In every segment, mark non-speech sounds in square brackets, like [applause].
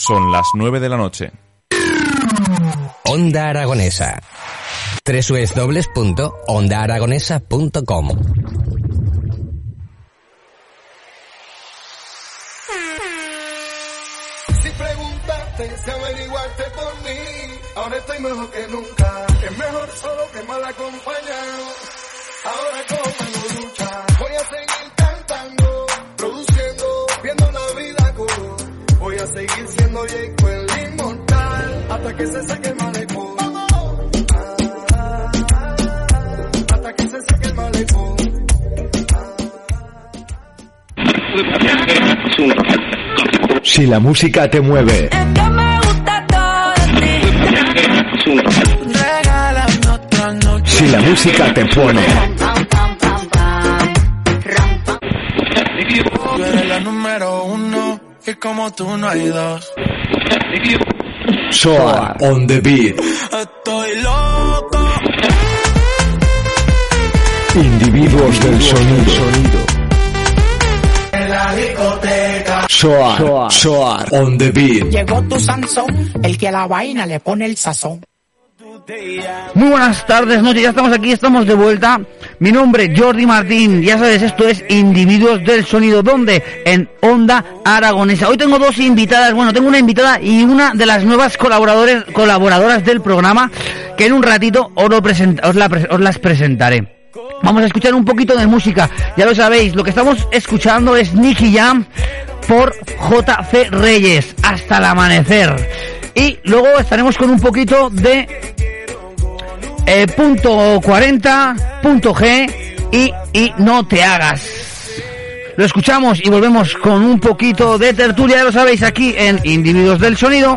Son las 9 de la noche. Onda Aragonesa. www.ondaaragonesa.com Si preguntarte, si averiguarte por mí, ahora estoy mejor que nunca. Si la música te mueve, Es que me gusta todo de ti. Si la música te pone, Tú eres la número uno y como tú no hay dos. Soar on the beat, Estoy loco. individuos del sonido. En la discoteca. Soar, Soar on the beat. Llegó tu Sansón, el que a la vaina le pone el sazón. Muy buenas tardes, noches, ya estamos aquí, estamos de vuelta. Mi nombre es Jordi Martín, ya sabes, esto es Individuos del Sonido, ¿dónde? En Onda Aragonesa. Hoy tengo dos invitadas, bueno, tengo una invitada y una de las nuevas colaboradores, colaboradoras del programa, que en un ratito os, os las presentaré. Vamos a escuchar un poquito de música, ya lo sabéis, lo que estamos escuchando es Nicky Jam por JC Reyes, hasta el amanecer. Y luego estaremos con un poquito de eh, punto 40, punto G y, y no te hagas. Lo escuchamos y volvemos con un poquito de tertulia, ya lo sabéis, aquí en Individuos del Sonido.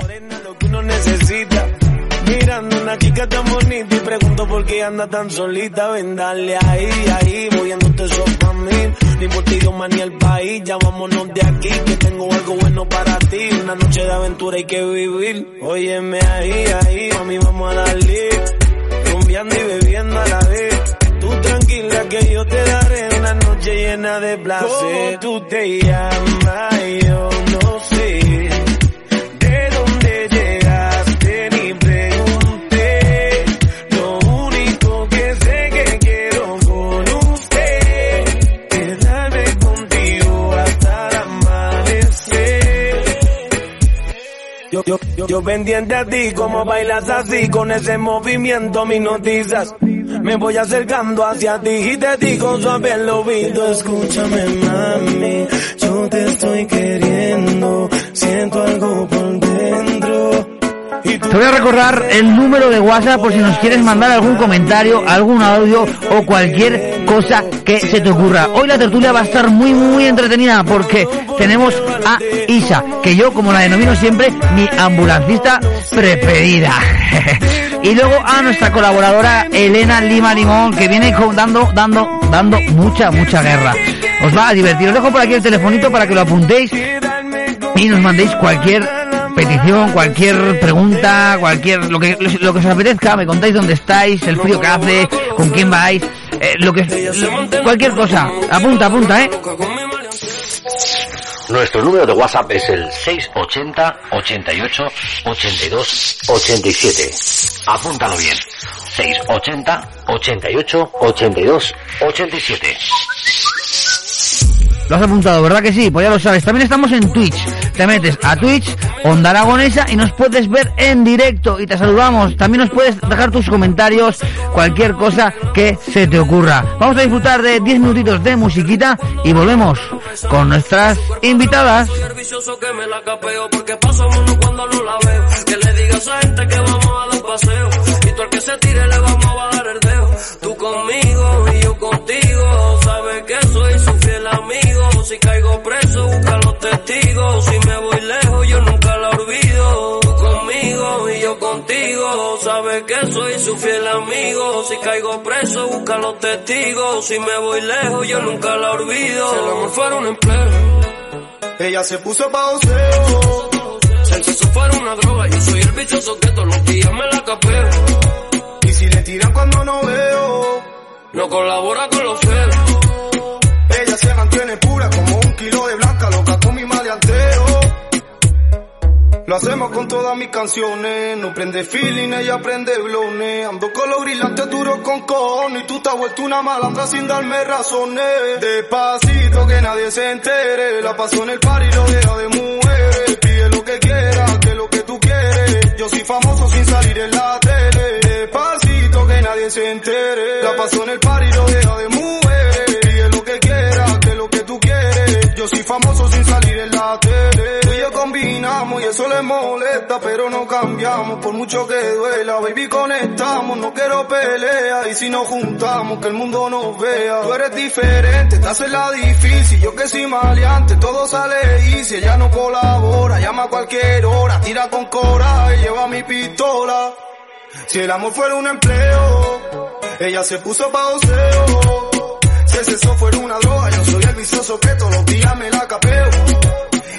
Mirando una chica tan bonita y pregunto por qué anda tan solita. Ven, dale ahí, ahí, moviéndote eso pa' mí. Ni por ti, Dios, ni el país. Ya vámonos de aquí, que tengo algo bueno para ti. Una noche de aventura hay que vivir. Óyeme ahí, ahí, mami, vamos a darle. Rumbeando y bebiendo a la vez. Tú tranquila que yo te daré una noche llena de placer. Tú te llamas, yo Yo, pendiente a ti, como bailas así, con ese movimiento, mis noticias. Me voy acercando hacia ti y te digo suave el oído, escúchame mami, yo te estoy queriendo, siento algo por dentro. Te voy a recordar el número de WhatsApp por si nos quieres mandar algún comentario, algún audio o cualquier cosa que se te ocurra. Hoy la tertulia va a estar muy muy entretenida porque tenemos a Isa, que yo como la denomino siempre mi ambulancista preferida. [laughs] y luego a nuestra colaboradora Elena Lima Limón que viene dando dando dando mucha mucha guerra. Os va a divertir. Os dejo por aquí el telefonito para que lo apuntéis y nos mandéis cualquier petición, cualquier pregunta, cualquier lo que lo que os apetezca, me contáis dónde estáis, el frío que hace, con quién vais, eh, lo que cualquier cosa. Apunta, apunta, eh. Nuestro número de WhatsApp es el 680 88 82 87. Apúntalo bien. 680 88 82 87. Lo has apuntado, ¿verdad que sí? Pues ya lo sabes. También estamos en Twitch. Te metes a Twitch, Onda Aragonesa, y nos puedes ver en directo. Y te saludamos. También nos puedes dejar tus comentarios, cualquier cosa que se te ocurra. Vamos a disfrutar de 10 minutitos de musiquita y volvemos con nuestras invitadas. Sabes que soy su fiel amigo. Sabes que soy su fiel amigo. Si caigo preso, busca los testigos. Si me voy lejos, yo nunca la olvido. Si el amor fuera un empleo. Ella se puso pauseo. Si el sexo fuera una droga, yo soy el bichoso que todos los días me la capeo. Y si le tiran cuando no veo. No colabora con los feos. Ella se mantiene pura como un kilo de blanca, loca con mi maleanteo. Lo hacemos con todas mis canciones. No prende feeling, ella prende blones. Ando con los grilantes duros con cojones. Y tú te has vuelto una malandra sin darme razones. Despacito que nadie se entere. La paso en el par y lo deja de mujeres. Pide lo que quiera, que lo que tú quieres. Yo soy famoso sin salir en la tele. Despacito que nadie se entere. La paso en el par y lo deja de mujeres. Yo soy famoso sin salir en la tele. Tú y yo combinamos y eso le molesta, pero no cambiamos. Por mucho que duela, baby, conectamos. No quiero pelea y si nos juntamos, que el mundo nos vea. Tú eres diferente, estás en la difícil. Yo que soy maleante, todo sale y si ella no colabora, llama a cualquier hora, tira con coraje, lleva mi pistola. Si el amor fuera un empleo, ella se puso pa' oseo. Si sexo fuera una droga, yo soy el vicioso que todos los días me la capeo.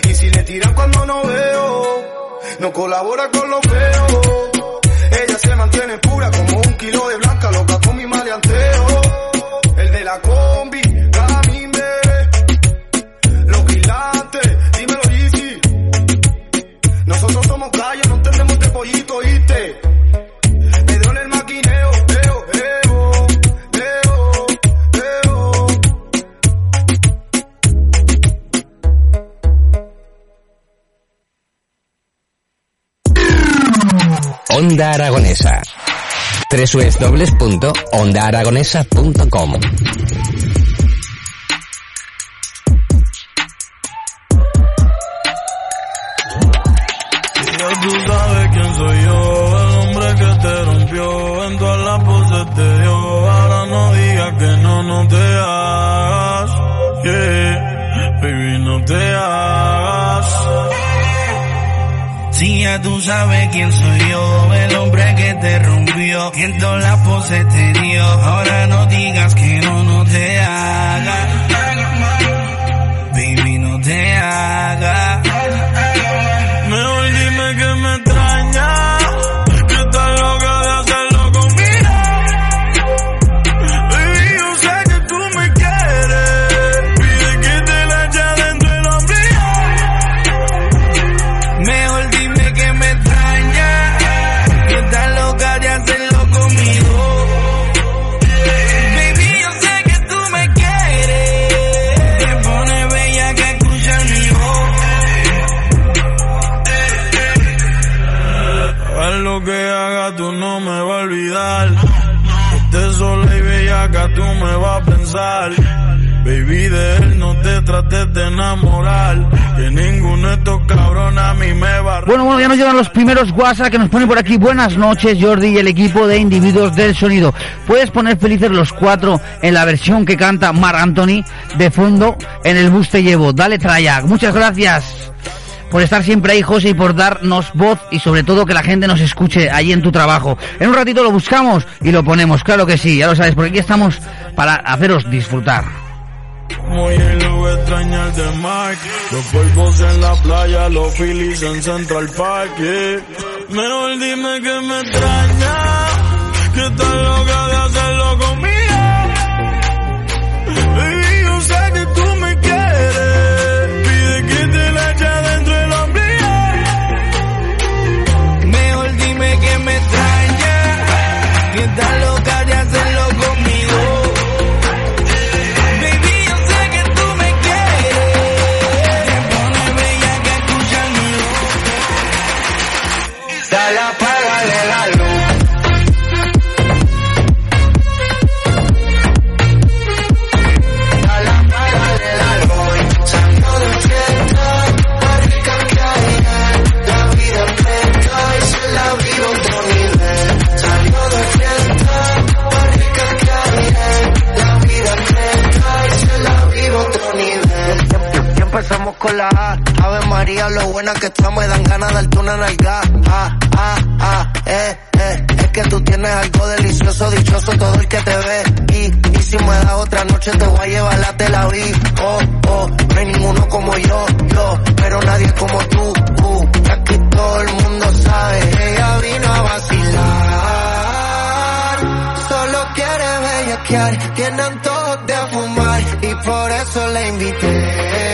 Y si le tiran cuando no veo, no colabora con los feos. Ella se mantiene pura como un kilo de blanca, loca con mi maleanteo. El de la combi, camine. Los brillantes, dímelo easy. Nosotros somos gallos, no entendemos de pollito, ¿oíste? Onda Aragonesa. www.ondaaragonesa.com tú sabes quién soy yo, el hombre que te rompió, en todas las poses te dio. Ahora no digas que no, no te ya tú sabes quién soy yo, el hombre que te rompió, que en todas las poses te dio. Ahora no digas que no, no te hagas. Baby, no te hagas. Trates de enamorar. Que ninguno de estos cabrones a mí me va. Bueno, bueno, ya nos llegan los primeros WhatsApp que nos ponen por aquí. Buenas noches, Jordi y el equipo de individuos del sonido. Puedes poner felices los cuatro en la versión que canta Mar Anthony de fondo en el bus te llevo. Dale traya. Muchas gracias por estar siempre ahí, José, y por darnos voz y sobre todo que la gente nos escuche allí en tu trabajo. En un ratito lo buscamos y lo ponemos, claro que sí, ya lo sabes, porque aquí estamos para haceros disfrutar. Como hielo extrañar de Mike Los polvos en la playa, los Phillies en Central Park yeah. Mejor dime que me extraña Que estás loca de hacerlo conmigo empezamos con la A, Ave María, lo buena que estamos, me dan ganas de darte una nalga. Ah, ah, ah, eh, eh, es que tú tienes algo delicioso, dichoso todo el que te ve. Y, y si me das otra noche te voy a llevar la Tel Aviv. Oh, oh, no hay ninguno como yo, yo, pero nadie como tú. Uh, aquí todo el mundo sabe, ella vino a vacilar. Solo quiere bellaquear, tiene antojos de fumar y por eso le invité.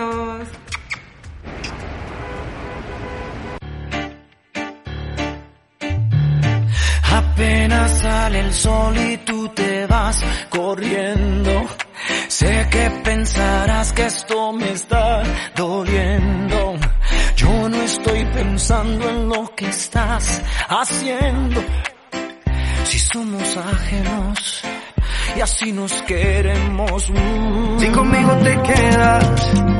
Besos. Apenas sale el sol y tú te vas corriendo. Sé que pensarás que esto me está doliendo. Yo no estoy pensando en lo que estás haciendo. Si somos ajenos y así nos queremos. Si conmigo te quedas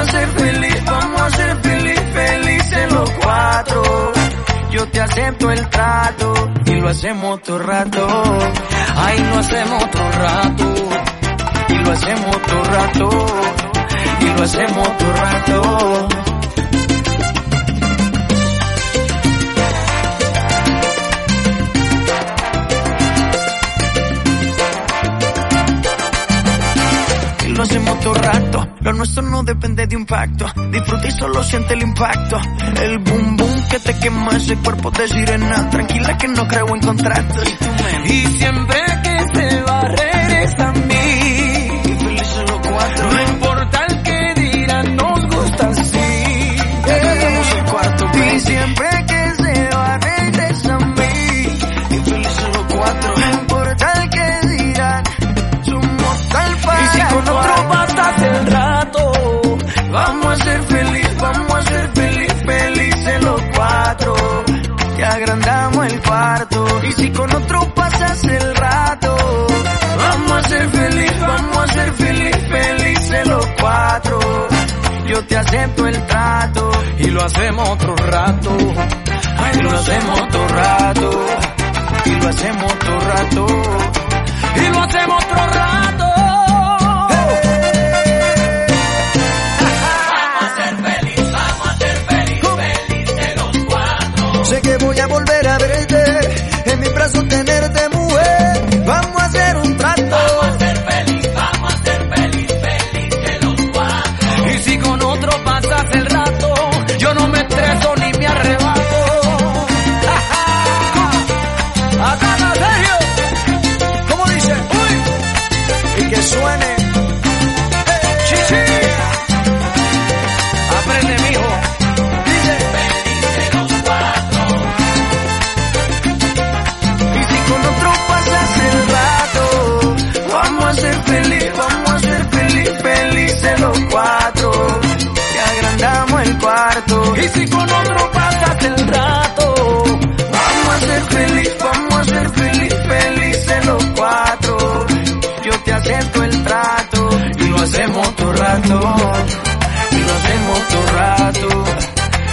a ser feliz, vamos a ser feliz, felices los cuatro. Yo te acepto el trato y lo hacemos todo rato. Ay, lo hacemos todo rato. Y lo hacemos todo rato. Y lo hacemos todo rato. lo hacemos todo rato. Lo nuestro no depende de un pacto. Disfruta y solo siente el impacto. El boom boom que te quema ese cuerpo de sirena. Tranquila que no creo en contratos. Y siempre que se va regresa con otro pasas el rato, vamos a ser feliz, vamos a ser feliz, felices los cuatro. Yo te acepto el trato y lo hacemos otro rato. Ay, lo hacemos otro rato. Y lo hacemos otro rato. Verte, si con otro pasas el rato, Vamos a ser feliz, vamos a ser feliz, felices los cuatro. Yo te acepto el trato y lo hacemos todo rato. Y lo hacemos todo rato.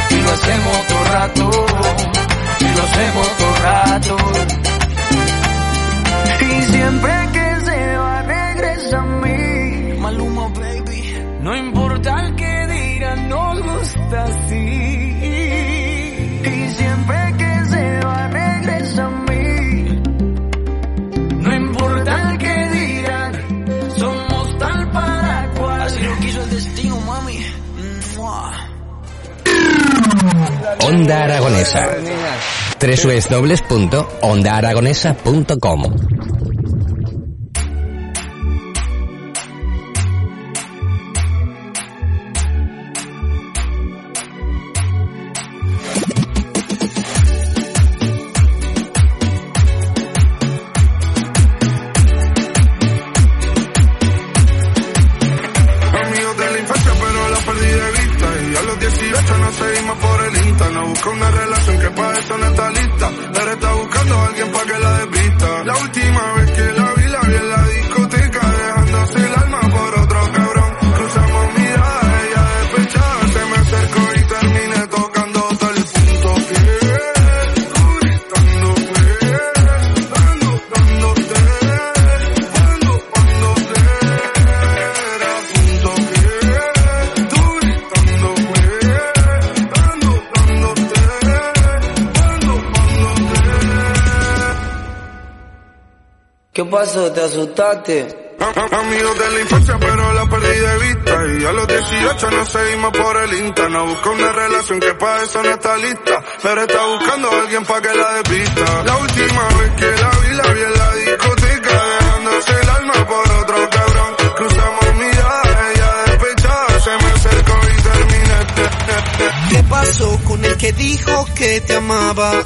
Y lo hacemos todo rato. Y lo hacemos todo rato. Y siempre Onda Aragonesa. www.ondaaragonesa.com Amigos de la infancia, pero la perdí de vista. Y a los 18 nos seguimos por el Insta. No busca una relación que para eso no está lista. Pero está buscando a alguien para que la despista. La última vez que la vi, la vi en la discoteca. Dejándose el alma por otro cabrón. Cruzamos miradas, ella despechada. Se me acercó y terminé. ¿Qué pasó con el que dijo que te amaba?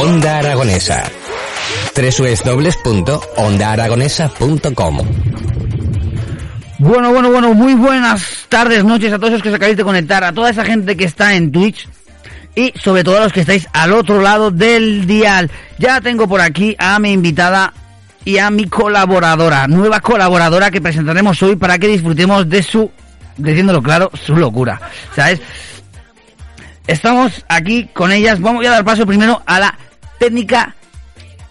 Onda Aragonesa. www.ondaaragonesa.com Bueno, bueno, bueno, muy buenas tardes, noches a todos los que os acabáis de conectar, a toda esa gente que está en Twitch y sobre todo a los que estáis al otro lado del dial. Ya tengo por aquí a mi invitada y a mi colaboradora, nueva colaboradora que presentaremos hoy para que disfrutemos de su, diciéndolo claro, su locura. ¿Sabes? Estamos aquí con ellas. Vamos a dar paso primero a la técnica.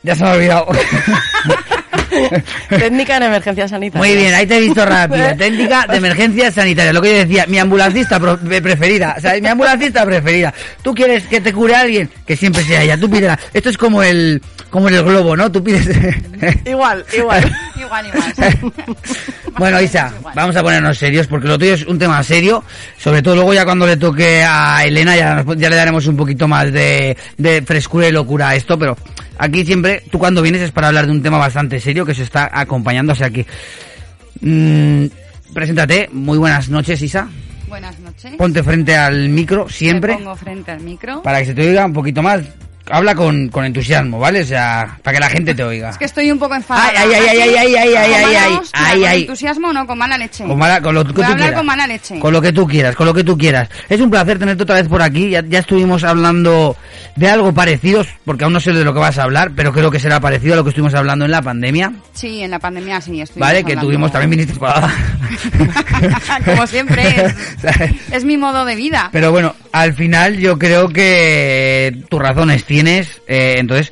Ya se me ha olvidado. [laughs] [laughs] Técnica en emergencia sanitaria. Muy bien, ahí te he visto rápido. [laughs] Técnica de emergencia sanitaria. Lo que yo decía, mi ambulancista pro- preferida. O sea, mi ambulancista preferida. Tú quieres que te cure alguien, que siempre sea ella. Tú pídela. Esto es como el, como en el globo, ¿no? Tú pides. [laughs] Igual, igual. Igual, igual. Bueno, Isa, vamos a ponernos serios porque lo tuyo es un tema serio. Sobre todo luego ya cuando le toque a Elena ya, nos- ya le daremos un poquito más de, de frescura y locura a esto, pero aquí siempre, tú cuando vienes es para hablar de un tema bastante serio que se está acompañando, o sea que... mm, preséntate, muy buenas noches Isa. Buenas noches. Ponte frente al micro siempre Me pongo frente al micro. para que se te oiga un poquito más. Habla con, con entusiasmo, ¿vale? O sea, para que la gente te oiga. Es que estoy un poco enfadada. Ay, ay, ay, ay, ay, ay, ay, ¿Con ay, ay, ay, ¿Con ay. entusiasmo o no? Con mala leche. Con, mala- con lo que Voy tú quieras. con mala leche. Con lo que tú quieras, con lo que tú quieras. Es un placer tenerte otra vez por aquí. Ya, ya estuvimos hablando de algo parecido, porque aún no sé de lo que vas a hablar, pero creo que será parecido a lo que estuvimos hablando en la pandemia. Sí, en la pandemia sí. estuvimos ¿Vale? Que hablando. tuvimos, también viniste parada. [laughs] Como siempre, es, [laughs] es mi modo de vida. Pero bueno, al final yo creo que tus razones tienes. eh, entonces,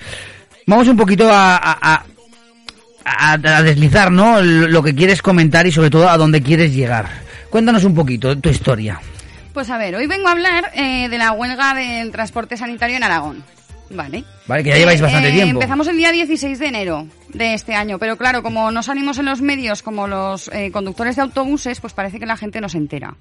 vamos un poquito a, a, a- deslizar, ¿no? Lo que quieres comentar y sobre todo a dónde quieres llegar. Cuéntanos un poquito tu historia. Pues a ver, hoy vengo a hablar eh, de la huelga del transporte sanitario en Aragón. Vale. Vale, que ya lleváis bastante Eh, tiempo. Empezamos el día 16 de enero de este año, pero claro, como no salimos en los medios como los eh, conductores de autobuses, pues parece que la gente no se entera.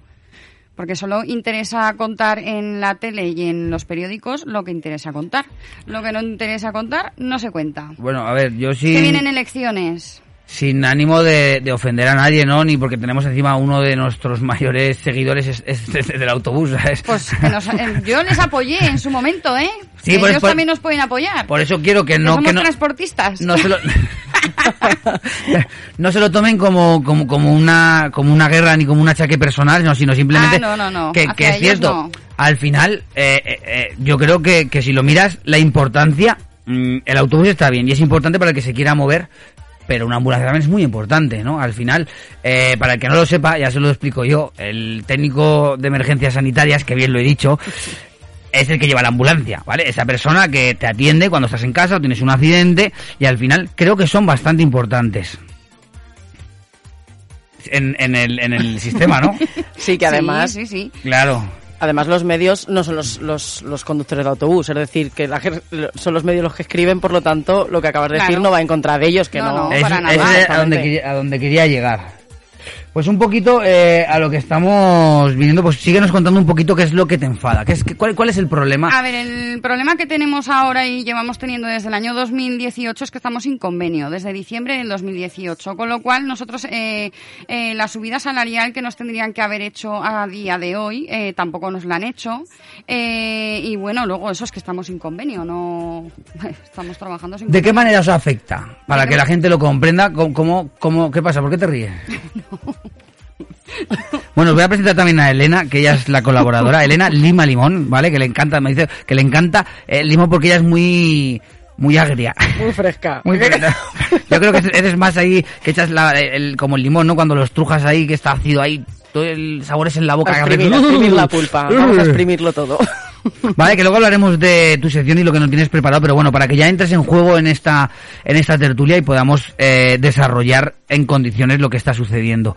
Porque solo interesa contar en la tele y en los periódicos lo que interesa contar. Lo que no interesa contar no se cuenta. Bueno, a ver, yo sí... Que vienen elecciones. Sin ánimo de, de ofender a nadie, ¿no? Ni porque tenemos encima uno de nuestros [laughs] mayores seguidores es, es desde el autobús, ¿sabes? Pues nos- eh, yo les apoyé en su momento, ¿eh? Sí, Que por- ellos por- también nos pueden apoyar. Por eso quiero que Que no... somos Que no transportistas. no se lo [laughs] no se lo tomen como, como, como una como una guerra ni como un achaque personal, no, sino simplemente Ah, no, no, no. que, que es cierto. no. Al final, eh, eh, eh, yo creo que, que si lo miras, la importancia, mm, el autobús está bien y es importante para el que se quiera mover, pero una ambulancia también es muy importante, ¿no? Al final, eh, para el que no lo sepa, ya se lo explico yo, el técnico de emergencias sanitarias, que bien lo he dicho, es el que lleva la ambulancia, ¿vale? Esa persona que te atiende cuando estás en casa o tienes un accidente y al final creo que son bastante importantes. En, en el, en el sistema, ¿no? [laughs] Sí, que además, Sí, sí, sí. Claro. Además los medios no son los, los, los conductores de autobús, es decir, que la son los medios los que escriben, por lo tanto, lo que acabas de decir no va en contra de ellos, que No, no... no, Es- para es nada. a, donde Exactamente. quería, a donde quería llegar. Pues un poquito eh, a lo que estamos viniendo, pues síguenos contando un poquito qué es lo que te enfada, qué es, qué- cuál, cuál es el problema. A ver, el problema que tenemos ahora y llevamos teniendo desde el año 2018 es que estamos sin convenio, desde diciembre del 2018, con lo cual nosotros eh, eh, la subida salarial que nos tendrían que haber hecho a día de hoy eh, tampoco nos la han hecho. Eh, y bueno, luego eso es que estamos sin convenio, no [laughs] estamos trabajando sin ¿De qué convenio. manera os afecta? Para que la gente lo comprenda, ¿cómo, cómo, cómo- qué pasa? ¿Por qué te ríes? [laughs] [laughs] Bueno, os voy a presentar también a Elena, que ella es la colaboradora. Elena Lima Limón, ¿vale? Que le encanta, me dice que le encanta el limón porque ella es muy muy agria. Muy fresca. Muy fresca. Yo creo que eres más ahí, que echas la- el, como el limón, ¿no? Cuando lo estrujas ahí, que está ácido ahí, todo el sabor es en la boca. A exprimir, a exprimir la pulpa, [laughs] vamos a exprimirlo todo. Vale, que luego hablaremos de tu sección y lo que nos tienes preparado, pero bueno, para que ya entres en juego en esta, en esta tertulia y podamos eh, desarrollar en condiciones lo que está sucediendo.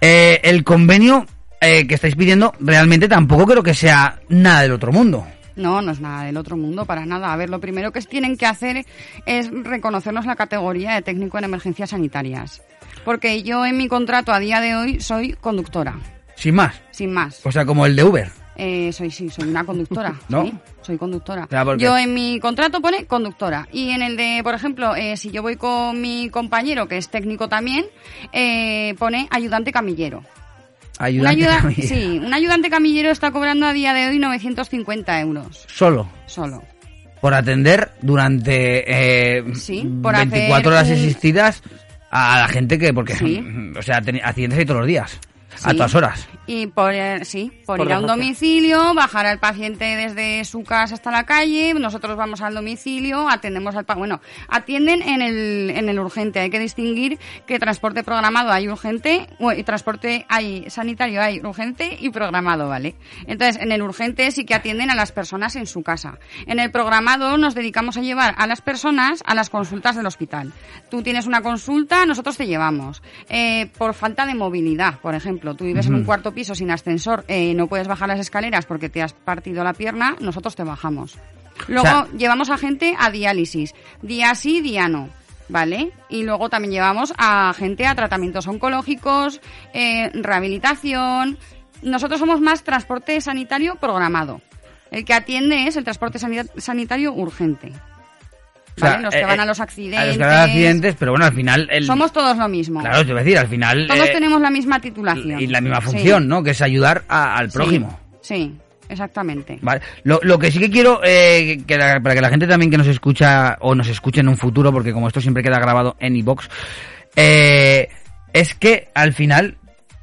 Eh, el convenio eh, que estáis pidiendo realmente tampoco creo que sea nada del otro mundo. No, no es nada del otro mundo, para nada. A ver, lo primero que tienen que hacer es reconocernos la categoría de técnico en emergencias sanitarias. Porque yo en mi contrato a día de hoy soy conductora, Sin más. sin más. O sea, como el de Uber. Eh, soy, sí, soy una conductora. [laughs] ¿No? Sí, soy conductora. O sea, porque- Yo en mi contrato pone conductora. Y en el de, por ejemplo, eh, si yo voy con mi compañero, que es técnico también, eh, pone ayudante camillero. Ayudante. ayuda- camillero. Sí, un ayudante camillero está cobrando a día de hoy 950 euros. Solo. Solo. Por atender durante eh, Sí, por 24 hacer horas un- existidas a la gente que, porque, Sí. o sea, accidentes ahí todos los días. A todas horas. Y por, eh, sí, por, Por ir a un domicilio, bajar al paciente desde su casa hasta la calle, nosotros vamos al domicilio, atendemos al pa- bueno, atienden en el, en el urgente. Hay que distinguir que transporte programado hay urgente, y transporte hay sanitario hay urgente y programado, ¿vale? Entonces, en el urgente sí que atienden a las personas en su casa. En el programado nos dedicamos a llevar a las personas a las consultas del hospital. Tú tienes una consulta, nosotros te llevamos. Eh, por falta de movilidad, por ejemplo, tú vives en un cuarto piso sin ascensor, eh, no puedes bajar las escaleras porque te has partido la pierna, nosotros te bajamos. Luego sea- llevamos a gente a diálisis, día sí, día no. ¿Vale? Y luego también llevamos a gente a tratamientos oncológicos, eh, rehabilitación. Nosotros somos más transporte sanitario programado. El que atiende es el transporte sanita- sanitario urgente. O sea, ¿Vale? Los que eh, van eh, a los A accidentes. los que van a accidentes, pero bueno, al final... El, Somos todos lo mismo. Claro, te voy a decir, al final... Todos eh, tenemos la misma titulación. y la misma Sí. función, ¿no? Que es ayudar a- al prójimo. Sí, exactamente. Vale. Lo, lo que sí que quiero, eh, que la- para que la gente también que nos escucha o nos escuche en un futuro, porque como esto siempre queda grabado en iBox, eh, es que al final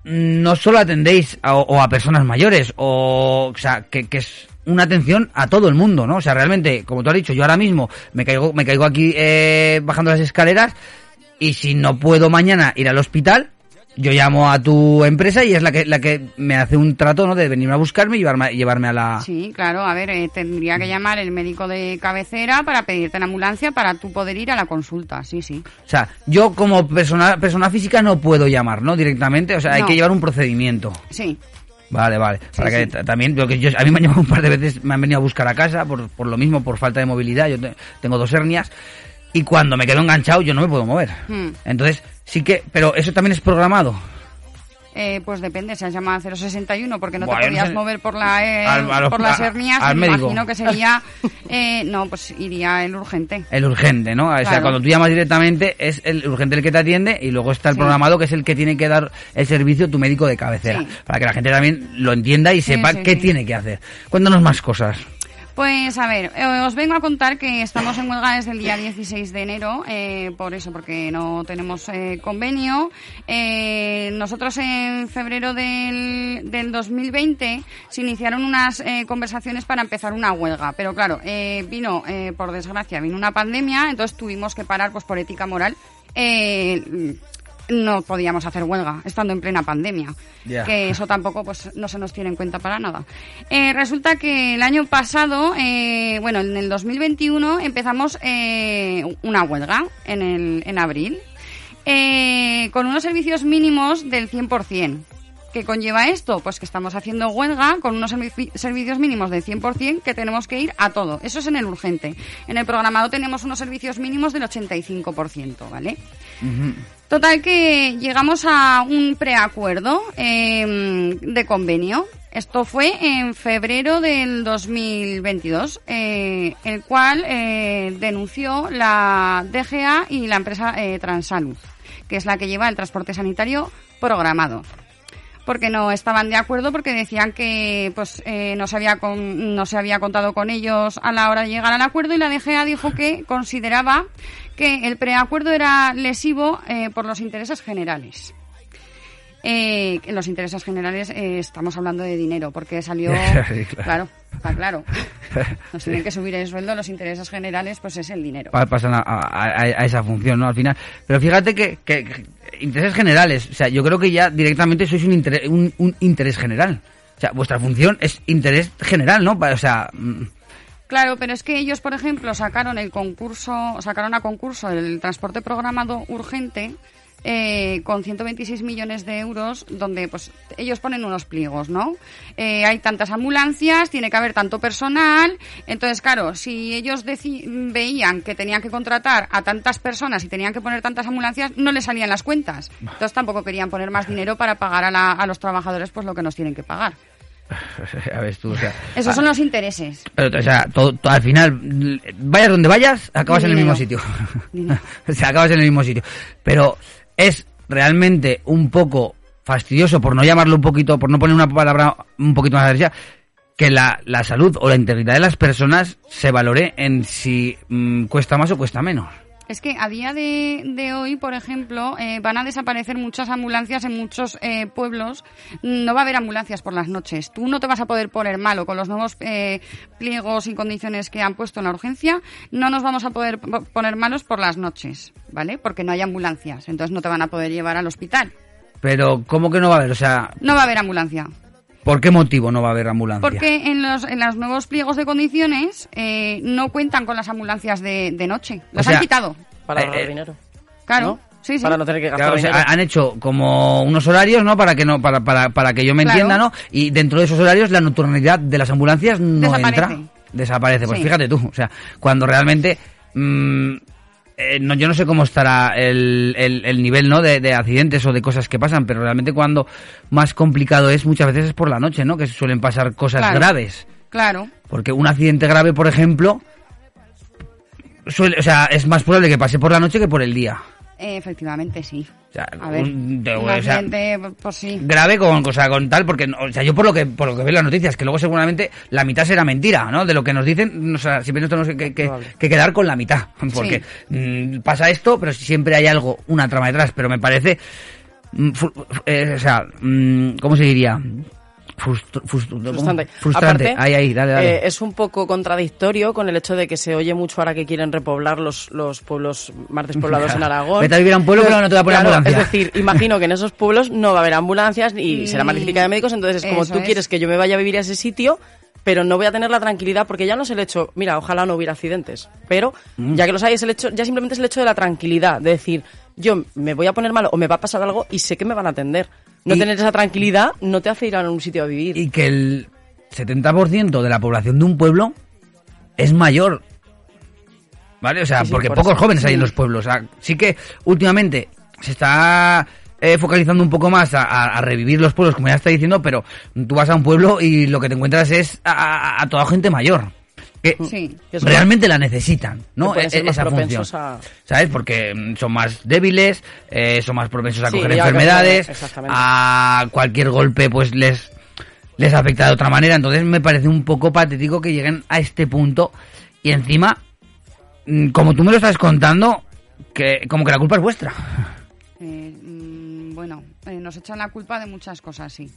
no solo atendéis a, o a personas mayores, o, o sea, que, que es una atención a todo el mundo, ¿no? O sea, realmente, como tú has dicho, yo ahora mismo me caigo, me caigo aquí eh, bajando las escaleras y si no puedo mañana ir al hospital, yo llamo a tu empresa y es la que la que me hace un trato, ¿no? De venirme a buscarme y llevarme, llevarme a la... Sí, claro, a ver, eh, tendría que llamar el médico de cabecera para pedirte la ambulancia para tú poder ir a la consulta, sí, sí. O sea, yo como persona, persona física no puedo llamar, ¿no? Directamente, o sea, hay que llevar un procedimiento. Sí. Vale, vale. Para que sí. también, lo que yo, a mí me han llamado un par de veces, me han venido a buscar a casa por, por lo mismo, por falta de movilidad. Yo te- tengo dos hernias y cuando me quedo enganchado yo no me puedo mover. Hmm. Entonces, sí que, pero eso también es programado. Eh, pues depende, se has llamado al 061 porque no te no podías sé. mover por, la, eh, Al- por las hernias, al me imagino que sería... [laughs] eh, no, pues iría el urgente. El urgente, ¿no? O sea, Claro. cuando tú llamas directamente es el urgente el que te atiende y luego está el Sí. programado que es el que tiene que dar el servicio tu médico de cabecera. Sí. Para que la gente también lo entienda y sepa sí, qué tiene que hacer. Cuéntanos más cosas. Pues a ver, eh, os vengo a contar que estamos en huelga desde el día 16 de enero, eh, por eso, porque no tenemos eh, convenio. Eh, nosotros en febrero del, del 2020 se iniciaron unas eh, conversaciones para empezar una huelga, pero claro, eh, vino, por desgracia, vino una pandemia, entonces tuvimos que parar pues por ética moral. No podíamos hacer huelga estando en plena pandemia que eso tampoco pues no se nos tiene en cuenta para nada. Eh, resulta que el año pasado eh, bueno en el 2021 empezamos eh, una huelga en el en abril eh, con unos servicios mínimos del 100% ¿Qué conlleva esto? Pues que estamos haciendo huelga con unos servi- servicios mínimos del 100% que tenemos que ir a todo. Eso es en el urgente. En el programado tenemos unos servicios mínimos del 85%, ¿vale? Total que llegamos a un preacuerdo eh, de convenio. Esto fue en febrero del 2022, eh, el cual eh, denunció la DGA y la empresa eh, Transalud, que es la que lleva el transporte sanitario programado porque no estaban de acuerdo porque decían que pues eh, no se había con- no se había contado con ellos a la hora de llegar al acuerdo y la DGA dijo que consideraba que el preacuerdo era lesivo eh, por los intereses generales. Eh, en los intereses generales eh, estamos hablando de dinero porque salió [laughs] Sí, claro. claro está claro [laughs] nos tienen que subir el sueldo los intereses generales pues es el dinero Pa- pasan a, a- esa función, ¿no? Al final. Pero fíjate que, que- que intereses generales, o sea, yo creo que ya directamente sois un interés, un, un interés general. O sea, vuestra función es interés general, ¿no? O sea, mm, Claro, pero es que ellos, por ejemplo, sacaron el concurso, sacaron a concurso el transporte programado urgente eh, con 126 millones de euros, donde pues ellos ponen unos pliegos, ¿no? Eh, hay tantas ambulancias, tiene que haber tanto personal, entonces claro, si ellos veían que tenían que contratar a tantas personas y tenían que poner tantas ambulancias, no les salían las cuentas. Entonces tampoco querían poner más dinero para pagar a, la- a los trabajadores pues lo que nos tienen que pagar. [laughs] a ver tú, o sea. Esos son los intereses. Pero, o sea, todo, todo- al final, vayas donde vayas, acabas en el mismo sitio. [laughs] o sea, acabas en el mismo sitio. Pero es realmente un poco fastidioso, por no llamarlo un poquito, por no poner una palabra un poquito más agresiva, que la, la salud o la integridad de las personas se valore en si mm, cuesta más o cuesta menos. Es que a día de, de hoy, por ejemplo, eh, van a desaparecer muchas ambulancias en muchos eh, pueblos. No va a haber ambulancias por las noches. Tú no te vas a poder poner malo con los nuevos eh, pliegos y condiciones que han puesto en la urgencia. No nos vamos a poder po- poner malos por las noches, ¿vale? Porque no hay ambulancias. Entonces no te van a poder llevar al hospital. Pero, ¿cómo que no va a haber? O sea, No va a haber ambulancia. ¿Por qué motivo no va a haber ambulancia? Porque en los, en los nuevos pliegos de condiciones eh, no cuentan con las ambulancias de, de noche. Las sea, han quitado. Para Eh, ahorrar eh, dinero. Claro. Sí, sí. Para no tener que gastar Claro, o sea, dinero. han hecho como unos horarios, ¿no? Para que no, para, para, para que yo me Claro. entienda, ¿no? Y dentro de esos horarios la nocturnidad de las ambulancias no Desaparece. entra. Desaparece. Pues Sí. fíjate tú, o sea, cuando realmente mm, eh, no, yo no sé cómo estará el, el, el nivel, ¿no? De, de accidentes o de cosas que pasan, pero realmente cuando más complicado es muchas veces es por la noche, ¿no? Que suelen pasar cosas Claro. graves. Claro. Porque un accidente grave, por ejemplo, suele, o sea, es más probable que pase por la noche que por el día. Eh, efectivamente, sí. O sea, A ver, un- de- un o sea, accidente, pues sí. grave con o sea, con tal porque no- o sea yo por lo que por lo que veo en las noticias que luego seguramente la mitad será mentira no de lo que nos dicen o sea, siempre nos tenemos que, que- que quedar con la mitad porque mm, pasa esto pero siempre hay algo una trama detrás pero me parece mm, eh, o sea mm, cómo se diría Frustrante. frustrante Aparte, ahí ahí dale dale eh, es un poco contradictorio con el hecho de que se oye mucho ahora que quieren repoblar los, los pueblos más despoblados en [laughs] Aragón. Vete a vivir a un pueblo, pero no te va a poner Claro, ambulancia. Es decir, imagino que en esos pueblos no va a haber ambulancias y [laughs] será más difícil que haya médicos, entonces es como Eso tú es. quieres que yo me vaya a vivir a ese sitio, pero no voy a tener la tranquilidad porque ya no es el hecho, mira, ojalá no hubiera accidentes, pero Mm. ya que los hay es el hecho, ya simplemente es el hecho de la tranquilidad, de decir, yo me voy a poner malo o me va a pasar algo y sé que me van a atender. No Y- tener esa tranquilidad no te hace ir a un sitio a vivir. y que el 70% de la población de un pueblo es mayor. ¿Vale? O sea, Sí, sí, porque por pocos eso. jóvenes hay en los pueblos. O sea, sí que últimamente se está eh, focalizando un poco más a, a- a revivir los pueblos, como ya está diciendo, pero tú vas a un pueblo y lo que te encuentras es a, a- a toda gente mayor. Que Sí. Que son- realmente la necesitan, ¿no? E- ser más esa función. ¿Sabes? Porque mm, son más débiles, eh, son más propensos a Sí, coger enfermedades, a cualquier golpe pues les les afecta de otra manera. Entonces me parece un poco patético que lleguen a este punto y encima, mm, como tú me lo estás contando, que como que la culpa es vuestra. Eh, bueno, eh, nos echan la culpa de muchas cosas, sí.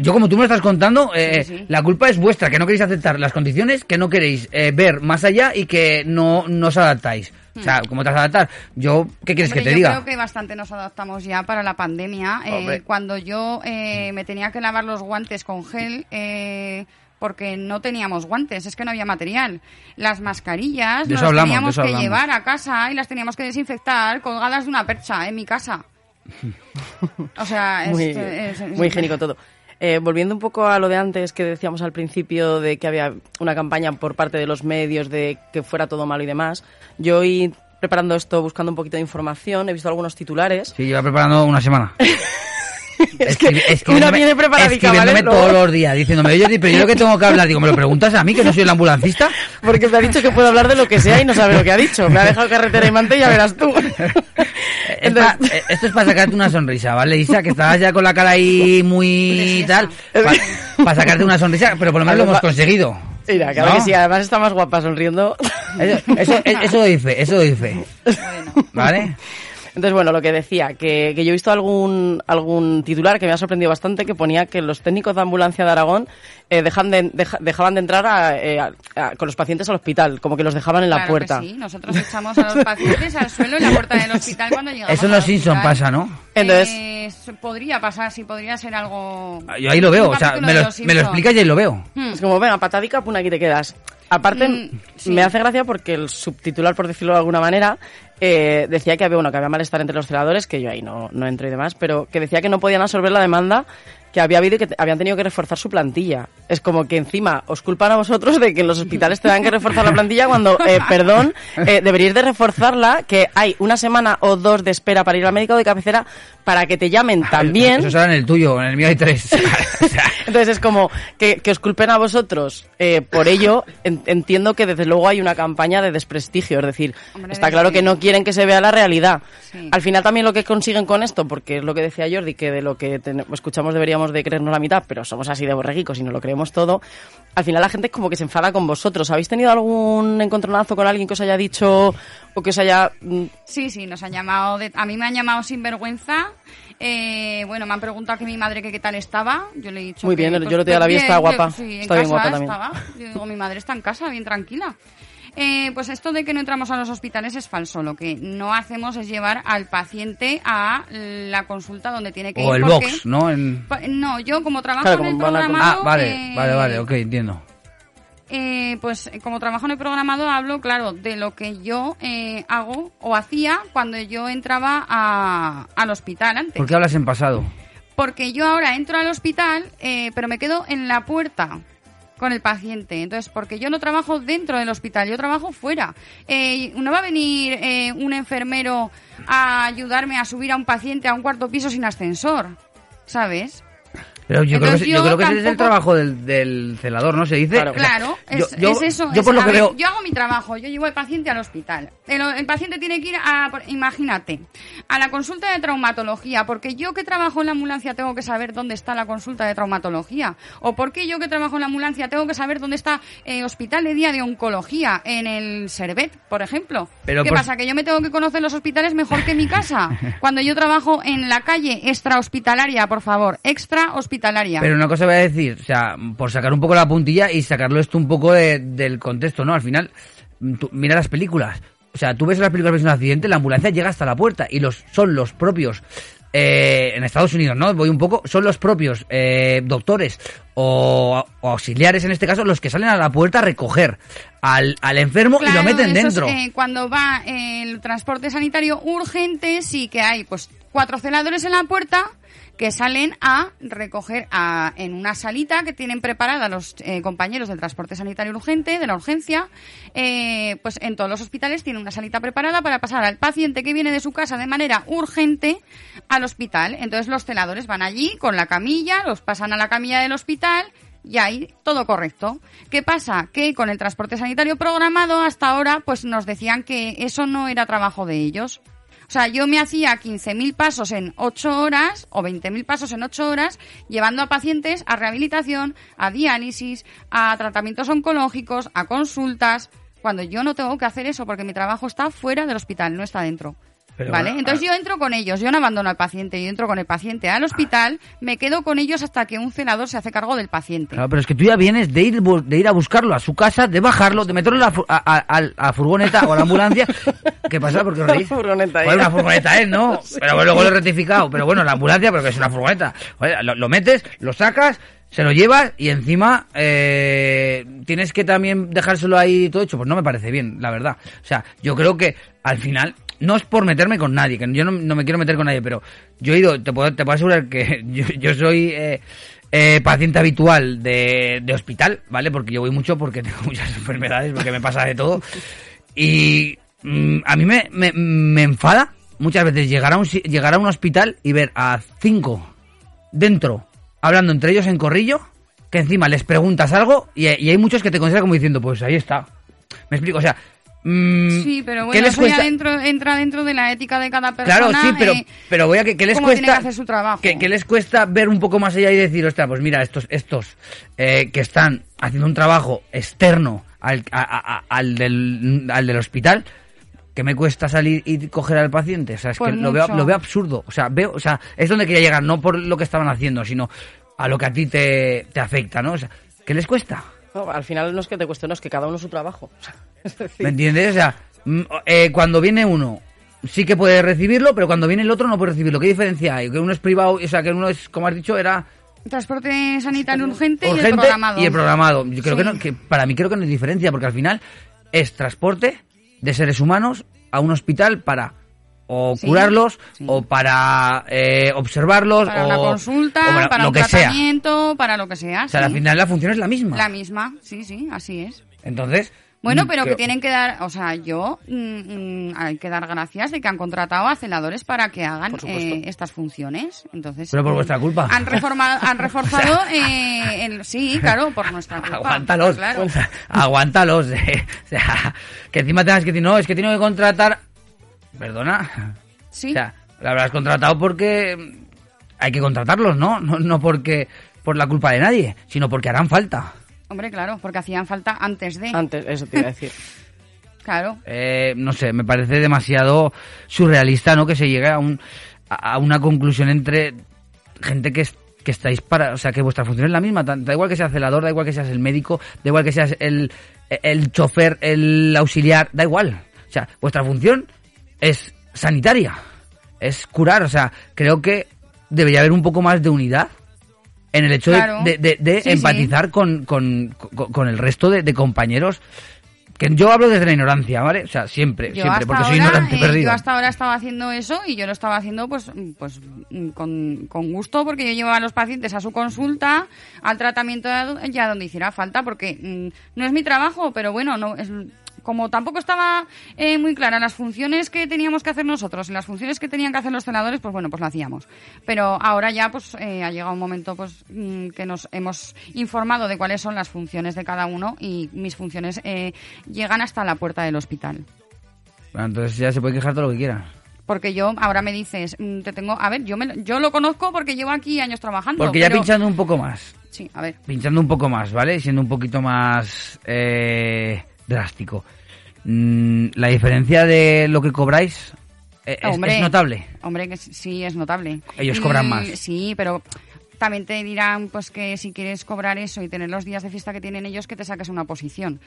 Yo como tú me estás contando, eh, Sí, sí. la culpa es vuestra, que no queréis aceptar las condiciones, que no queréis eh, ver más allá y que no, no os adaptáis. O sea, ¿cómo te vas a adaptar? Yo, ¿qué quieres Hmm. Hombre, que te yo diga? creo que bastante nos adaptamos ya para la pandemia. Eh, cuando yo eh, me tenía que lavar los guantes con gel, eh, porque no teníamos guantes, es que no había material. Las mascarillas nos las hablamos, teníamos que llevar a casa y las teníamos que desinfectar colgadas de una percha en mi casa. [laughs] O sea, es, muy, es- es- muy higiénico todo. Eh, volviendo un poco a lo de antes que decíamos al principio de que había una campaña por parte de los medios de que fuera todo malo y demás, yo hoy preparando esto, buscando un poquito de información, he visto algunos titulares. Sí, lleva preparando una semana. [laughs] [laughs] Es que Escribiéndome- una viene preparadica, escribiéndome ¿vale? todos los días, diciéndome, oye, pero yo lo que tengo que hablar, digo, ¿me lo preguntas a mí, que no soy el ambulancista? [laughs] Porque me ha dicho que puedo hablar de lo que sea y no sabe lo que ha dicho. Me ha dejado carretera y mante y ya verás tú. [laughs] Es pa- eh, esto es para sacarte una sonrisa, ¿vale, Isa? Que estabas ya con la cara ahí muy tal. Para sacarte una sonrisa, pero por lo menos lo hemos conseguido. Mira, claro ¿No? que sí, además está más guapa sonriendo. Eso, eso, eso doy fe, eso doy fe. ¿Vale? Entonces, bueno, lo que decía, que, que yo he visto algún, algún titular que me ha sorprendido bastante que ponía que los técnicos de ambulancia de Aragón eh, dejan de, deja- dejaban de entrar a, eh, a- a- con los pacientes al hospital, como que los dejaban en la Claro puerta. que sí, nosotros echamos a los pacientes al suelo en la puerta del hospital cuando llegamos. Eso en los al Simpson hospital. pasa, ¿no? Entonces- Eh, podría pasar, sí, podría ser algo... Yo ahí lo veo, o sea, me de lo, me lo explicas y ahí lo veo. Hmm. Es como, venga, patadica, pum, aquí te quedas. Aparte, Mm, sí. me hace gracia porque el subtitular, por decirlo de alguna manera, eh, decía que había, bueno, que había malestar entre los celadores, que yo ahí no, no entro y demás, pero que decía que no podían absorber la demanda que había habido y que te- habían tenido que reforzar su plantilla. Es como que encima os culpan a vosotros de que en los hospitales tengan que reforzar la plantilla cuando, eh, perdón, eh, deberíais de reforzarla, que hay una semana o dos de espera para ir al médico de cabecera para que te llamen también. Eso será en el tuyo, en el mío hay tres. [laughs] [laughs] Entonces es como que, que os culpen a vosotros eh, por ello. en- entiendo que desde luego hay una campaña de desprestigio. Es decir, Hombre, está claro que no quieren que se vea la realidad. Sí. Al final también lo que consiguen con esto, porque es lo que decía Jordi, que de lo que escuchamos deberíamos de creernos la mitad, pero somos así de borreguicos y no lo creemos todo. Al final la gente es como que se enfada con vosotros. ¿Habéis tenido algún encontronazo con alguien que os haya dicho o que os haya... mm, Sí, sí, nos han llamado, de- a mí me han llamado sinvergüenza. Eh, bueno, me han preguntado que mi madre que qué tal estaba. Yo le he dicho Muy que, bien, pues, yo el otro día la vi, estaba yo- guapa. sí, en Está bien guapa también. estaba. Yo digo, mi madre está en casa, bien tranquila. Eh, pues esto de que no entramos a los hospitales es falso. Lo que no hacemos es llevar al paciente a la consulta donde tiene que O ir. el porque- box, ¿no? En- No, yo como trabajo Claro, en el como programado... Ah, vale, eh, vale, vale, ok, entiendo. eh, pues como trabajo en el programado hablo, claro, de lo que yo eh, hago o hacía cuando yo entraba a- al hospital antes. ¿Por qué hablas en pasado? Porque yo ahora entro al hospital, eh, pero me quedo en la puerta con el paciente. Entonces, porque yo no trabajo dentro del hospital, yo trabajo fuera. Eh, no va a venir eh, un enfermero a ayudarme a subir a un paciente a un cuarto piso sin ascensor, ¿sabes? Pero yo creo que, yo yo creo que ese es el trabajo del, del celador, ¿no? Se dice. Claro. O sea, es, yo- es eso. Yo es- por lo a que ver, veo. yo hago mi trabajo, yo llevo al paciente al hospital. El, el paciente tiene que ir a, imagínate, a la consulta de traumatología, porque yo que trabajo en la ambulancia tengo que saber dónde está la consulta de traumatología, o porque yo que trabajo en la ambulancia tengo que saber dónde está eh, hospital de día de oncología en el Servet, por ejemplo. Pero ¿Qué por- pasa? Que yo me tengo que conocer los hospitales mejor que mi casa. [laughs] Cuando yo trabajo en la calle extra hospitalaria, por favor, extra hospitalaria. Pero una cosa voy a decir, o sea, por sacar un poco la puntilla y sacarlo esto un poco de- del contexto, ¿no? Al final, tú- mira las películas. O sea, tú ves las películas de un accidente, la ambulancia llega hasta la puerta y los son los propios eh, en Estados Unidos, ¿no? Voy un poco, son los propios eh, doctores o, o auxiliares en este caso los que salen a la puerta a recoger al, al enfermo y lo meten es, dentro. eh, cuando va el transporte sanitario urgente, sí que hay pues cuatro celadores en la puerta que salen a recoger a, en una salita que tienen preparada los eh, compañeros del transporte sanitario urgente, de la urgencia, eh, pues en todos los hospitales tienen una salita preparada para pasar al paciente que viene de su casa de manera urgente al hospital. Entonces los celadores van allí con la camilla, los pasan a la camilla del hospital y ahí todo correcto. ¿Qué pasa? Que con el transporte sanitario programado hasta ahora pues nos decían que eso no era trabajo de ellos. O sea, yo me hacía 15.000 pasos en 8 horas o 20.000 pasos en 8 horas llevando a pacientes a rehabilitación, a diálisis, a tratamientos oncológicos, a consultas, cuando yo no tengo que hacer eso porque mi trabajo está fuera del hospital, no está dentro. Pero ¿Vale? bueno, Entonces yo entro con ellos, yo no abandono al paciente, yo entro con el paciente al hospital, me quedo con ellos hasta que un celador se hace cargo del paciente. Claro, pero es que tú ya vienes de ir, de ir a buscarlo a su casa, de bajarlo, de meterlo a, a- a- a furgoneta o a la ambulancia. [laughs] ¿Qué pasa? ¿Por qué os reís? furgoneta Joder, una furgoneta es, ¿no? [laughs] Pero luego lo he rectificado. Pero bueno, la ambulancia, pero que es una furgoneta. Joder, lo, lo metes, lo sacas, se lo llevas y encima eh, tienes que también dejárselo ahí todo hecho. Pues no me parece bien, la verdad. O sea, yo creo que al final no es por meterme con nadie, que yo no, me quiero meter con nadie, pero yo he ido, te puedo, te puedo asegurar que [laughs] yo, soy eh, eh, paciente habitual de, hospital, ¿vale? Porque yo voy mucho porque [laughs] tengo muchas enfermedades, porque me pasa de todo. Y mm, a mí me, me, me enfada muchas veces llegar a, un, llegar a un hospital y ver a cinco dentro, hablando entre ellos en corrillo, que encima les preguntas algo y, y hay muchos que te consideran como diciendo, pues ahí está. Me explico, o sea... mm, Sí, pero ¿qué bueno, les eso ya cuesta? dentro, entra dentro de la ética de cada persona. Claro, sí, pero, eh, pero voy a que, que les cuesta que hacer su trabajo. que, que les cuesta ver un poco más allá y decir, ostras, pues mira, estos, estos eh, que están haciendo un trabajo externo al, a- a- a- al, del, al del hospital, que me cuesta salir y coger al paciente. O sea, es Pues que lo veo, lo veo absurdo. O sea, veo, o sea, es donde quería llegar, no por lo que estaban haciendo, sino a lo que a ti te, te afecta, ¿no? O sea, ¿qué les cuesta? No, al final no es que te cueste, no, es que cada uno su trabajo. [laughs] Es decir, ¿Me entiendes? O sea, mm, eh, cuando viene uno sí que puede recibirlo, pero cuando viene el otro no puede recibirlo. ¿Qué diferencia hay? Que uno es privado, o sea, que uno es, como has dicho, era Transporte sanitario urgente, y el urgente programado. y el programado. Yo creo Sí. que, no, que para mí creo que no hay diferencia, porque al final es transporte de seres humanos a un hospital para o Sí, curarlos o para eh, observarlos Para o una consulta, o para para lo un que sea. tratamiento, para lo que sea. O sea, sí. al final la función es la misma. La misma, sí, sí, así es. Entonces, Bueno, mm, pero que tienen que dar, o sea, yo mm, mm, hay que dar gracias de que han contratado a celadores para que hagan eh, estas funciones. Entonces, Pero por vuestra culpa. Han reformado, han [laughs] reforzado, eh, el- sí, claro, por nuestra culpa. Aguántalos, Claro. [laughs] aguántalos. eh. [laughs] O sea, que encima tengas que decir, no, es que tengo que contratar. Perdona. Sí. O sea, la habrás contratado porque hay que contratarlos, ¿no? No, no porque por la culpa de nadie, sino porque harán falta. Hombre, claro, porque hacían falta antes de. Antes, eso te iba a decir. [laughs] Claro. Eh, no sé, me parece demasiado surrealista, ¿no? Que se llegue a, un, a una conclusión entre gente que, es- que estáis para... O sea, que vuestra función es la misma. Da igual que seas celador, da igual que seas el médico, da igual que seas el, el chofer, el auxiliar, da igual. O sea, vuestra función es sanitaria, es curar. O sea, creo que debería haber un poco más de unidad en el hecho de- Claro. de, de- de Sí, sí. empatizar Con, con, con- con el resto de, de compañeros. Que yo hablo desde la ignorancia, ¿vale? O sea, siempre, Yo siempre, porque soy ignorante eh, perdido. Yo hasta ahora estaba haciendo eso y yo lo estaba haciendo pues, pues con, con gusto porque yo llevaba a los pacientes a su consulta, al tratamiento ya donde hiciera falta porque mm, no es mi trabajo, pero bueno, no es como tampoco estaba eh, muy clara las funciones que teníamos que hacer nosotros y las funciones que tenían que hacer los celadores, pues bueno, pues lo hacíamos. Pero ahora ya pues eh, ha llegado un momento pues mm, que nos hemos informado de cuáles son las funciones de cada uno y mis funciones eh, llegan hasta la puerta del hospital. Bueno, entonces ya se puede quejar todo lo que quiera. Porque yo, ahora me dices, mm, te tengo, a ver, yo me, lo- yo lo conozco porque llevo aquí años trabajando. Porque ya pero- pinchando un poco más, Sí, a ver. pinchando un poco más, ¿vale? Siendo un poquito más eh, drástico. Mm, la diferencia de lo que cobráis eh, es, Hombre, es notable. Hombre, que sí, es notable. Ellos cobran Mm, más. Sí, pero también te dirán pues que si quieres cobrar eso y tener los días de fiesta que tienen ellos, que te saques una posición.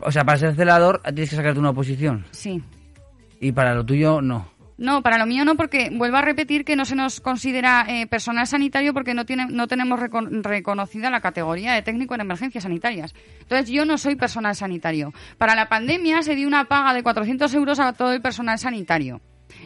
O sea, para ser celador tienes que sacarte una oposición. Sí. Y para lo tuyo, no. No, para lo mío no, porque vuelvo a repetir que no se nos considera eh, personal sanitario porque no, tiene, no tenemos recon- reconocida la categoría de técnico en emergencias sanitarias. Entonces, yo no soy personal sanitario. Para la pandemia se dio una paga de 400 euros a todo el personal sanitario.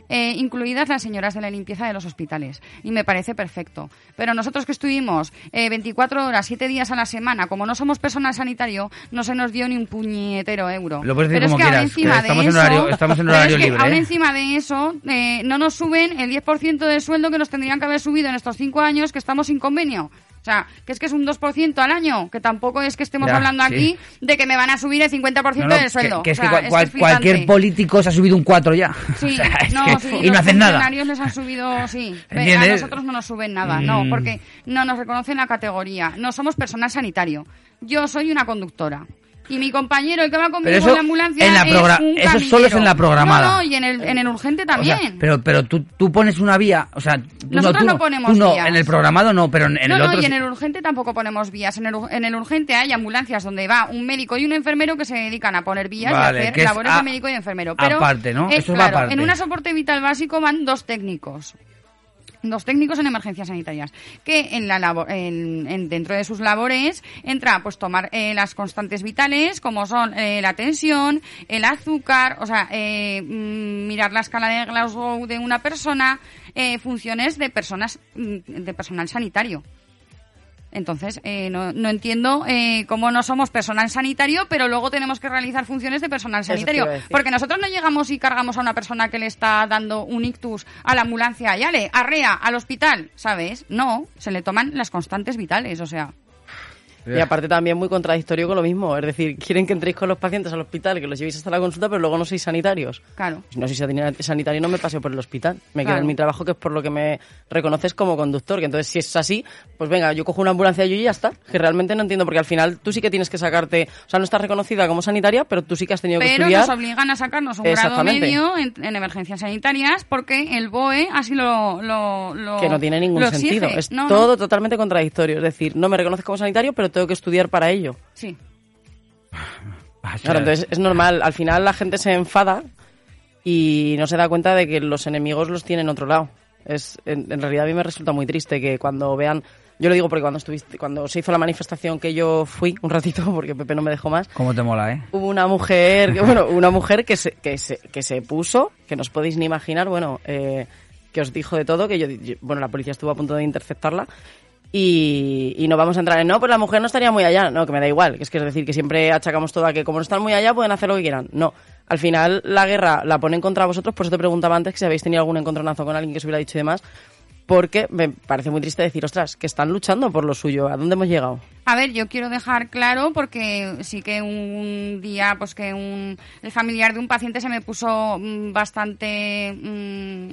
Eh, incluidas las señoras de la limpieza de los hospitales. Y me parece perfecto. Pero nosotros que estuvimos eh, 24 horas, 7 días a la semana, como no somos personal sanitario, no se nos dio ni un puñetero euro. Lo puedes decir pero es que quieras, que encima estamos de en eso, horario- estamos en pero horario es que libre, aún ¿eh? encima de eso, eh, no nos suben el 10% de sueldo que nos tendrían que haber subido en estos 5 años que estamos sin convenio. O sea, que es que es un 2% al año, que tampoco es que estemos Ya, hablando sí. aquí de que me van a subir el 50% No, no, del que- sueldo. Que, es O que sea, cual- cual- es flipante. cualquier político se ha subido un 4 ya. Sí, [laughs] O sea, no, que- sí, y no los hacen nada. funcionarios les han subido, sí. Ve, A nosotros no nos suben nada, no, Mm. porque no nos reconocen la categoría. No somos personal sanitario. Yo soy una conductora. Y mi compañero, el que va conmigo eso en la ambulancia, en la es un eso solo es en la programada. No, no, y en el, en el urgente O sea, también. pero pero tú, tú pones una vía, o sea, Nosotros tú no ponemos tú no, vías. en el programado no, pero en, en no, el no, otro y en el urgente tampoco ponemos vías. En el, en el urgente hay ambulancias donde va un médico y un enfermero que se dedican a poner vías Vale, y a hacer labores a- de médico y enfermero. Pero aparte, ¿no? es, Eso va claro, aparte. En una soporte vital básico van dos técnicos. Dos técnicos en emergencias sanitarias que en la labor, en, en- dentro de sus labores entra pues tomar eh, las constantes vitales como son eh, la tensión, el azúcar, o sea eh, mm, mirar la escala de Glasgow de una persona, eh, funciones de personas mm, de personal sanitario. Entonces, eh, no, no entiendo eh, cómo no somos personal sanitario, pero luego tenemos que realizar funciones de personal sanitario. Porque nosotros no llegamos y cargamos a una persona que le está dando un ictus a la ambulancia y ale, arrea al hospital, ¿sabes? No, se le toman las constantes vitales, o sea. Y aparte también muy contradictorio con lo mismo. Es decir, quieren que entréis con los pacientes al hospital, que los llevéis hasta la consulta, pero luego no sois sanitarios. Claro. Si no soy sanita- sanitario no me paseo por el hospital. Me quedo en mi trabajo, que es por lo que me reconoces como conductor. Que entonces, si es así, pues venga, yo cojo una ambulancia yo y ya está. Que realmente no entiendo, porque al final tú sí que tienes que sacarte... O sea, no estás reconocida como sanitaria, pero tú sí que has tenido que Pero estudiar... nos obligan a sacarnos un grado medio en, en emergencias sanitarias porque el BOE así lo, lo, lo- que no tiene ningún exige. sentido. Es No, no. todo totalmente contradictorio. Es decir, no me reconoces como sanitario, pero tengo que estudiar para ello. Sí. Claro, entonces es normal. Al final la gente se enfada y no se da cuenta de que los enemigos los tienen otro lado. Es, en, en realidad a mí me resulta muy triste que cuando vean... Yo lo digo porque cuando estuviste, cuando se hizo la manifestación que yo fui un ratito, [laughs] porque Pepe no me dejó más, ¿Cómo te mola, eh? hubo una mujer, que, bueno, una mujer que se, que se, que se puso, que no os podéis ni imaginar, bueno, eh, que os dijo de todo, que yo, yo- bueno, la policía estuvo a punto de interceptarla. Y, no vamos a entrar en, no, pues la mujer no estaría muy allá. No, que me da igual. Que es que es decir, que siempre achacamos todo a que como no están muy allá, pueden hacer lo que quieran. No. Al final, la guerra la ponen contra vosotros, por eso te preguntaba antes que si habéis tenido algún encontronazo con alguien que os hubiera dicho y demás. Porque me parece muy triste decir, ostras, que están luchando por lo suyo. ¿A dónde hemos llegado? A ver, yo quiero dejar claro porque sí que un día, pues que un, el familiar de un paciente se me puso mm, bastante mm,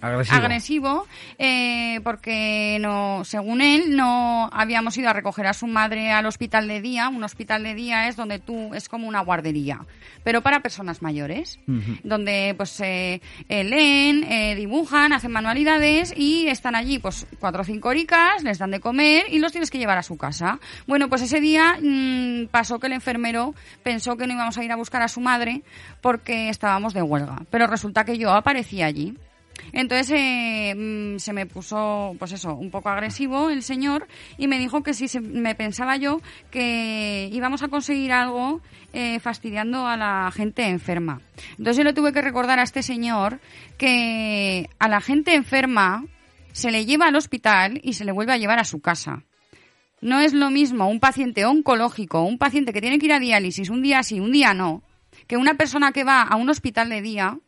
Agresivo. agresivo, eh, porque no, según él, no habíamos ido a recoger a su madre al hospital de día. Un hospital de día es donde tú es como una guardería, pero para personas mayores donde pues eh, eh, leen, eh, dibujan, hacen manualidades y están allí pues cuatro o cinco horicas, les dan de comer y los tienes que llevar a su casa. Bueno, pues ese día mm, pasó que el enfermero pensó que no íbamos a ir a buscar a su madre porque estábamos de huelga, pero resulta que yo aparecí allí. Entonces eh, mm, se me puso, pues eso, un poco agresivo el señor y me dijo que si se- me pensaba yo que íbamos a conseguir algo eh, fastidiando a la gente enferma. Entonces yo le tuve que recordar a este señor que a la gente enferma se le lleva al hospital y se le vuelve a llevar a su casa. No es lo mismo un paciente oncológico, un paciente que tiene que ir a diálisis un día sí, un día no, que una persona que va a un hospital de día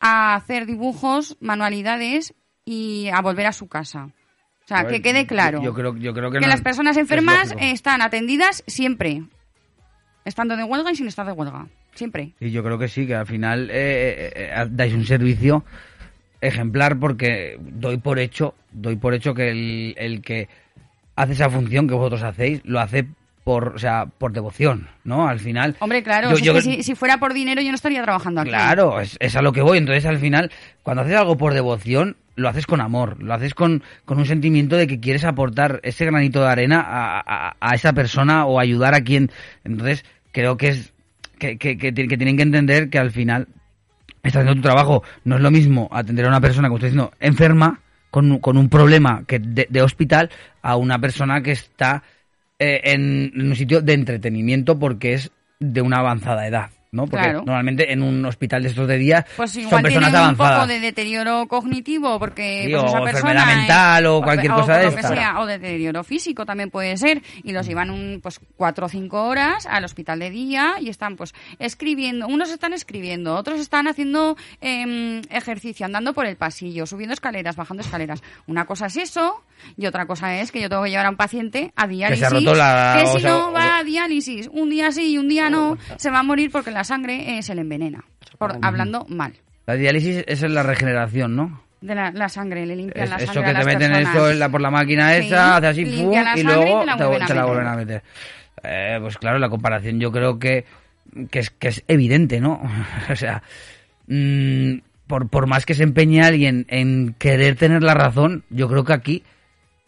a hacer dibujos, manualidades y a volver a su casa. O sea, ver, que quede claro. Yo, yo creo, yo creo que, que no- las personas enfermas están atendidas siempre, estando de huelga y sin estar de huelga. Siempre. Y yo creo que sí, que al final eh, eh, eh, dais un servicio ejemplar porque doy por hecho, doy por hecho que el, el que hace esa función que vosotros hacéis, lo hace por, o sea, por devoción, ¿no? Al final. Hombre, claro, Yo- que si, si fuera por dinero yo no estaría trabajando aquí. Claro, es, es a lo que voy. Entonces, al final, cuando haces algo por devoción, lo haces con amor, lo haces con, con un sentimiento de que quieres aportar ese granito de arena a, a- a esa persona o ayudar a quien. Entonces, creo que es que, que, que ti- que tienen que entender que al final estás haciendo tu trabajo. No es lo mismo atender a una persona, como estoy diciendo, enferma, con, un- con un problema que de, de hospital, a una persona que está eh, en, en un sitio de entretenimiento porque es de una avanzada edad. ¿no? Porque Claro. normalmente en un hospital de estos de día Pues son personas tienen un poco avanzadas. de deterioro cognitivo porque Sí, pues, o esa enfermedad persona mental o eh, cualquier o cosa por de lo que esta. sea, o de deterioro físico también puede ser y los llevan un, pues cuatro o cinco horas al hospital de día y están pues escribiendo unos están escribiendo otros están haciendo em, ejercicio andando por el pasillo subiendo escaleras bajando escaleras una cosa es eso y otra cosa es que yo tengo que llevar a un paciente a diálisis la- que si sea, no va a diálisis un día sí y un día no se va a morir porque la sangre eh, se le envenena por, hablando mal La diálisis es la regeneración, ¿no? de la, la sangre, le limpian Es- la eso sangre que a te meten personas. esto en la- por la máquina Sí, esa, hace así, y luego te la vuelven a te la meter. vuelven a meter. Eh, pues claro, la comparación yo creo que, que, es, que es evidente, ¿no? [laughs] o sea, mm, por, por más que se empeñe alguien en querer tener la razón, yo creo que aquí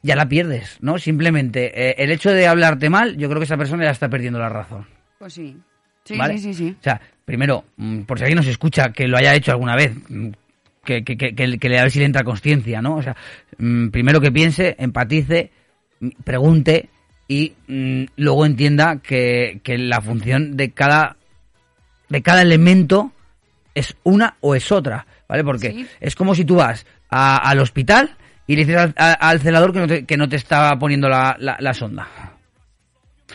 ya la pierdes, ¿no? Simplemente eh, el hecho de hablarte mal, yo creo que esa persona ya está perdiendo la razón. Pues sí. Sí, ¿vale? sí, sí, sí. O sea, primero, mm, por si alguien nos escucha que lo haya hecho alguna vez, mm, que, que, que, que, que le- a ver si le entra conciencia, ¿no? O sea, mm, primero que piense, empatice, pregunte y luego entienda que, que la función de cada de cada elemento es una o es otra, ¿vale? Porque Sí. es como si tú vas a- al hospital y le dices al, a- al celador que no te, que no te está poniendo la, la- la sonda.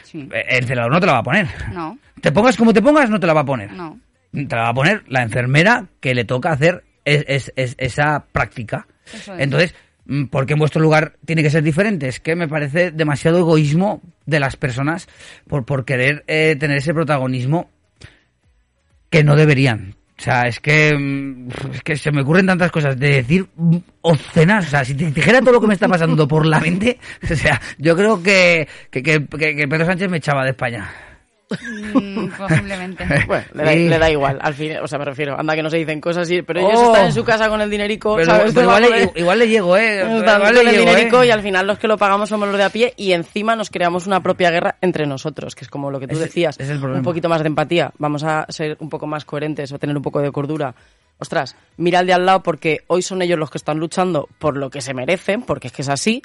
Sí. El celador no te la va a poner. No, Te pongas como te pongas, no te la va a poner. no. Te la va a poner la enfermera que le toca hacer es- es- es- esa práctica. Es. Entonces, mm, ¿por qué en vuestro lugar tiene que ser diferente? Es que me parece demasiado egoísmo de las personas por, por querer eh, tener ese protagonismo que no deberían. Sea, es que, mm, es que se me ocurren tantas cosas de decir obscenas. O sea, si te dijera todo lo que me está pasando por la mente, [laughs] o sea, yo creo que, que, que- que Pedro Sánchez me echaba de España. Mm, [laughs] posiblemente. Bueno, le da, Y- le da igual, al fin, o sea, me refiero, anda que no se dicen cosas así, pero ellos Oh. están en su casa con el dinerico, Pero, ¿sabes? pero Te va igual, a le, poner- igual le llego, ¿eh? Están Igual con le el llego, dinerico ¿eh? y al final los que lo pagamos somos los de a pie y encima nos creamos una propia guerra entre nosotros, que es como lo que tú decías, es el problema. un poquito más de empatía, vamos a ser un poco más coherentes o tener un poco de cordura. Ostras, mira al de al lado porque hoy son ellos los que están luchando por lo que se merecen, porque es que es así,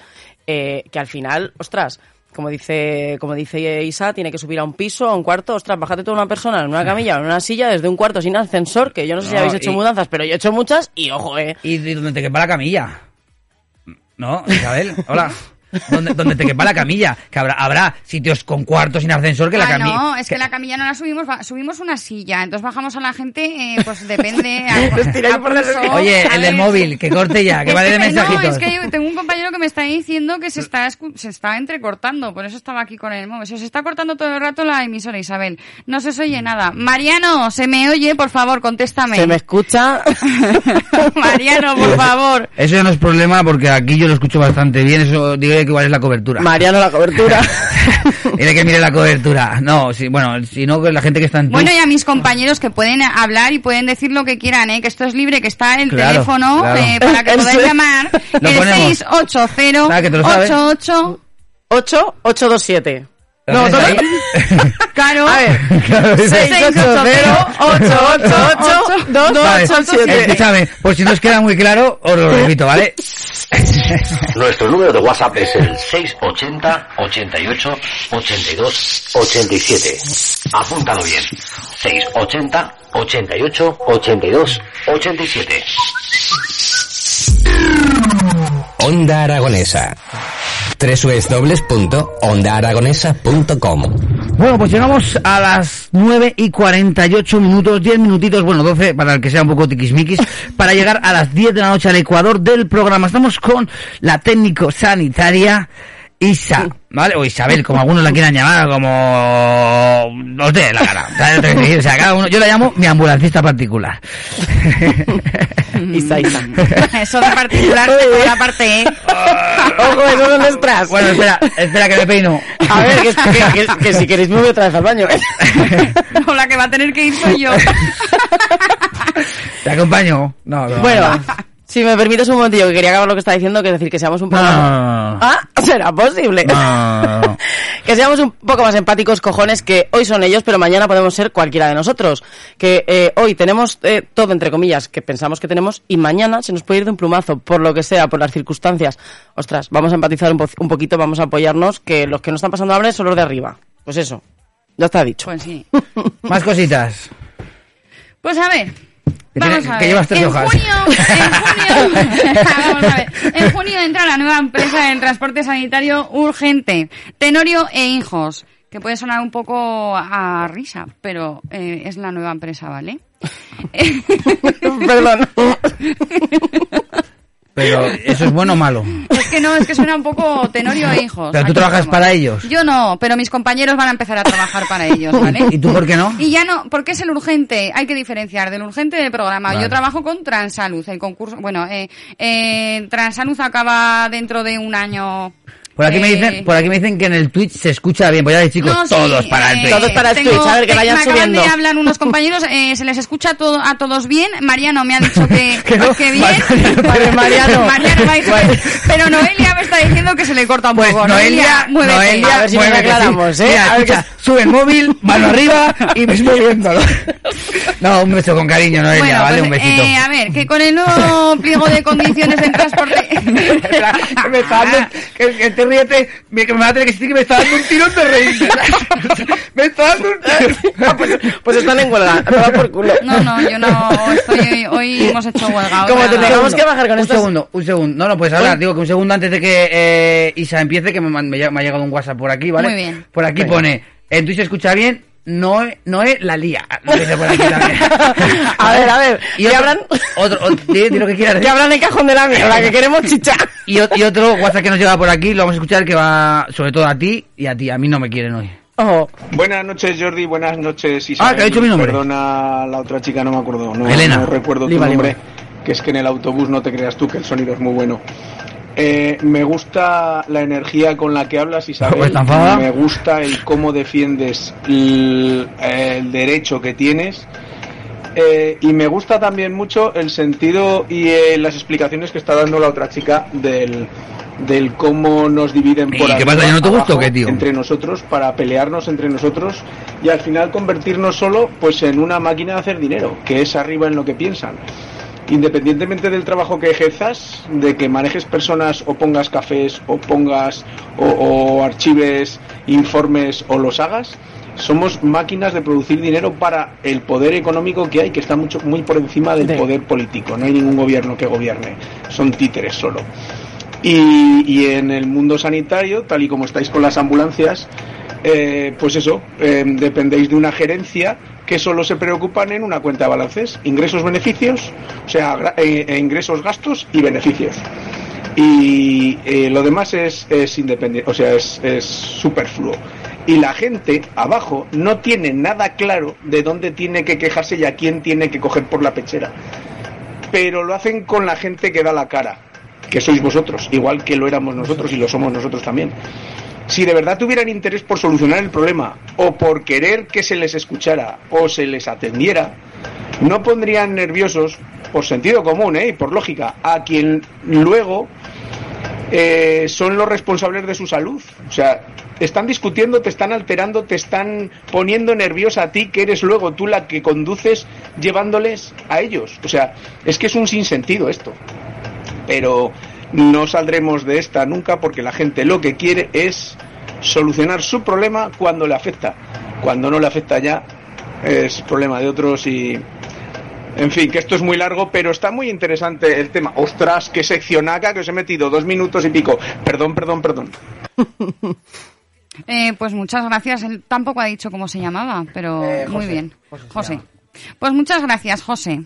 eh, que al final, ostras, como dice, como dice Isa, tiene que subir a un piso, a un cuarto, ostras, bájate toda una persona en una camilla o en una silla desde un cuarto sin ascensor, que yo no sé si habéis hecho y- mudanzas, pero yo he hecho muchas y ojo, eh. ¿Y de dónde te quepa la camilla? ¿No, Isabel? Hola. ¿Dónde, dónde te quepa la camilla? Que habrá, habrá sitios con cuartos sin ascensor que la Ah, camilla... no, es que la camilla no la subimos, subimos una silla, entonces bajamos a la gente, eh, pues depende. a- [laughs] a pulso, Oye, el del móvil, que corte ya, que vale de mensajitos. No, es que yo tengo un compañero que me está diciendo que se está, escu- se está entrecortando, por eso estaba aquí con el móvil. Se os está cortando todo el rato la emisora, Isabel. No se os oye nada. Mariano, ¿se me oye? Por favor, contéstame. Se me escucha. [laughs] Mariano, por favor. Eso ya no es problema porque aquí yo lo escucho bastante bien, eso diré que igual es la cobertura. Mariano, la cobertura. [laughs] Dile que mire la cobertura. No, si, bueno, si no, la gente que está en Bueno, y a mis compañeros que pueden hablar y pueden decir lo que quieran, ¿eh? que esto es libre, que está el Claro, teléfono claro. eh, para que [laughs] podáis llamar el ponemos. 680 Ah, que te lo sabes. 88 8, 8, 2, 7. ¿Lo No, todo-? [laughs] Claro. A ver, Claro, sí. 680 888 Vale, 287. escúchame, por si no os queda muy claro, os lo repito, ¿vale? [laughs] Nuestro número de WhatsApp es el 680 88 82 87. Apúntalo bien. 680 88 82 87. Onda Aragonesa. www.ondaaragonesa.com Bueno, pues llegamos a las 9 y 48 minutos, 10 minutitos, bueno, 12 para el que sea un poco tiquismiquis, [laughs] para llegar a las 10 de la noche al Ecuador del programa. Estamos con la técnico sanitaria Isa, ¿vale? O Isabel, como algunos la quieran llamar, como... No sé, la cara. [laughs] O sea, cada uno... Yo la llamo mi ambulancista particular. [laughs] [laughs] Isa, Isa. [laughs] Eso de particular por la parte, ¿eh? [laughs] Ojo, eso son extras. Bueno, espera, espera que me peino. A ver, que, que- que- que si queréis me voy otra vez al baño. O la que va a tener que ir soy yo. ¿Te acompaño? No, no. Bueno, si me permites un momentillo, que quería acabar lo que está diciendo, que es decir, que seamos un poco... No, no, no, no. Ah, [laughs] será posible. No, no, [laughs] no. que seamos un poco más empáticos, cojones, que hoy son ellos, pero mañana podemos ser cualquiera de nosotros. Que eh, hoy tenemos eh, todo, entre comillas, que pensamos que tenemos, y mañana se nos puede ir de un plumazo, por lo que sea, por las circunstancias. Ostras, vamos a empatizar un, po- un poquito, vamos a apoyarnos, que los que no están pasando hambre son los de arriba. Pues eso, ya está dicho. Pues sí. [laughs] Más cositas. Pues a ver. Que Vamos tiene- a que ver. llevas tres en hojas. junio, en junio, [laughs] vamos a ver. En junio entra la nueva empresa de transporte sanitario urgente, Tenorio e Hijos, que puede sonar un poco a risa, pero eh, es la nueva empresa, ¿vale? [laughs] Perdón. [laughs] Pero eso es bueno o malo. Es que no, es que suena un poco Tenorio e Hijos. Pero tú trabajas estamos. para ellos. Yo no, pero mis compañeros van a empezar a trabajar para ellos, ¿vale? ¿Y tú por qué no? Y ya no, porque es el urgente, hay que diferenciar del urgente del programa. Vale. Yo trabajo con Transalud, el concurso, bueno, eh, eh, Transalud acaba dentro de un año. Por aquí, me Eh, dicen, por aquí me dicen que en el Twitch se escucha bien. Pues ya chicos, No, sí, todos para el eh, Twitch. Todos para el tengo- Twitch, a ver, que vayan me acaban subiendo. de hablar unos compañeros, eh, se les escucha todo, a todos bien. Mariano me ha dicho que, [laughs] que bien. Vale, [laughs] Mariano. Mariano me ha dicho que- pero Noelia me está diciendo que se le corta un Pues poco. Noelia, muévete. Noelia, A ver si nos mueve que aclaramos, ¿eh? Mira, A ver escucha, sube el móvil, mano arriba y ves moviéndolo. [laughs] No, un beso con cariño, Noelia, Bueno, vale, pues, un besito. eh, a ver, que con el nuevo pliego de condiciones del transporte... que me está dando, que, que ríete, me- va a tener que decir que me está dando un tirón de reír. [laughs] me está dando un tirón. pues, pues están en huelga, a tomar por culo. No, no, yo no estoy... Hoy hemos hecho huelga. Como hoy te tengamos que bajar con un estas- segundo, un segundo. No, no puedes hablar. Digo que un segundo antes de que eh, Isa empiece, que me, ha llegado un WhatsApp por aquí, ¿vale? Muy bien. Por aquí Venga. pone, en Twitch se escucha bien, Noé, Noé la lía. Lo dice por aquí [laughs] también. A ver, a ver, Y ¿qué otro, habrán? otro, otro- di, di lo que quieras Que hablan en cajón de la mierda, que queremos chicha. Y, otro WhatsApp que nos llega por aquí, lo vamos a escuchar, que va sobre todo a ti y a ti. A mí no me quieren hoy. Oh, Buenas noches Jordi, buenas noches Ah, Isabel. que ha dicho mi nombre. Perdona la otra chica, no me acuerdo, no, Elena. no recuerdo tu Lima, Lima. nombre. Que es que en el autobús no te creas tú que el sonido es muy bueno. Eh, me gusta la energía con la que hablas Isabel. Pues. Me gusta el cómo defiendes el, el derecho que tienes. Eh, y me gusta también mucho el sentido y eh, las explicaciones que está dando la otra chica del, del cómo nos dividen ¿Y por qué arriba, pasa, ya no te gusta o abajo, qué, tío? entre nosotros para pelearnos entre nosotros y al final convertirnos solo pues en una máquina de hacer dinero, que es arriba en lo que piensan. Independientemente del trabajo que ejerzas, de que manejes personas o pongas cafés o pongas o, o archives informes o los hagas, somos máquinas de producir dinero para el poder económico que hay, que está mucho muy por encima del De- poder político. No hay ningún gobierno que gobierne, son títeres solo. Y, y en el mundo sanitario, tal y como estáis con las ambulancias, eh, pues eso, eh, dependéis de una gerencia que solo se preocupan en una cuenta de balances, ingresos, beneficios, o sea, eh, eh, ingresos, gastos y beneficios. Y eh, lo demás es, es independiente, o sea, es, es superfluo. Y la gente abajo no tiene nada claro de dónde tiene que quejarse y a quién tiene que coger por la pechera. Pero lo hacen con la gente que da la cara, que sois vosotros, igual que lo éramos nosotros y lo somos nosotros también. Si de verdad tuvieran interés por solucionar el problema o por querer que se les escuchara o se les atendiera, no pondrían nerviosos, por sentido común ¿eh? y por lógica, a quien luego eh, son los responsables de su salud. O sea, están discutiendo, te están alterando, te están poniendo nerviosa a ti, que eres luego tú la que conduces llevándoles a ellos. O sea, es que es un sinsentido esto. Pero no saldremos de esta nunca porque la gente lo que quiere es solucionar su problema cuando le afecta. Cuando no le afecta ya es problema de otros y en fin, que esto es muy largo, pero está muy interesante el tema. Ostras, qué seccionaca que os he metido, dos minutos y pico. Perdón, perdón, perdón. [laughs] Eh, pues muchas gracias. Él tampoco ha dicho cómo se llamaba, pero Eh, muy bien. José. Pues muchas gracias, José.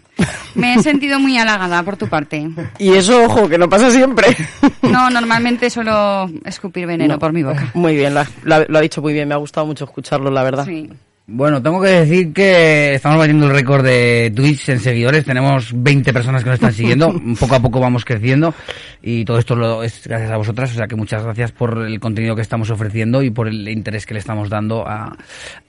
Me he sentido muy halagada por tu parte. y eso, ojo, que no pasa siempre. No, normalmente suelo escupir veneno No. por mi boca. Muy bien, lo ha- lo ha dicho muy bien, me ha gustado mucho escucharlo, la verdad. Sí. Bueno, tengo que decir que estamos batiendo el récord de Twitch en seguidores. Tenemos 20 personas que nos están siguiendo. [laughs] poco a poco vamos creciendo. Y todo esto lo es gracias a vosotras. O sea que muchas gracias por el contenido que estamos ofreciendo y por el interés que le estamos dando a,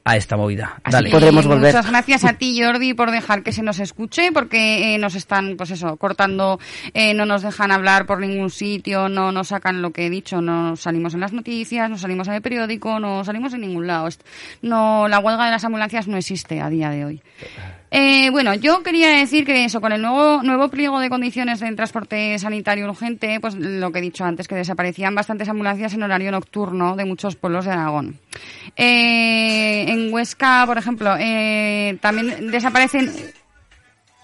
a esta movida. Dale. Y Muchas gracias a ti, Jordi, por dejar que se nos escuche, porque eh, nos están, pues eso, cortando, eh, no nos dejan hablar por ningún sitio, no nos sacan lo que he dicho, no salimos en las noticias, no salimos en el periódico, no salimos en ningún lado. No, la huelga de las ambulancias no existe a día de hoy. Eh, bueno, yo quería decir que eso, con el nuevo, nuevo pliego de condiciones del transporte sanitario urgente, pues lo que he dicho antes, que desaparecían bastantes ambulancias en horario nocturno de muchos pueblos de Aragón. Eh, en Huesca, por ejemplo, eh, también desaparecen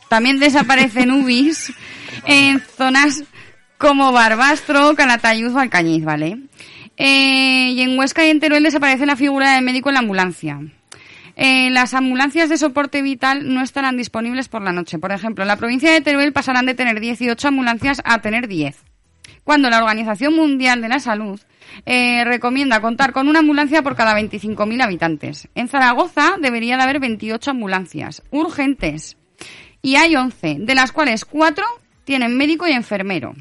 También desaparecen UBIs en zonas como Barbastro, Calatayud o Alcañiz, ¿vale? Y en Huesca y en Teruel desaparece la figura del médico en la ambulancia. Eh, las ambulancias de soporte vital no estarán disponibles por la noche. Por ejemplo, en la provincia de Teruel pasarán de tener 18 ambulancias a tener 10. Cuando la Organización Mundial de la Salud eh, recomienda contar con una ambulancia por cada 25.000 habitantes. En Zaragoza debería de haber 28 ambulancias urgentes y hay 11, de las cuales 4 tienen médico y enfermero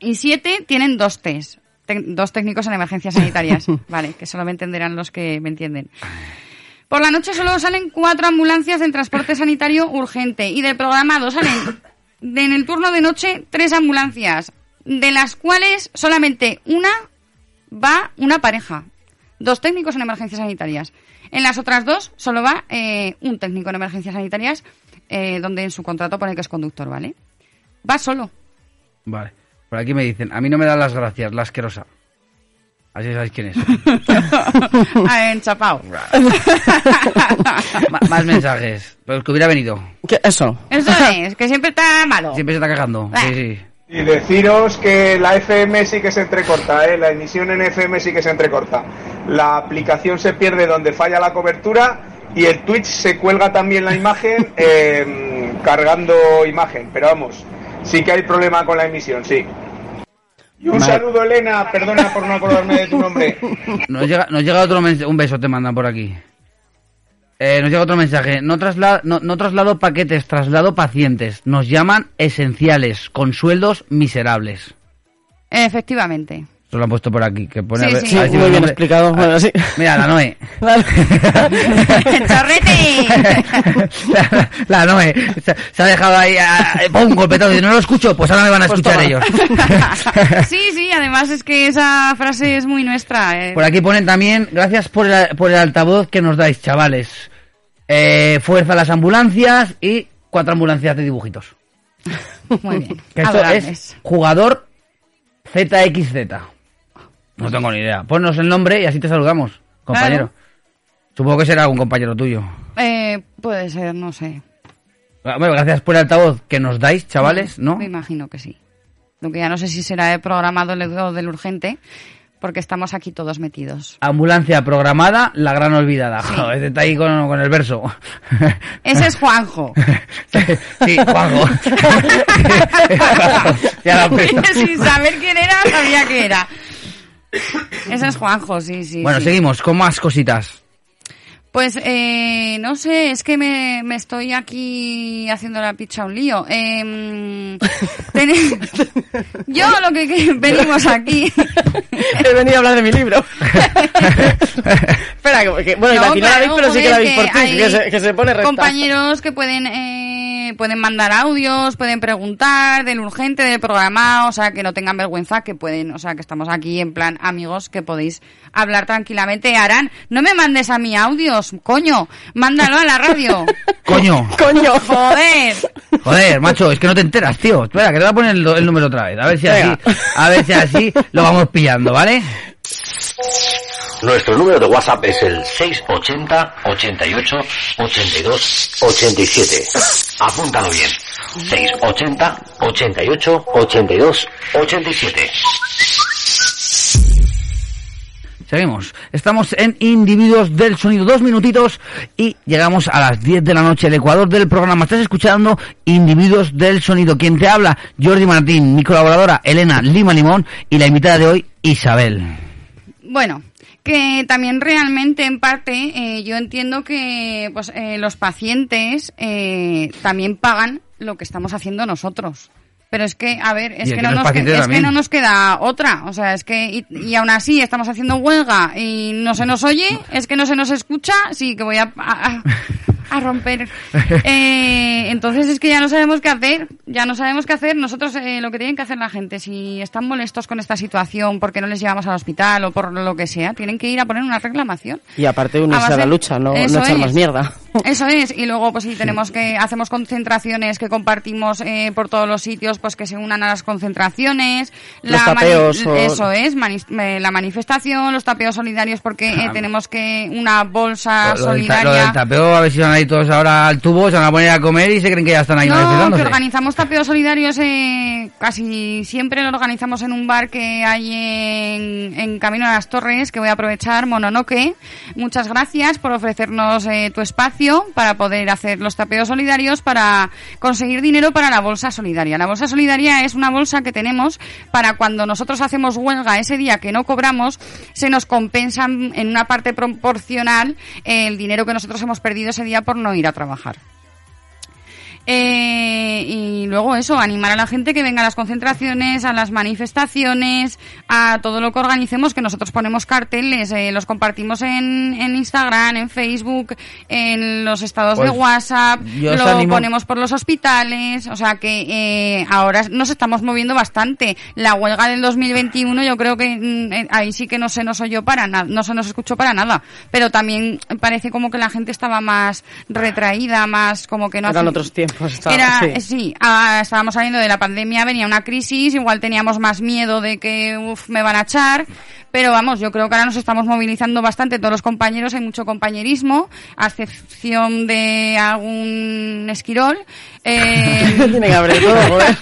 y 7 tienen dos test, dos técnicos en emergencias sanitarias, [laughs] vale, que solo me entenderán los que me entienden. Por la noche solo salen cuatro ambulancias del transporte sanitario urgente y del programado salen en el turno de noche tres ambulancias, de las cuales solamente una va una pareja, dos técnicos en emergencias sanitarias. En las otras dos solo va eh, un técnico en emergencias sanitarias, eh, donde en su contrato pone que es conductor, ¿vale? Va solo. Vale. Por aquí me dicen, a mí no me dan las gracias, la asquerosa. Así sabéis quién es. [laughs] Ah, Enchapao. [laughs] Ma- más mensajes. Pero el que hubiera venido. ¿Qué? Eso. Eso es, que siempre está malo. Siempre se está. Sí, sí. Y deciros que la FM sí que se entrecorta, ¿eh? la emisión en FM sí que se entrecorta. La aplicación se pierde donde falla la cobertura y el Twitch se cuelga también la imagen [laughs] eh, cargando imagen. Pero vamos, sí que hay problema con la emisión, sí. Y un saludo, Elena, perdona por no acordarme de tu nombre. Nos llega, nos llega otro mensaje. Un beso te mandan por aquí. Eh, nos llega otro mensaje. No, trasla- no, no traslado paquetes, traslado pacientes. Nos llaman esenciales, con sueldos miserables. Efectivamente. Esto lo han puesto por aquí. Que pone, Sí, a ver- sí. a ver si Muy me bien nombre- explicado. Bueno, sí. Mira, la Noé. [laughs] ¡Chorrete! [laughs] [laughs] la Noé. Se, se ha dejado ahí. ah, eh, ¡Pum! Golpetado. Dice, no lo escucho. Pues ahora me van a Pues escuchar toma. ellos. sí, sí, además es que esa frase es muy nuestra. eh. Por aquí ponen también, gracias por el, por el altavoz que nos dais, chavales. Eh, fuerza a las ambulancias y cuatro ambulancias de dibujitos. Muy bien. Que esto Adorables. es jugador ZXZ. No tengo ni idea. Ponnos el nombre y así te saludamos, compañero. Supongo que será algún compañero tuyo. Eh, puede ser, no sé. Ah, Bueno, gracias por el altavoz que nos dais, chavales, ¿no? Me imagino que sí. Lo que ya no sé si será el programado o del urgente, porque estamos aquí todos metidos. Ambulancia programada, la gran olvidada. Joder, está ahí con, con el verso. [laughs] Ese es Juanjo. [laughs] sí, Juanjo. [laughs] Ya la. Sin saber quién era, sabía que era. Ese es Juanjo, sí, sí. Bueno, sí. seguimos con más cositas. Pues eh, no sé, es que me, me estoy aquí haciendo la picha un lío. [laughs] Eh, ten- Yo lo que, que venimos aquí. He venido a hablar de mi libro. [laughs] Espera, que, bueno, No, la claro, pero sí que la veis por ti, que se, que se pone compañeros que pueden eh, pueden mandar audios, pueden preguntar del urgente, del programado, o sea, que no tengan vergüenza, que pueden, o sea, que estamos aquí en plan amigos, que podéis hablar tranquilamente. Arán, no me mandes a mí audios, coño, mándalo a la radio. [laughs] Coño. Coño. Joder. Joder, macho, es que no te enteras, tío. Espera, que te voy a poner el, el número otra vez. A ver si Venga. así, a ver si así lo vamos pillando, ¿vale? Nuestro número de WhatsApp es el 680 88 82 87. Apúntalo bien. 680 88 82 87. Seguimos. Estamos en Individuos del Sonido. Dos minutitos y llegamos a las 10 de la noche. El Ecuador del programa. Estás escuchando Individuos del Sonido. Quien te habla, Jordi Martín. Mi colaboradora, Elena Lima Limón. Y la invitada de hoy, Isabel. Bueno, que también realmente en parte eh, yo entiendo que pues eh, los pacientes eh, también pagan lo que estamos haciendo nosotros. Pero es que, a ver, es, que no, nos, que- es que no nos queda otra. O sea, es que, y, y aún así estamos haciendo huelga y no se nos oye, es que no se nos escucha, sí, que voy a, a, a romper. [laughs] Eh, entonces es que ya no sabemos qué hacer, ya no sabemos qué hacer. Nosotros eh, lo que tienen que hacer la gente, si están molestos con esta situación porque no les llevamos al hospital o por lo que sea, tienen que ir a poner una reclamación. Y aparte unirse A la lucha, no, no echar más mierda. Eso es, y luego pues si tenemos que, hacemos concentraciones que compartimos eh, por todos los sitios, pues que se unan a las concentraciones, Los tapeos o- eso es, mani- eh, la manifestación, los tapeos solidarios porque eh, tenemos que una bolsa Lo, lo del solidaria. lo del tapeo, a ver si van a ir todos ahora al tubo, se van a poner a comer y se creen que ya están ahí No, que organizamos tapeos solidarios, eh, casi siempre lo organizamos en un bar que hay en, en Camino a las Torres, que voy a aprovechar, Mononoke. Muchas gracias por ofrecernos eh, tu espacio para poder hacer los tapeos solidarios para conseguir dinero para la bolsa solidaria. La bolsa solidaria es una bolsa que tenemos para cuando nosotros hacemos huelga ese día que no cobramos, se nos compensa en una parte proporcional el dinero que nosotros hemos perdido ese día por no ir a trabajar. Eh, y luego eso, animar a la gente que venga a las concentraciones, a las manifestaciones, a todo lo que organicemos, que nosotros ponemos carteles, eh, los compartimos en, en Instagram, en Facebook, en los estados Pues, de WhatsApp, yo os lo animo- ponemos por los hospitales, o sea que eh, ahora nos estamos moviendo bastante. La huelga del 2021 yo creo que mm, eh, ahí sí que no se nos oyó para nada, no se nos escuchó para nada, pero también parece como que la gente estaba más retraída, más como que no Eran hace- otros tiempos. Estaba- era, sí. sí, ah, estábamos saliendo de la pandemia, venía una crisis, igual teníamos más miedo de que uf, me van a echar, pero vamos, yo creo que ahora nos estamos movilizando bastante todos los compañeros, hay mucho compañerismo, a excepción de algún esquirol. Eh, [laughs] Tiene que haber de todo, joder.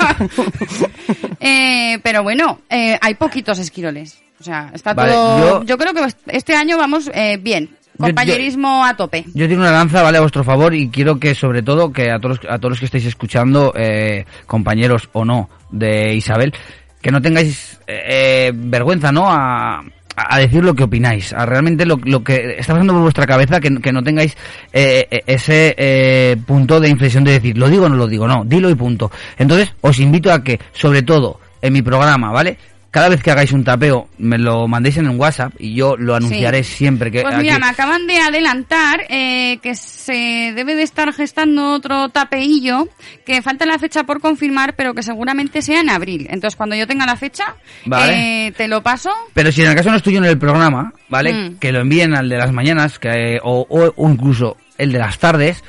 [laughs] eh, pero bueno, eh, hay poquitos esquiroles. O sea, está Vale, todo. yo- Yo... creo que este año vamos eh, bien. Yo- Compañerismo a tope. Yo tengo una lanza, ¿vale? A vuestro favor y quiero que, sobre todo, que a todos, a todos los que estáis escuchando, eh, compañeros o no, de Isabel, que no tengáis eh, vergüenza, ¿no? A, a decir lo que opináis, a realmente lo, lo que está pasando por vuestra cabeza, que, que no tengáis eh, eh, ese eh, punto de inflexión de decir, lo digo o no lo digo, no, dilo y punto. Entonces, os invito a que, sobre todo, en mi programa, ¿vale? Cada vez que hagáis un tapeo, me lo mandéis en el WhatsApp y yo lo anunciaré siempre. Que Pues mira, aquí- me acaban de adelantar eh, que se debe de estar gestando otro tapeillo, que falta la fecha por confirmar, pero que seguramente sea en abril. Entonces, cuando yo tenga la fecha, Vale. eh, te lo paso. Pero si en el caso no es tuyo en el programa, ¿vale? Mm. Que lo envíen al de las mañanas que, o, o- o incluso el de las tardes,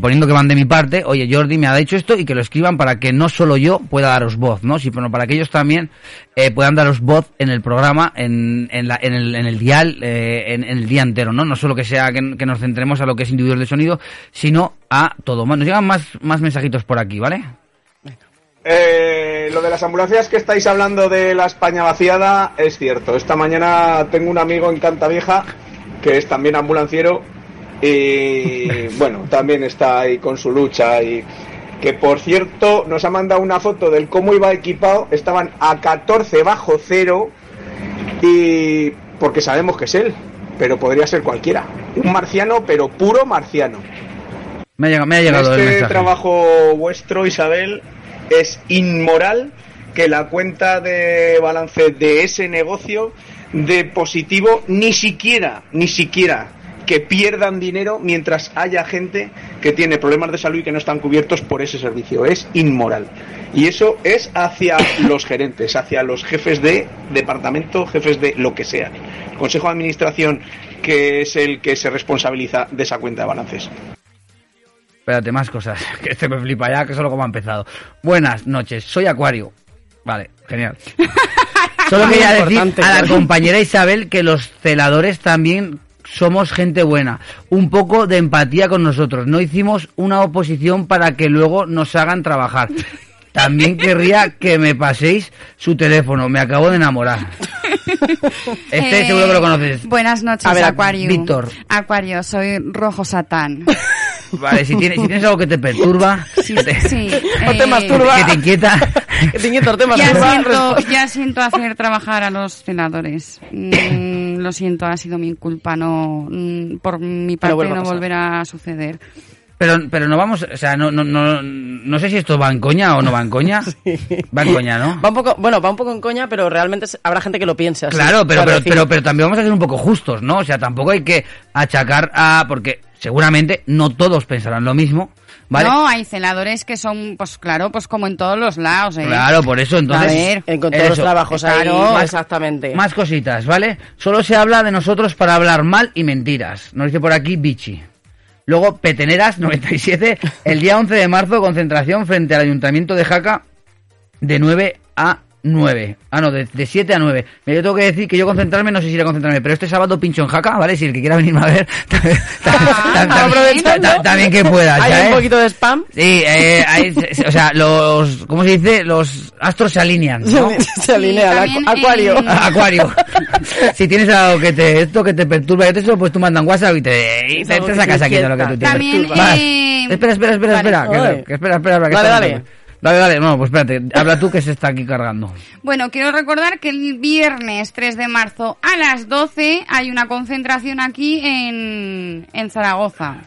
poniendo que van de mi parte, oye, Jordi me ha dicho esto y que lo escriban para que no solo yo pueda daros voz, ¿no? Sino para que ellos también eh, puedan daros voz en el programa, en, en, la- en el, en el dial, eh, en, en el día entero, ¿no? No solo que sea que, que nos centremos a lo que es individuos de sonido, sino a todo. Nos llegan más, más mensajitos por aquí, ¿vale? Eh, lo de las ambulancias que estáis hablando de la España vaciada es cierto. Esta mañana tengo un amigo en Cantavieja que es también ambulanciero y bueno, también está ahí con su lucha y que por cierto nos ha mandado una foto del cómo iba equipado. Estaban a 14 bajo cero y porque sabemos que es él, pero podría ser cualquiera. Un marciano, pero puro marciano. Me ha llegado, me ha llegado el este mensaje. trabajo vuestro, Isabel, es inmoral que la cuenta de balance de ese negocio de positivo ni siquiera, ni siquiera que pierdan dinero mientras haya gente que tiene problemas de salud y que no están cubiertos por ese servicio. Es inmoral. Y eso es hacia [coughs] los gerentes, hacia los jefes de departamento, jefes de lo que sea. El Consejo de Administración, que es el que se responsabiliza de esa cuenta de balances. Espérate, más cosas. [laughs] Que este me flipa ya, que solo como ha empezado. Buenas noches, soy Acuario. Vale, genial. [laughs] Solo quería decir a la compañera Isabel que los celadores también somos gente buena. Un poco de empatía con nosotros. No hicimos una oposición para que luego nos hagan trabajar. También querría que me paséis su teléfono. Me acabo de enamorar. [laughs] Este Eh, seguro que lo conoces. Buenas noches, A ver, Acuario. Víctor. Acuario, soy Rojo Satán. [laughs] Vale, si tienes, si tienes algo que te perturba, que te, Sí, [laughs] O te eh, masturba. que te inquieta, Que te inquieta, o te Ya masturba, siento, responde. ya siento hacer trabajar a los celadores. Mm, lo siento, ha sido mi culpa, no mm, por mi parte no pasar. volverá a suceder. Pero, pero no vamos, o sea, no, no, no, no sé si esto va en coña o no va en coña. [laughs] Va en coña, ¿no? Va un poco, bueno, va un poco en coña, pero realmente habrá gente que lo piense así. Claro, pero, pero, pero, pero también vamos a ser un poco justos, ¿no? O sea, tampoco hay que achacar a, porque seguramente no todos pensarán lo mismo, ¿vale? No, hay celadores que son, pues claro, pues como en todos los lados, ¿eh? Claro, por eso entonces. A ver, en- con todos los trabajos ahí, claro. exactamente. Más cositas, ¿vale? Solo se habla de nosotros para hablar mal y mentiras. Nos dice por aquí Bichi. Luego, Peteneras [laughs] 97, el día 11 de marzo, concentración frente al Ayuntamiento de Jaca de 9 a 9. Ah, no, de, de 7 a 9. Mira, yo tengo que decir que yo concentrarme, no sé si iré a concentrarme, pero este sábado pincho en jaca, ¿vale? Si el que quiera venirme a ver, [laughs] también, Aprovechando. ta- también que pueda, Hay ¿sabes? un poquito de spam. Sí, eh, hay- o sea, los, ¿cómo se dice? Los astros se alinean, ¿no? Se alinea al también acu- acuario. en- Acuario. si tienes algo que te, esto que te perturba, y te eso, pues tú mandas un WhatsApp y te, y te, sacas aquí de lo que tú tienes. También, eh, Espera, espera, espera, vale. espera, que, Ay. que espera, espera, espera, que Dale, está- dale. Dale, no, pues espérate, habla tú que se está aquí cargando. Bueno, quiero recordar que el viernes 3 de marzo a las 12 hay una concentración aquí en, en Zaragoza.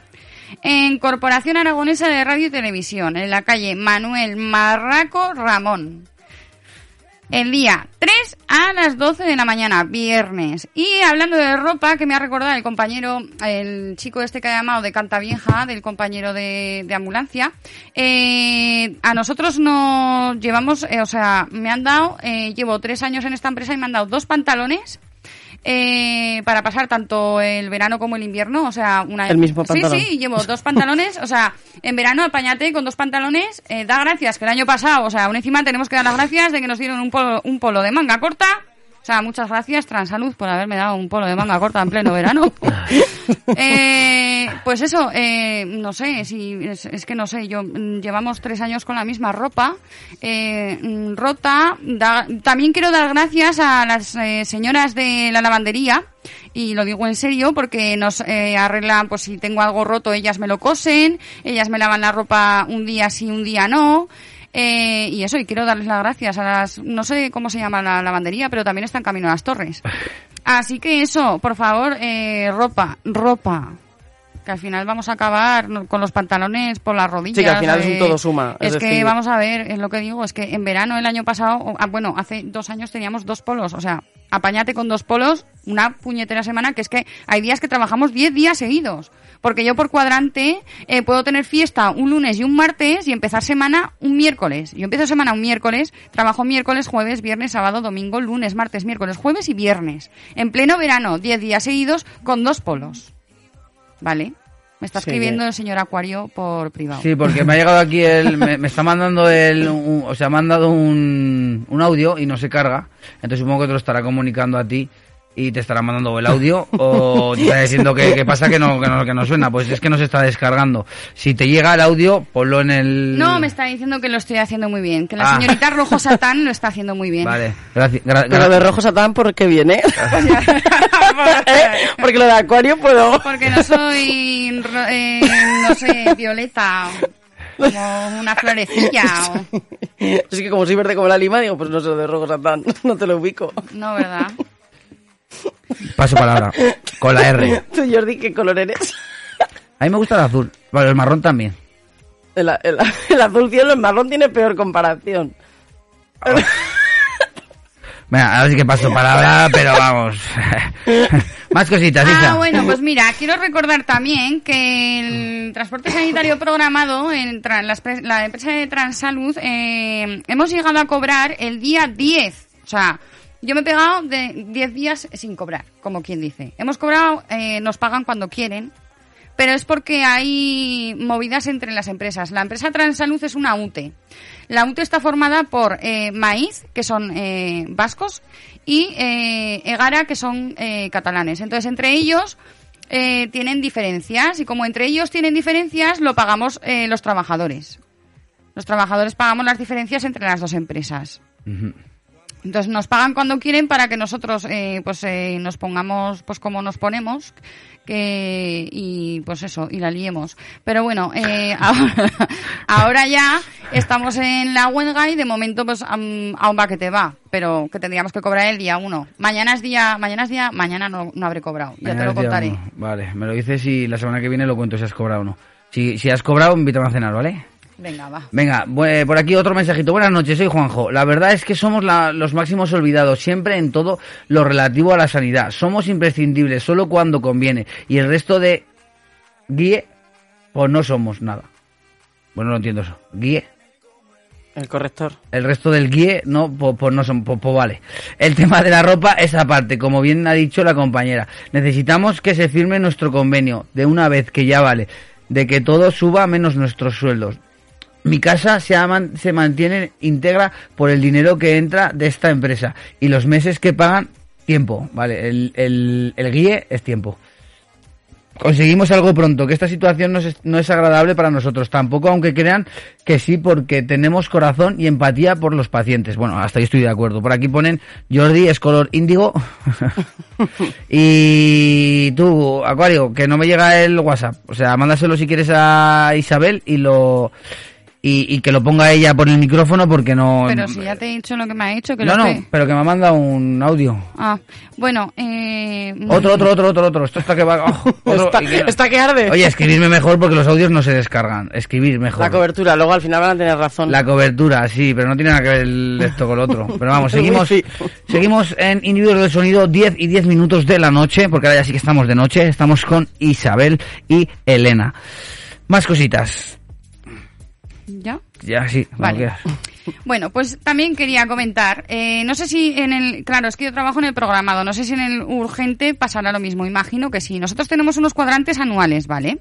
En Corporación Aragonesa de Radio y Televisión, en la calle Manuel Marraco Ramón. El día 3 a las 12 de la mañana, viernes. Y hablando de ropa, que me ha recordado el compañero, el chico este que ha llamado de Cantavieja, del compañero de, de ambulancia, eh, a nosotros nos llevamos, eh, o sea, me han dado, eh, llevo tres años en esta empresa y me han dado dos pantalones eh, para pasar tanto el verano como el invierno, o sea, una El mismo pantalón. Sí, sí, llevo dos pantalones, o sea, en verano apáñate con dos pantalones, eh, da gracias que el año pasado, o sea, aún encima tenemos que dar las gracias de que nos dieron un polo, un polo de manga corta. O sea, muchas gracias, Transalud, por haberme dado un polo de manga corta en pleno verano. [laughs] Eh, pues eso, eh, no sé, si es, es que no sé, yo mm, llevamos tres años con la misma ropa eh, rota. Da- también quiero dar gracias a las eh, señoras de la lavandería y lo digo en serio porque nos eh, arreglan, pues si tengo algo roto, ellas me lo cosen, ellas me lavan la ropa un día sí, un día no. Eh, y eso, y quiero darles las gracias a las, no sé cómo se llama la lavandería, pero también está en camino a las torres. Así que eso, por favor, eh, ropa, ropa. Que al final vamos a acabar con los pantalones por las rodillas. Sí, que al final es un eh, todo suma, Es, es que decir- vamos a ver, es lo que digo, es que en verano el año pasado, ah, bueno, hace dos años teníamos dos polos, o sea, apañate con dos polos una puñetera semana, que es que hay días que trabajamos 10 días seguidos. Porque yo por cuadrante eh, puedo tener fiesta un lunes y un martes y empezar semana un miércoles. Yo empiezo semana un miércoles, trabajo miércoles, jueves, viernes, sábado, domingo, lunes, martes, miércoles, jueves y viernes. En pleno verano, 10 días seguidos con dos polos. ¿Vale? Me está escribiendo el señor Acuario por privado. Sí, porque me ha llegado aquí el, me, me está mandando el, un- o sea, me han dado un, un audio y no se carga, entonces supongo que te lo estará comunicando a ti y te estará mandando el audio o te está diciendo que, que pasa que no, que no que no suena, pues es que no se está descargando. Si te llega el audio, ponlo en el No, me está diciendo que lo estoy haciendo muy bien. Que la Ah. señorita Rojo Satán lo está haciendo muy bien. Vale, gracias. gra- Pero de rojo satán, ¿por qué viene? [laughs] [laughs] Porque lo de acuario puedo... Porque no soy, ro- eh, no sé, violeta. Como una florecilla. o- Es que como soy verde como la lima, digo, pues no sé, de rojo satán, [laughs] no te lo ubico. No, ¿verdad? Paso palabra, con la R. [laughs] Tú, Jordi, ¿qué color eres? A mí me gusta el azul, bueno, el marrón también. El, el- el azul cielo, el marrón tiene peor comparación. Venga, ahora sí que paso palabra, pero vamos. [laughs] Más cositas, Ah, Isa. bueno, pues mira, quiero recordar también que el transporte sanitario programado en la, la empresa de Transalud eh, hemos llegado a cobrar el día 10. O sea, yo me he pegado de 10 días sin cobrar, como quien dice. Hemos cobrado, eh, nos pagan cuando quieren, pero es porque hay movidas entre las empresas. La empresa Transalud es una UTE. La UTE está formada por eh, Maíz, que son eh, vascos, y eh, Egara, que son eh, catalanes. Entonces, entre ellos eh, tienen diferencias, y como entre ellos tienen diferencias, lo pagamos los trabajadores. Los trabajadores pagamos las diferencias entre las dos empresas. Entonces nos pagan cuando quieren para que nosotros eh, pues eh, nos pongamos pues como nos ponemos que y pues eso y la liemos. Pero bueno, eh, [laughs] ahora, ahora ya estamos en la huelga y de momento pues am- aún va que te va, pero que tendríamos que cobrar el día uno. Mañana es día, mañana es día, mañana no, no habré cobrado, ya te lo contaré. Vale, me lo dices y la semana que viene lo cuento si has cobrado o no. Si, si has cobrado, invítame a cenar, ¿vale? Venga, va. Venga, bu- por aquí otro mensajito. Buenas noches, soy Juanjo. La verdad es que somos la- los máximos olvidados siempre en todo lo relativo a la sanidad. Somos imprescindibles solo cuando conviene. Y el resto de guíe, pues no somos nada. Bueno, no entiendo eso. Guíe. El corrector. El resto del guíe, no, pues, pues no son, pues, pues vale. El tema de la ropa es aparte, como bien ha dicho la compañera. Necesitamos que se firme nuestro convenio de una vez que ya vale, de que todo suba menos nuestros sueldos. Mi casa se, aman- se mantiene íntegra por el dinero que entra de esta empresa y los meses que pagan, tiempo, ¿vale? El, el, el guíe es tiempo. Conseguimos algo pronto, que esta situación no es, no es agradable para nosotros, tampoco aunque crean que sí, porque tenemos corazón y empatía por los pacientes. Bueno, hasta ahí estoy de acuerdo. Por aquí ponen Jordi es color índigo. [laughs] y tú, Acuario, que no me llega el WhatsApp. O sea, mándaselo si quieres a Isabel y lo... Y, y que lo ponga ella por el micrófono porque no... Pero si ya te he dicho lo que me ha dicho, que no, lo no, pero que me manda un audio. Ah, bueno, eh... Otro, otro, otro, otro, otro. Esto está que va... [laughs] oh, otro, Está- que- está que arde. Oye, escribirme mejor porque los audios no se descargan. Escribir mejor. La cobertura, luego al final van a tener razón. La cobertura, sí, pero no tiene nada que ver el- [laughs] esto con lo otro. Pero vamos, seguimos, seguimos en Individuos del Sonido 10 y 10 minutos de la noche, porque ahora ya sí que estamos de noche. Estamos con Isabel y Elena. Más cositas. ¿Ya? Ya, sí, Vale. [laughs] Bueno, pues también quería comentar, eh, no sé si en el, claro, es que yo trabajo en el programado, no sé si en el urgente pasará lo mismo, imagino que sí. Nosotros tenemos unos cuadrantes anuales, ¿vale?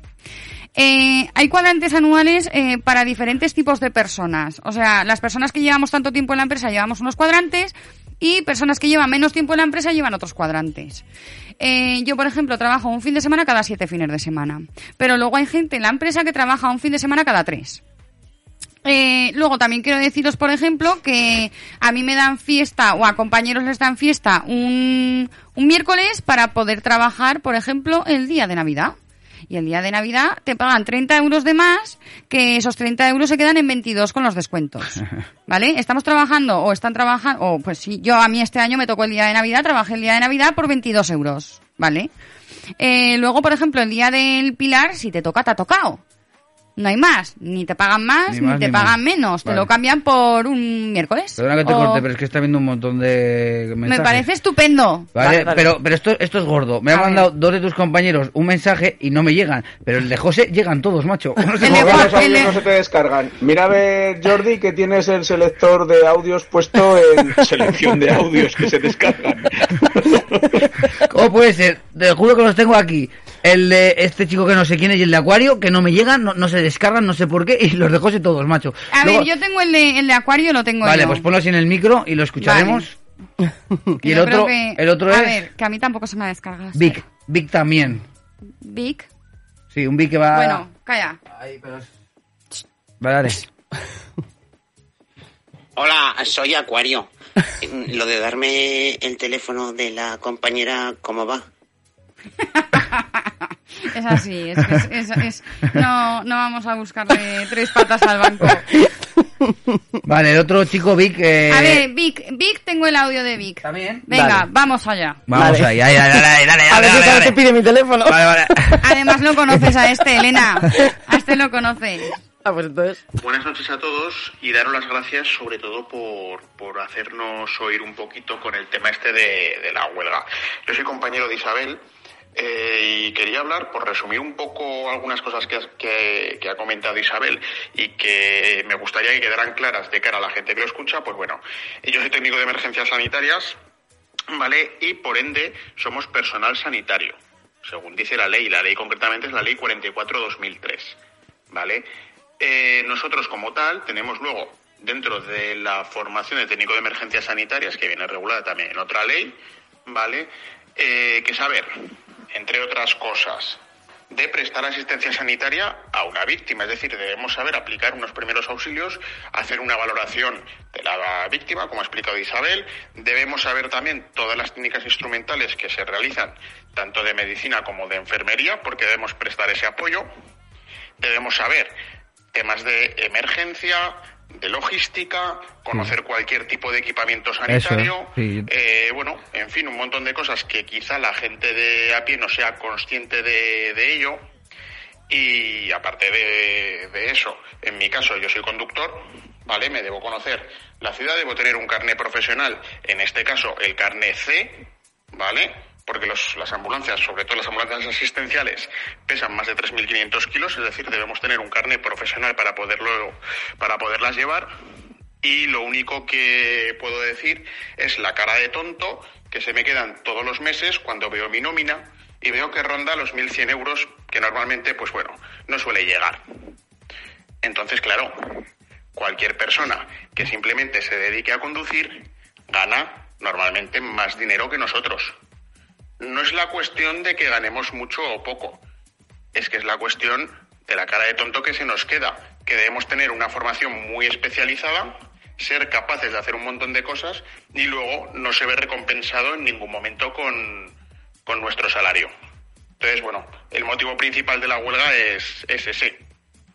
Eh, hay cuadrantes anuales eh, para diferentes tipos de personas. O sea, las personas que llevamos tanto tiempo en la empresa llevamos unos cuadrantes y personas que llevan menos tiempo en la empresa llevan otros cuadrantes. Eh, yo, por ejemplo, trabajo un fin de semana cada siete fines de semana. Pero luego hay gente en la empresa que trabaja un fin de semana cada tres. Eh, luego también quiero deciros, por ejemplo, que a mí me dan fiesta o a compañeros les dan fiesta un, un miércoles para poder trabajar, por ejemplo, el día de Navidad. Y el día de Navidad te pagan 30 euros de más, que esos 30 euros se quedan en 22 con los descuentos. [laughs] ¿Vale? Estamos trabajando o están trabajando, o pues sí, yo a mí este año me tocó el día de Navidad, trabajé el día de Navidad por 22 euros. ¿Vale? Eh, luego, por ejemplo, el día del Pilar, si te toca, te ha tocado. No hay más. Ni te pagan más, Ni te ni pagan más. menos. Te lo cambian por un miércoles. Perdona que te O- corte, pero es que está viendo un montón de Me mensajes. parece estupendo. Vale, pero, pero esto, esto es gordo. Me han mandado dos de tus compañeros un mensaje y no me llegan. Pero el de José llegan todos, macho. [laughs] No sé El no se te descargan. Mira a ver, Jordi, que tienes el selector de audios puesto en [laughs] selección de audios que se descargan. ¿Cómo [laughs] puede ser? Te juro que los tengo aquí. El de este chico que no sé quién es y el de Acuario, que no me llegan, no, no se descargan, no sé por qué, [laughs] y los de José todos, macho. A Luego- ver, yo tengo el de, el de Acuario, lo tengo Vale, yo. pues ponlo así en el micro y lo escucharemos. [laughs] Y el otro, que- el otro a es ver, que a mí tampoco se me ha descargado. Vic. Vic también. Vic. Sí, un Vic que va... Bueno, calla. Vale, dale. Hola, soy Acuario. [laughs] Lo de darme el teléfono de la compañera, ¿cómo va? [laughs] Es así, es, es- es- es- no, no vamos a buscarle tres patas al banco. Vale, el otro chico Vic... eh, A ver, Vic, Vic, tengo el audio de Vic. ¿También? Venga, Vale. vamos allá. Vamos ahí, ahí, dale, dale, dale, A ver dale, si dale. te pide mi teléfono. Vale, vale. Además lo conoces a este, Elena. A este lo conoces. Ah, pues entonces. Buenas noches a todos y daros las gracias sobre todo por, por hacernos oír un poquito con el tema este de, de la huelga. Yo soy compañero de Isabel eh, y quería hablar, por resumir un poco algunas cosas que, ha comentado Isabel y que me gustaría que quedaran claras de cara a la gente que lo escucha, pues bueno, yo soy técnico de emergencias sanitarias, ¿vale? Y por ende somos personal sanitario, según dice la ley. La ley concretamente es la ley 44-2003, ¿vale? Eh, nosotros como tal tenemos luego dentro de la formación de técnico de emergencias sanitarias que viene regulada también en otra ley, ¿vale? Eh, que saber, entre otras cosas, de prestar asistencia sanitaria a una víctima, es decir, debemos saber aplicar unos primeros auxilios, hacer una valoración de la víctima, como ha explicado Isabel, debemos saber también todas las técnicas instrumentales que se realizan tanto de medicina como de enfermería, porque debemos prestar ese apoyo, debemos saber temas de emergencia, de logística, conocer cualquier tipo de equipamiento sanitario, sí. eh, bueno, en fin, un montón de cosas que quizá la gente de a pie no sea consciente de, de ello. Y aparte de, de eso, en mi caso yo soy conductor, ¿vale? Me debo conocer la ciudad, debo tener un carnet profesional, en este caso el carnet C, ¿vale? Porque los- las ambulancias, sobre todo las ambulancias asistenciales, pesan más de 3.500 kilos, es decir, debemos tener un carnet profesional para, poderlo, para poderlas llevar. Y lo único que puedo decir es la cara de tonto que se me quedan todos los meses cuando veo mi nómina y veo que ronda los 1.100 euros, que normalmente, pues bueno, no suele llegar. Entonces, claro, cualquier persona que simplemente se dedique a conducir gana normalmente más dinero que nosotros. No es la cuestión de que ganemos mucho o poco, es que es la cuestión de la cara de tonto que se nos queda, que debemos tener una formación muy especializada, ser capaces de hacer un montón de cosas y luego no se ve recompensado en ningún momento con, con nuestro salario. Entonces, bueno, el motivo principal de la huelga es, es ese.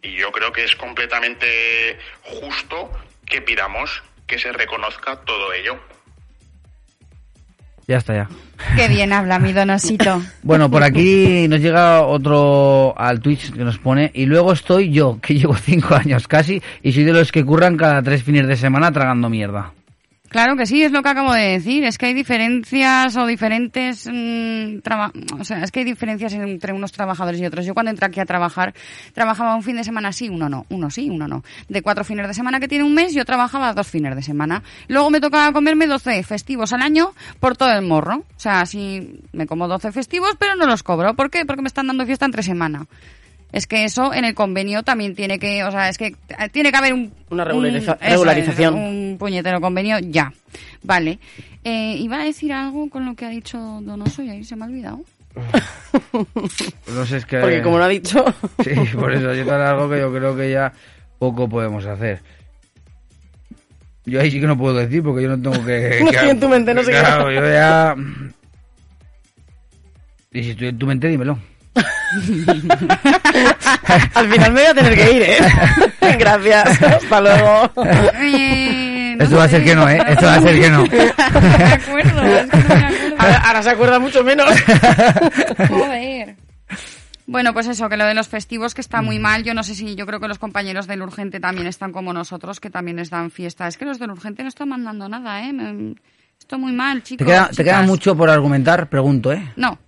Y yo creo que es completamente justo que pidamos que se reconozca todo ello. Ya está, ya. Qué bien habla mi donosito. [laughs] Bueno, por aquí nos llega otro al Twitch que nos pone, y luego estoy yo, que llevo cinco años casi, y soy de los que curran cada tres fines de semana tragando mierda. Claro que sí, es lo que acabo de decir. Es que hay diferencias o diferentes. mm, traba- o sea, es que hay diferencias entre unos trabajadores y otros. Yo cuando entré aquí a trabajar, trabajaba un fin de semana sí, uno no. Uno sí, uno no. De cuatro fines de semana que tiene un mes, yo trabajaba dos fines de semana. Luego me tocaba comerme 12 festivos al año por todo el morro. O sea, sí, me como 12 festivos, pero no los cobro. ¿Por qué? Porque me están dando fiesta entre semana. Es que eso en el convenio también tiene que, o sea, es que tiene que haber un... Una regulariza- un- eso es, regularización. un puñetero convenio ya. Vale. Eh, iba a decir algo con lo que ha dicho Donoso y ahí se me ha olvidado. [laughs] No sé, es que... Porque como no ha dicho... Sí, por eso yo algo que yo creo que ya poco podemos hacer. Yo ahí sí que no puedo decir porque yo no tengo que... [laughs] No que- estoy en tu mente, no sé qué. Claro, yo ya... Y si estoy en tu mente, dímelo. [laughs] Al final me voy a tener que ir, ¿eh? [laughs] Gracias. Hasta luego. Eh, no Esto va a ser que no, ¿eh? Esto va a ser que no. No me acuerdo, es que no me acuerdo. Ahora, ahora se acuerda mucho menos. [laughs] Joder. Bueno, pues eso, que lo de los festivos que está muy mal. Yo no sé si, yo creo que los compañeros del Urgente también están como nosotros, que también les dan fiesta. Es que los del Urgente no están mandando nada, ¿eh? Me- Esto muy mal, ¿Te chicos. queda, te queda mucho por argumentar? Pregunto, ¿eh? No.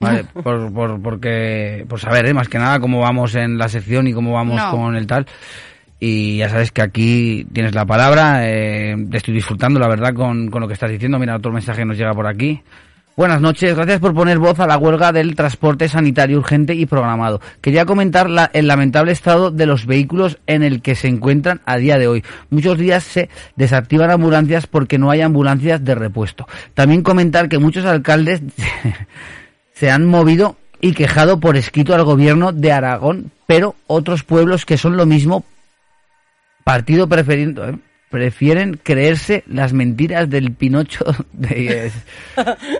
Vale, [laughs] por, por, porque, por saber, ¿eh? más que nada, cómo vamos en la sección y cómo vamos No. con el tal. Y ya sabes que aquí tienes la palabra, eh, te estoy disfrutando, la verdad, con, con lo que estás diciendo. Mira, otro mensaje nos llega por aquí. Buenas noches, gracias por poner voz a la huelga del transporte sanitario urgente y programado. Quería comentar la- el lamentable estado de los vehículos en el que se encuentran a día de hoy. Muchos días se desactivan ambulancias porque no hay ambulancias de repuesto. También comentar que muchos alcaldes [laughs] se han movido y quejado por escrito al gobierno de Aragón, pero otros pueblos que son lo mismo, partido preferiendo, ¿eh? prefieren creerse las mentiras del Pinocho [laughs] de,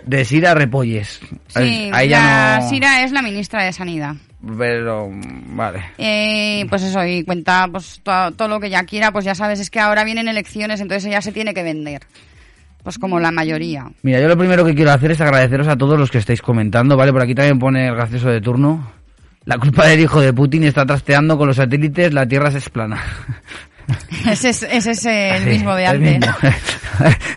de Sira Repolles. Sí, Ahí la ya no- Sira es la ministra de Sanidad. Pero, vale. Eh, pues eso, y cuenta pues to- todo, lo que ella quiera, pues ya sabes, es que ahora vienen elecciones, entonces ella se tiene que vender. Pues como la mayoría. Mira, yo lo primero que quiero hacer es agradeceros a todos los que estáis comentando, ¿vale? Por aquí también pone el gracioso de turno. La culpa del hijo de Putin está trasteando con los satélites, la Tierra es plana. Ese es, ese es el mismo de antes. mismo.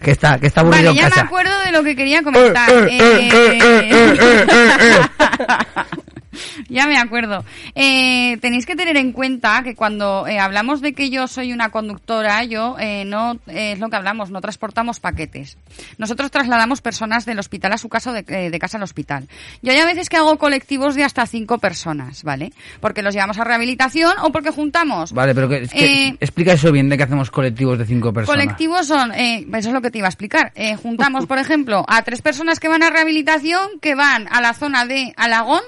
que está, que está aburrido Vale, ya me acuerdo de lo que quería comentar. Eh, [laughs] ya me acuerdo. Eh, tenéis que tener en cuenta que cuando eh, hablamos de que yo soy una conductora, yo eh, no es lo que hablamos, no transportamos paquetes. Nosotros trasladamos personas del hospital a su casa o de, de casa al hospital. Yo hay a veces que hago colectivos de hasta cinco personas, ¿vale? Porque los llevamos a rehabilitación o porque juntamos. Vale, pero que, es que- explica eso bien de que hacemos colectivos de cinco personas. Colectivos son, eh, eso es lo que te iba a explicar. Juntamos, por ejemplo, a tres personas que van a rehabilitación, que van a la zona de Alagón,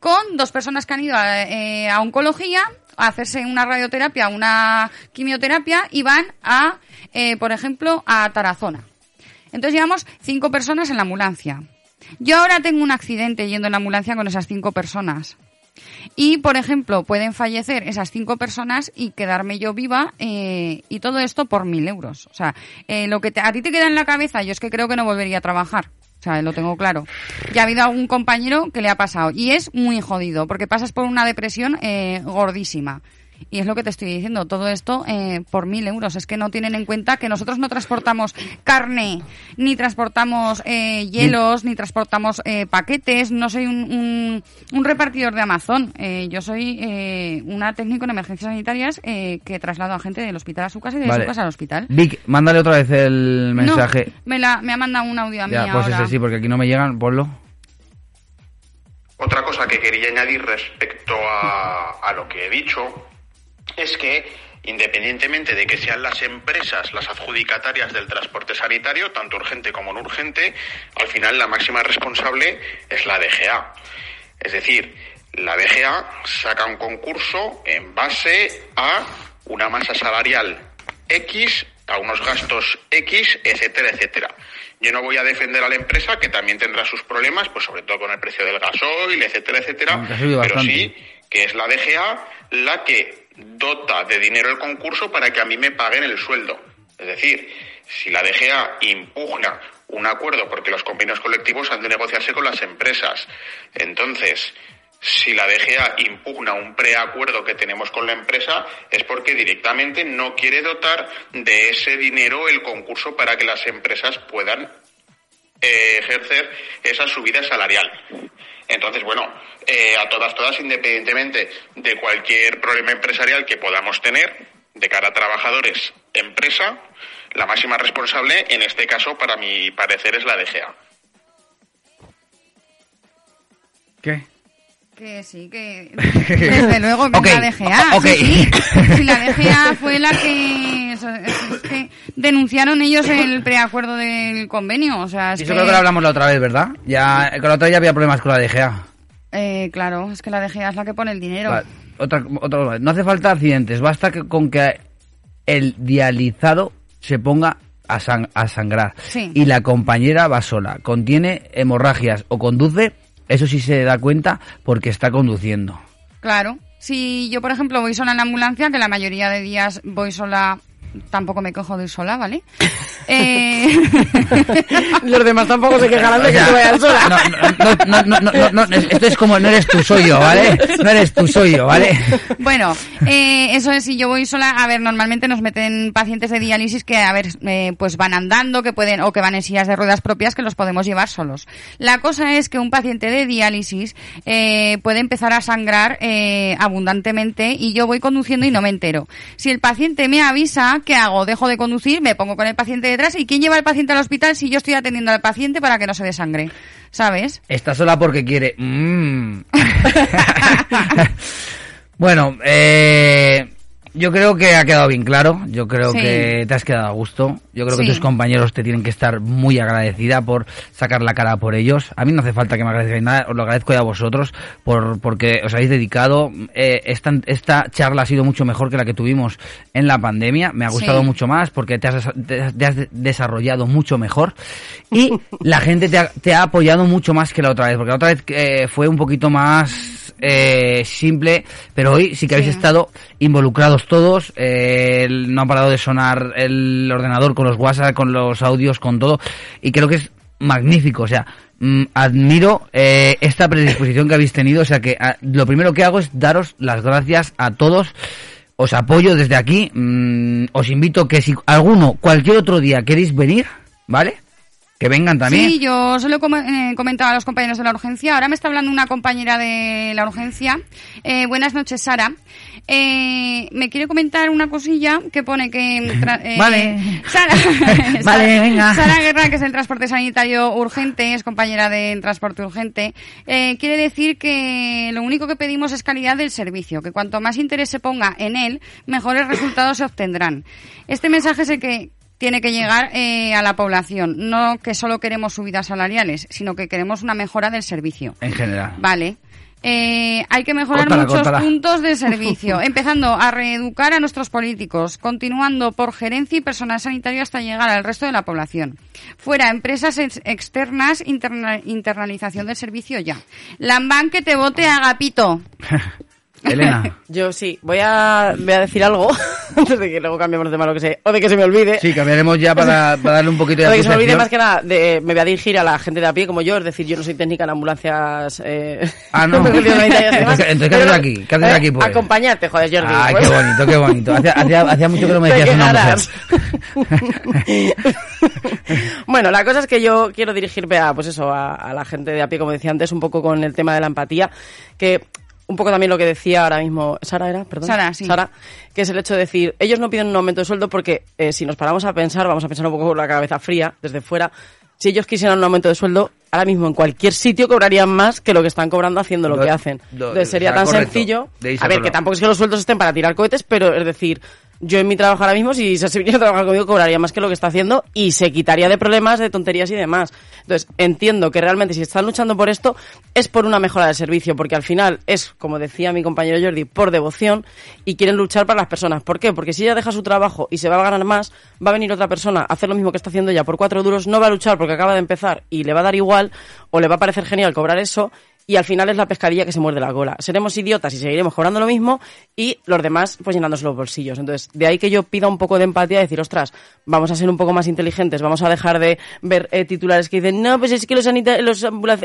con dos personas que han ido a, eh, a oncología a hacerse una radioterapia, una quimioterapia y van a, eh, por ejemplo, a Tarazona. Entonces llevamos cinco personas en la ambulancia. Yo ahora tengo un accidente yendo en la ambulancia con esas cinco personas. Y, por ejemplo, pueden fallecer esas cinco personas y quedarme yo viva eh, y todo esto por mil euros. O sea, eh, lo que te- a ti te queda en la cabeza, yo es que creo que no volvería a trabajar. O sea, lo tengo claro. Ya ha habido algún compañero que le ha pasado. Y es muy jodido, porque pasas por una depresión eh, gordísima. Y es lo que te estoy diciendo, todo esto eh, por mil euros. Es que no tienen en cuenta que nosotros no transportamos carne, ni transportamos eh, hielos, ni transportamos eh, paquetes. No soy un, un, un repartidor de Amazon. Eh, yo soy eh, una técnico en emergencias sanitarias eh, que traslado a gente del hospital a su casa y de Vale. su casa al hospital. Vic, mándale otra vez el mensaje. No, me, la, me ha mandado un audio a mí ya, pues ahora. ese sí, porque aquí no me llegan, ponlo. Otra cosa que quería añadir respecto a, a lo que he dicho es que independientemente de que sean las empresas las adjudicatarias del transporte sanitario, tanto urgente como no urgente, al final la máxima responsable es la DGA. Es decir, la DGA saca un concurso en base a una masa salarial X, a unos gastos X, etcétera, etcétera. Yo no voy a defender a la empresa, que también tendrá sus problemas, pues sobre todo con el precio del gasoil, etcétera, etcétera, pero sí que es la DGA la que dota de dinero el concurso para que a mí me paguen el sueldo. Es decir, si la DGA impugna un acuerdo porque los convenios colectivos han de negociarse con las empresas, entonces si la DGA impugna un preacuerdo que tenemos con la empresa es porque directamente no quiere dotar de ese dinero el concurso para que las empresas puedan eh, ejercer esa subida salarial. Entonces, bueno, eh, a todas, todas, independientemente de cualquier problema empresarial que podamos tener, de cara a trabajadores, empresa, la máxima responsable, en este caso, para mi parecer, es la DGA. ¿Qué? Que sí, que desde [laughs] luego que la DGA. Ok. sí, sí. Si la DGA fue la que, es que denunciaron ellos el preacuerdo del convenio. O sea, es Eso que, creo que lo hablamos la otra vez, ¿verdad? Ya, con la otra ya había problemas con la DGA. eh, claro, es que la DGA es la que pone el dinero. Vale, Otra, otra, no hace falta accidentes, basta que, con que el dializado se ponga a, sang- a sangrar Sí. y la compañera va sola, contiene hemorragias o conduce, eso sí se da cuenta porque está conduciendo. Claro. Si yo, por ejemplo, voy sola en la ambulancia, que la mayoría de días voy sola, tampoco me cojo de ir sola, ¿vale? [laughs] Eh, [laughs] Los demás tampoco se quejarán de que tú vayas sola. No, no, no, no, no, no, no, esto es como no eres tú, soy yo, ¿vale? No eres tú, soy yo, ¿vale? Bueno, eh, eso es, si yo voy sola, a ver, normalmente nos meten pacientes de diálisis que, a ver, eh, pues van andando, que pueden, o que van en sillas de ruedas propias, que los podemos llevar solos. La cosa es que un paciente de diálisis eh, puede empezar a sangrar eh, abundantemente y yo voy conduciendo y no me entero. Si el paciente me avisa, ¿qué hago? Dejo de conducir, me pongo con el paciente detrás y ¿quién lleva al paciente al hospital si yo estoy atendiendo al paciente para que no se desangre? ¿Sabes? Está sola porque quiere. Mm. [laughs] bueno, eh, yo creo que ha quedado bien claro. Yo creo Sí. que te has quedado a gusto. Yo creo que tus compañeros te tienen que estar muy agradecida por sacar la cara por ellos. A mí no hace falta que me agradezcáis nada. Os lo agradezco ya a vosotros por porque os habéis dedicado. Eh, esta, esta charla ha sido mucho mejor que la que tuvimos en la pandemia. Me ha gustado Sí. mucho más porque te has, te te has desarrollado mucho mejor. Y [laughs] la gente te ha, te ha apoyado mucho más que la otra vez. Porque la otra vez eh, fue un poquito más eh, simple, pero hoy sí que habéis estado involucrados todos. eh, no ha parado de sonar el ordenador con los WhatsApp, con los audios, con todo. Y creo que es magnífico. O sea, mm, admiro eh, esta predisposición que habéis tenido. O sea, que ah, lo primero que hago es daros las gracias a todos. Os apoyo desde aquí. mm, os invito que si alguno, cualquier otro día queréis venir, ¿vale? Que vengan también. Sí, yo se lo he eh, comentado a los compañeros de la urgencia. Ahora me está hablando una compañera de la urgencia. Eh, buenas noches, Sara. Eh, me quiere comentar una cosilla que pone que... [laughs] eh, Vale. Sara, [laughs] [laughs] Vale, Sara- venga. Sara Guerra, que es el transporte sanitario urgente, es compañera del transporte urgente, quiere decir que lo único que pedimos es calidad del servicio, que cuanto más interés se ponga en él, mejores resultados se obtendrán. Este mensaje es el que tiene que llegar eh, a la población. No que solo queremos subidas salariales, sino que queremos una mejora del servicio. En general. Vale. Eh, hay que mejorar Córtala, muchos córtala. puntos de servicio, [laughs] empezando a reeducar a nuestros políticos, continuando por gerencia y personal sanitario hasta llegar al resto de la población. Fuera, empresas ex- externas, interna- internalización del servicio ya. Lambán que te vote Agapito. [laughs] Elena. [laughs] Yo sí, voy a, voy a decir algo [laughs] antes de que luego cambiemos de tema lo que sé, o de que se me olvide. Sí, cambiaremos ya para, [laughs] para darle un poquito de O de que se me olvide más que nada, de- me voy a dirigir a la gente de a pie como yo, es decir, yo no soy técnica en ambulancias. Eh, Ah, no. Entonces, entonces, ¿qué haces aquí? ¿Qué haces eh, aquí, pues? Acompañarte, joder, Jordi. Ay, pues. qué bonito, qué bonito. Hacía, hacía, hacía mucho que no me Te decías una quejarás. mujer. bueno, la cosa es que yo quiero dirigirme a, pues eso, a, a la gente de a pie, como decía antes, un poco con el tema de la empatía, que un poco también lo que decía ahora mismo Sara era, perdón. Sara, sí. Sara, que es el hecho de decir, ellos no piden un aumento de sueldo porque eh, si nos paramos a pensar, vamos a pensar un poco con la cabeza fría desde fuera. si ellos quisieran un aumento de sueldo, ahora mismo en cualquier sitio cobrarían más que lo que están cobrando haciendo lo, que hacen. lo- Entonces sería o sea, tan correcto. sencillo. A ver, que tampoco es que los sueldos estén para tirar cohetes, pero es decir, yo en mi trabajo ahora mismo, si se viniera a trabajar conmigo, cobraría más que lo que está haciendo y se quitaría de problemas, de tonterías y demás. Entonces, entiendo que realmente si están luchando por esto, es por una mejora del servicio, porque al final es, como decía mi compañero Jordi, por devoción y quieren luchar para las personas. ¿Por qué? Porque si ella deja su trabajo y se va a ganar más, va a venir otra persona a hacer lo mismo que está haciendo ella por cuatro duros, no va a luchar porque acaba de empezar y le va a dar igual o le va a parecer genial cobrar eso y al final es la pescadilla que se muerde la cola. Seremos idiotas y seguiremos cobrando lo mismo y los demás pues llenándose los bolsillos. Entonces, de ahí que yo pida un poco de empatía y decir, ostras, vamos a ser un poco más inteligentes, vamos a dejar de ver eh, titulares que dicen, no, pues es que los, los,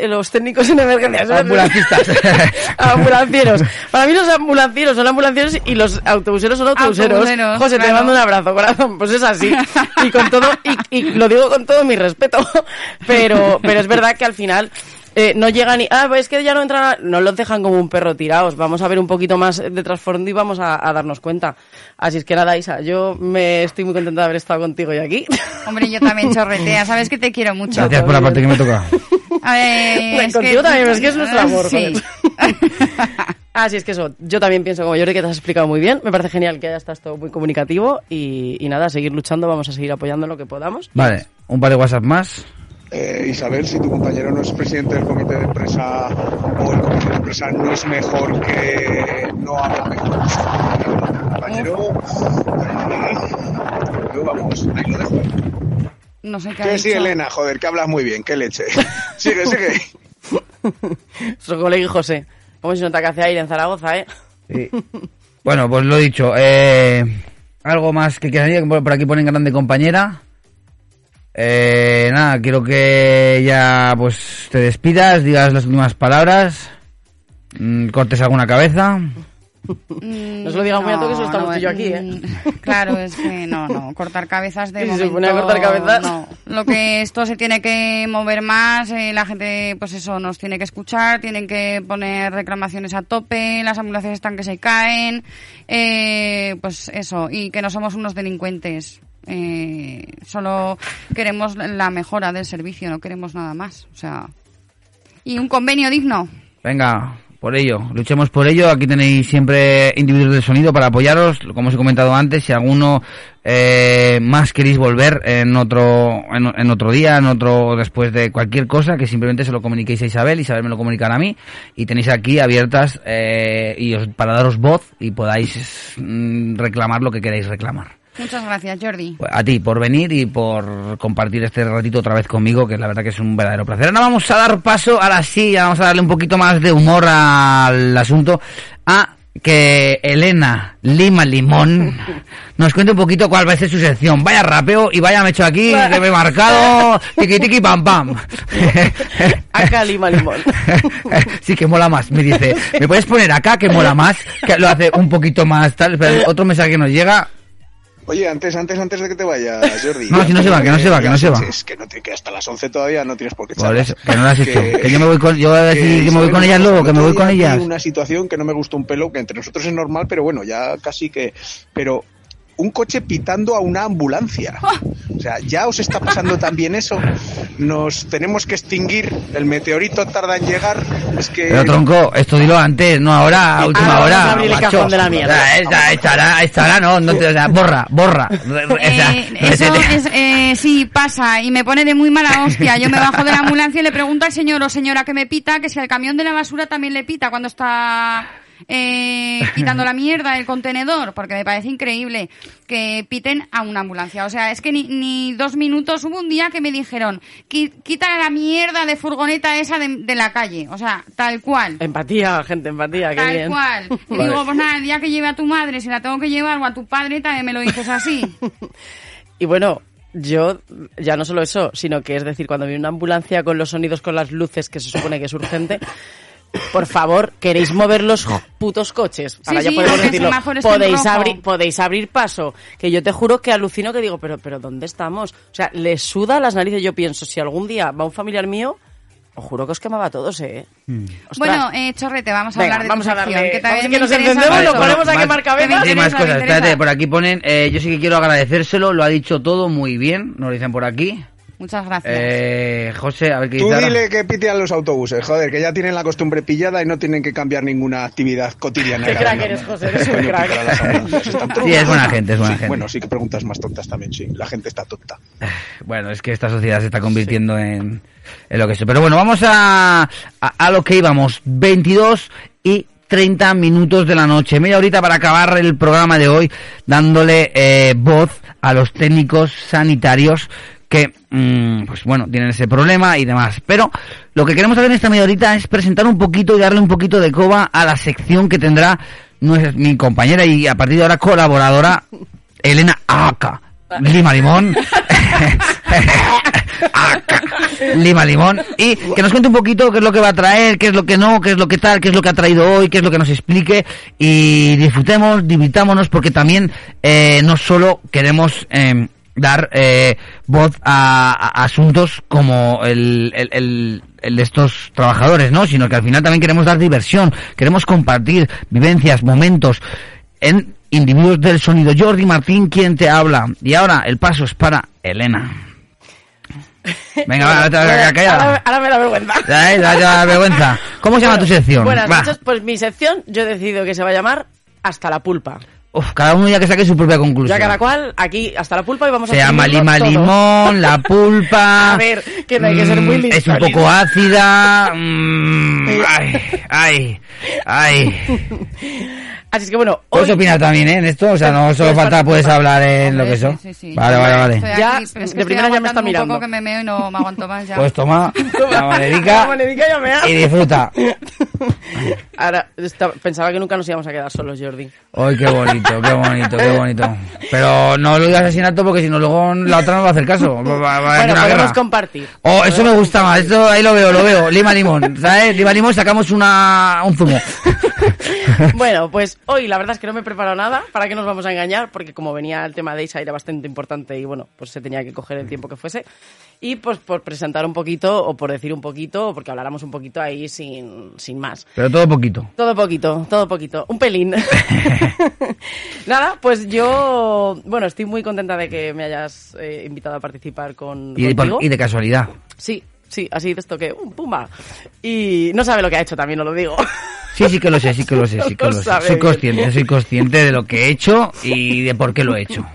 los técnicos en emergencias... Ambulancistas. [laughs] ambulancieros. Para mí los ambulancieros son ambulancieros y los autobuseros son autobuseros. Autobuseros, José, te mando un abrazo, corazón. Pues es así. Y con todo, y, y lo digo con todo mi respeto. [laughs] Pero, pero es verdad que al final eh, no llega ni, ah, pues es que ya no entran, a-". no los dejan como un perro tirados. Vamos a ver un poquito más de trasfondo y vamos a, a darnos cuenta. Así es que nada, Isa, yo me estoy muy contenta de haber estado contigo hoy aquí. [laughs] Hombre, yo también chorretea, sabes que te quiero mucho. Gracias por la parte que me toca. Eh, es Contigo que- también, es que es nuestro amor. Sí. Así [laughs] es que eso, yo también pienso como Jordi que te has explicado muy bien. Me parece genial que hayas estado muy comunicativo y, y nada, a seguir luchando, vamos a seguir apoyando lo que podamos. Vale, un par de WhatsApp más. Eh, Isabel, si tu compañero no es presidente del comité de empresa o el comité de empresa no es mejor que no habla mejor que su compañero, eh, yo, vamos, ahí lo dejo. No sé qué ha Que sí, dicho. Elena, joder, que hablas muy bien, qué leche. [laughs] sigue, sigue. [laughs] Nuestro colega José. Como si nota que hace aire en Zaragoza, ¿eh? Bueno, pues lo dicho. Eh, algo más que quieras por por aquí ponen grande compañera. Eh, nada, quiero que ya pues te despidas, digas las últimas palabras, mm, cortes alguna cabeza. No se lo digas muy alto que solo estamos yo aquí, ¿eh? mm, Claro, es que no, no, cortar cabezas de [laughs] Y si se momento, pone a cortar cabezas. no. Lo que esto se tiene que mover más, eh, la gente, pues eso, nos tiene que escuchar, tienen que poner reclamaciones a tope, las ambulancias están que se caen, eh, pues eso, y que no somos unos delincuentes. Eh, solo queremos la mejora del servicio, no queremos nada más. O sea, y un convenio digno. Venga, por ello, luchemos por ello. Aquí tenéis siempre individuos del sonido para apoyaros. Como os he comentado antes, si alguno eh, más queréis volver en otro, en, en otro día, en otro después de cualquier cosa, que simplemente se lo comuniquéis a Isabel, Isabel me lo comunicará a mí, y tenéis aquí abiertas eh, y os- para daros voz y podáis mm, reclamar lo que queráis reclamar. Muchas gracias, Jordi. Pues A ti por venir y por compartir este ratito otra vez conmigo, que la verdad que es un verdadero placer. Ahora vamos a dar paso, ahora sí, ya vamos a darle un poquito más de humor al asunto, a que Elena Lima Limón [laughs] nos cuente un poquito cuál va a ser su sección. Vaya rapeo y vaya me hecho aquí, que me he marcado, tiki tiki pam pam. [laughs] Acá Lima Limón. [laughs] sí, que mola más. Me dice, ¿me puedes poner acá que mola más? Que lo hace un poquito más tal. Espera, otro mensaje que nos llega. Oye, antes, antes, antes de que te vayas, Jordi. [laughs] No, si no se va, que no se va, que no se va. Es que no te que hasta las 11 todavía no tienes por qué Por eso, que no lo has hecho. Que yo me voy con, yo voy a decir que me voy con ellas luego, que me voy con ellas. una situación que no me gustó un pelo, que entre nosotros es normal, pero bueno, ya casi que... Pero un coche pitando a una ambulancia. O sea, ya os está pasando también eso. Nos tenemos que extinguir. El meteorito tarda en llegar. Es que... Pero tronco, esto dilo antes, no ahora, a última vamos a hora. abrir el cajón de la mierda. O sea, esta, esta hora, esta hora no, no te, o sea, borra, borra. Eh, [laughs] eso es, eh, sí pasa y me pone de muy mala hostia. Yo me bajo de la ambulancia y le pregunto al señor o señora que me pita que si al camión de la basura también le pita cuando está eh, [laughs] quitando la mierda del contenedor, porque me parece increíble que piten a una ambulancia. O sea, es que ni, ni dos minutos hubo un día que me dijeron "Qui- quita la mierda de furgoneta esa de, de la calle. O sea, tal cual. Empatía, gente, empatía, qué Tal bien. cual. [laughs] Y Vale. digo, pues nada, el día que lleve a tu madre, si la tengo que llevar, o a tu padre, también me lo dices así. [laughs] Y bueno, yo ya no solo eso, sino que es decir, cuando viene una ambulancia con los sonidos, con las luces, que se supone que es urgente, por favor, queréis mover los putos coches. Ahora ya sí, podemos decirlo. Podéis abrir, podéis abrir paso. Que yo te juro que alucino que digo, pero, pero ¿dónde estamos? O sea, le suda las narices. Yo pienso, si algún día va un familiar mío, os juro que os quemaba a todos, ¿eh? Ostras. Bueno, eh, Chorrete, vamos a Venga, hablar de vamos tu a darle- sección, que también vamos a que nos mucho. nos ponemos a quemar cabezas. Hay más cosas, espérate, por aquí ponen, eh, yo sí que quiero agradecérselo, lo ha dicho todo muy bien, nos lo dicen por aquí. Muchas gracias. Eh, José, a ver qué Tú dile que pite a los autobuses, joder, que ya tienen la costumbre pillada y no tienen que cambiar ninguna actividad cotidiana. Qué crack eres, José, eres un crack. [laughs] Sí, es buena gente, es buena Sí, gente. Bueno, sí que preguntas más tontas también, sí. La gente está tonta. [sighs] Bueno, es que esta sociedad se está convirtiendo en, en lo que es. Pero bueno, vamos a, a, a lo que íbamos. 22 y 30 minutos de la noche. Media horita para acabar el programa de hoy, dándole eh, voz a los técnicos sanitarios que, mm, pues bueno, tienen ese problema y demás. Pero lo que queremos hacer en esta media horita es presentar un poquito y darle un poquito de coba a la sección que tendrá nuestra, mi compañera y a partir de ahora colaboradora, Elena Aka. Lima Limón. [laughs] Lima Limón. Y que nos cuente un poquito qué es lo que va a traer, qué es lo que no, qué es lo que tal, qué es lo que ha traído hoy, qué es lo que nos explique. Y disfrutemos, divirtámonos, porque también eh, no solo queremos eh, dar eh, voz a, a asuntos como el, el, el- el de estos trabajadores, ¿no? Sino que al final también queremos dar diversión, queremos compartir vivencias, momentos en individuos del sonido. Jordi Martín, quien te habla. Y ahora el paso es para Elena. Venga, va, Ahora, ahora me da vergüenza. Ya, vergüenza. ¿Cómo se llama tu sección? Buenas Va. noches, pues mi sección yo he decidido que se va a llamar Hasta la pulpa. Uf, cada uno ya que saque su propia conclusión. Ya cada cual, aquí hasta la pulpa y vamos a Se llama lima todo. limón, la [laughs] pulpa. A ver, que no hay que ser muy mm, listo. Es un poco ácida. mm, ay, ay, ay. [laughs] Así es que bueno, Puedes hoy... opinar también, ¿eh? En esto, o sea, no solo Puedes falta, puedes participar. hablar en lo que eso. Vale, vale, vale. Estoy Ya, aquí, pero es que de estoy primera ya me está aguantando un mirando. poco que me meo y no me aguanto más ya. Pues toma la ha- [laughs] y disfruta. [laughs] Ahora, esta- pensaba que nunca nos íbamos a quedar solos, Jordi. Ay, qué bonito, qué bonito, qué bonito. Pero no lo digas así en alto porque si no luego la otra no va a hacer caso. Va, va- va a Bueno, podemos guerra. compartir. Oh, eso me gusta más, esto ahí lo veo, lo veo. Lima limón, ¿sabes? Lima limón sacamos una un zumo. [laughs] Bueno, pues hoy la verdad es que no me he preparado nada, para que nos vamos a engañar, porque como venía el tema de Isa era bastante importante y bueno, pues se tenía que coger el tiempo que fuese. Y pues por presentar un poquito, o por decir un poquito, o porque habláramos un poquito ahí sin, sin más. Pero todo poquito. Todo poquito, todo poquito, un pelín. [laughs] Nada, pues yo, bueno, estoy muy contenta de que me hayas eh, invitado a participar con Y, contigo. y de casualidad. Sí, sí, así de esto que, um, pumba. Y no sabe lo que ha hecho, también os lo digo. Sí, sí que lo sé, sí que lo sé, sí que Lo lo sé. Soy bien. consciente, soy consciente de lo que he hecho y de por qué lo he hecho.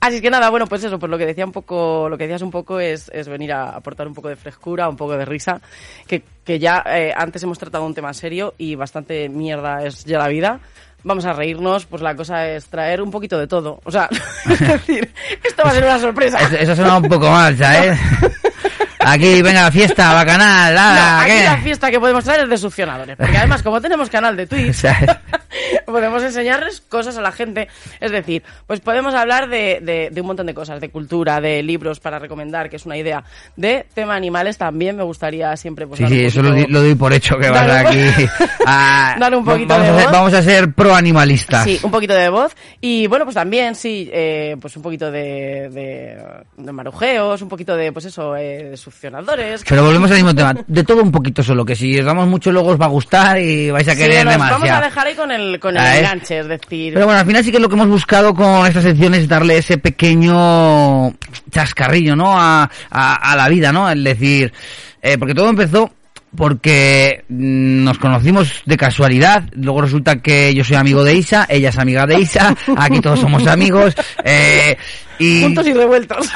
Así que nada, bueno, pues eso, pues lo que decía un poco, lo que decías un poco es, es venir a aportar un poco de frescura, un poco de risa, que, que ya eh, antes hemos tratado un tema serio y bastante mierda es ya la vida. Vamos a reírnos, pues la cosa es traer un poquito de todo. O sea, [laughs] es decir, esto va a ser una sorpresa. [laughs] Eso, eso suena un poco mal, ¿sabes? [laughs] Aquí, venga, fiesta, bacanal, No, aquí ¿qué? la fiesta que podemos traer es de succionadores. Porque además, como tenemos canal de Twitch, [laughs] [laughs] podemos enseñarles cosas a la gente. Es decir, pues podemos hablar de, de- de un montón de cosas, de cultura, de libros para recomendar, que es una idea. De tema animales también me gustaría siempre pues, Sí, dar sí, eso lo, lo doy por hecho que [laughs] vas aquí a... Dale un poquito vamos, de a ser, voz. vamos a ser pro animalistas. Sí, un poquito de voz. Y bueno, pues también, sí, eh, pues un poquito de, de, de marujeos, un poquito de, pues eso, eh, Pero volvemos al mismo tema. De todo un poquito solo, que si os damos mucho luego os va a gustar y vais a Sí, querer nos demasiado. vamos a dejar ahí con el, con el Ah, ¿eh? enganche, es decir... Pero bueno, al final sí que lo que hemos buscado con esta sección es darle ese pequeño chascarrillo, ¿no? A, a, a la vida, ¿no? El decir, eh, porque todo empezó porque mm, nos conocimos de casualidad, luego resulta que yo soy amigo de Isa, ella es amiga de Isa, [laughs] aquí todos somos amigos, eh, y Juntos y revueltos.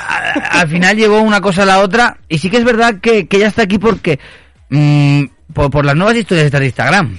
al final llegó una cosa a la otra, y sí que es verdad que, que ella está aquí porque, mm, por, por las nuevas historias de Instagram.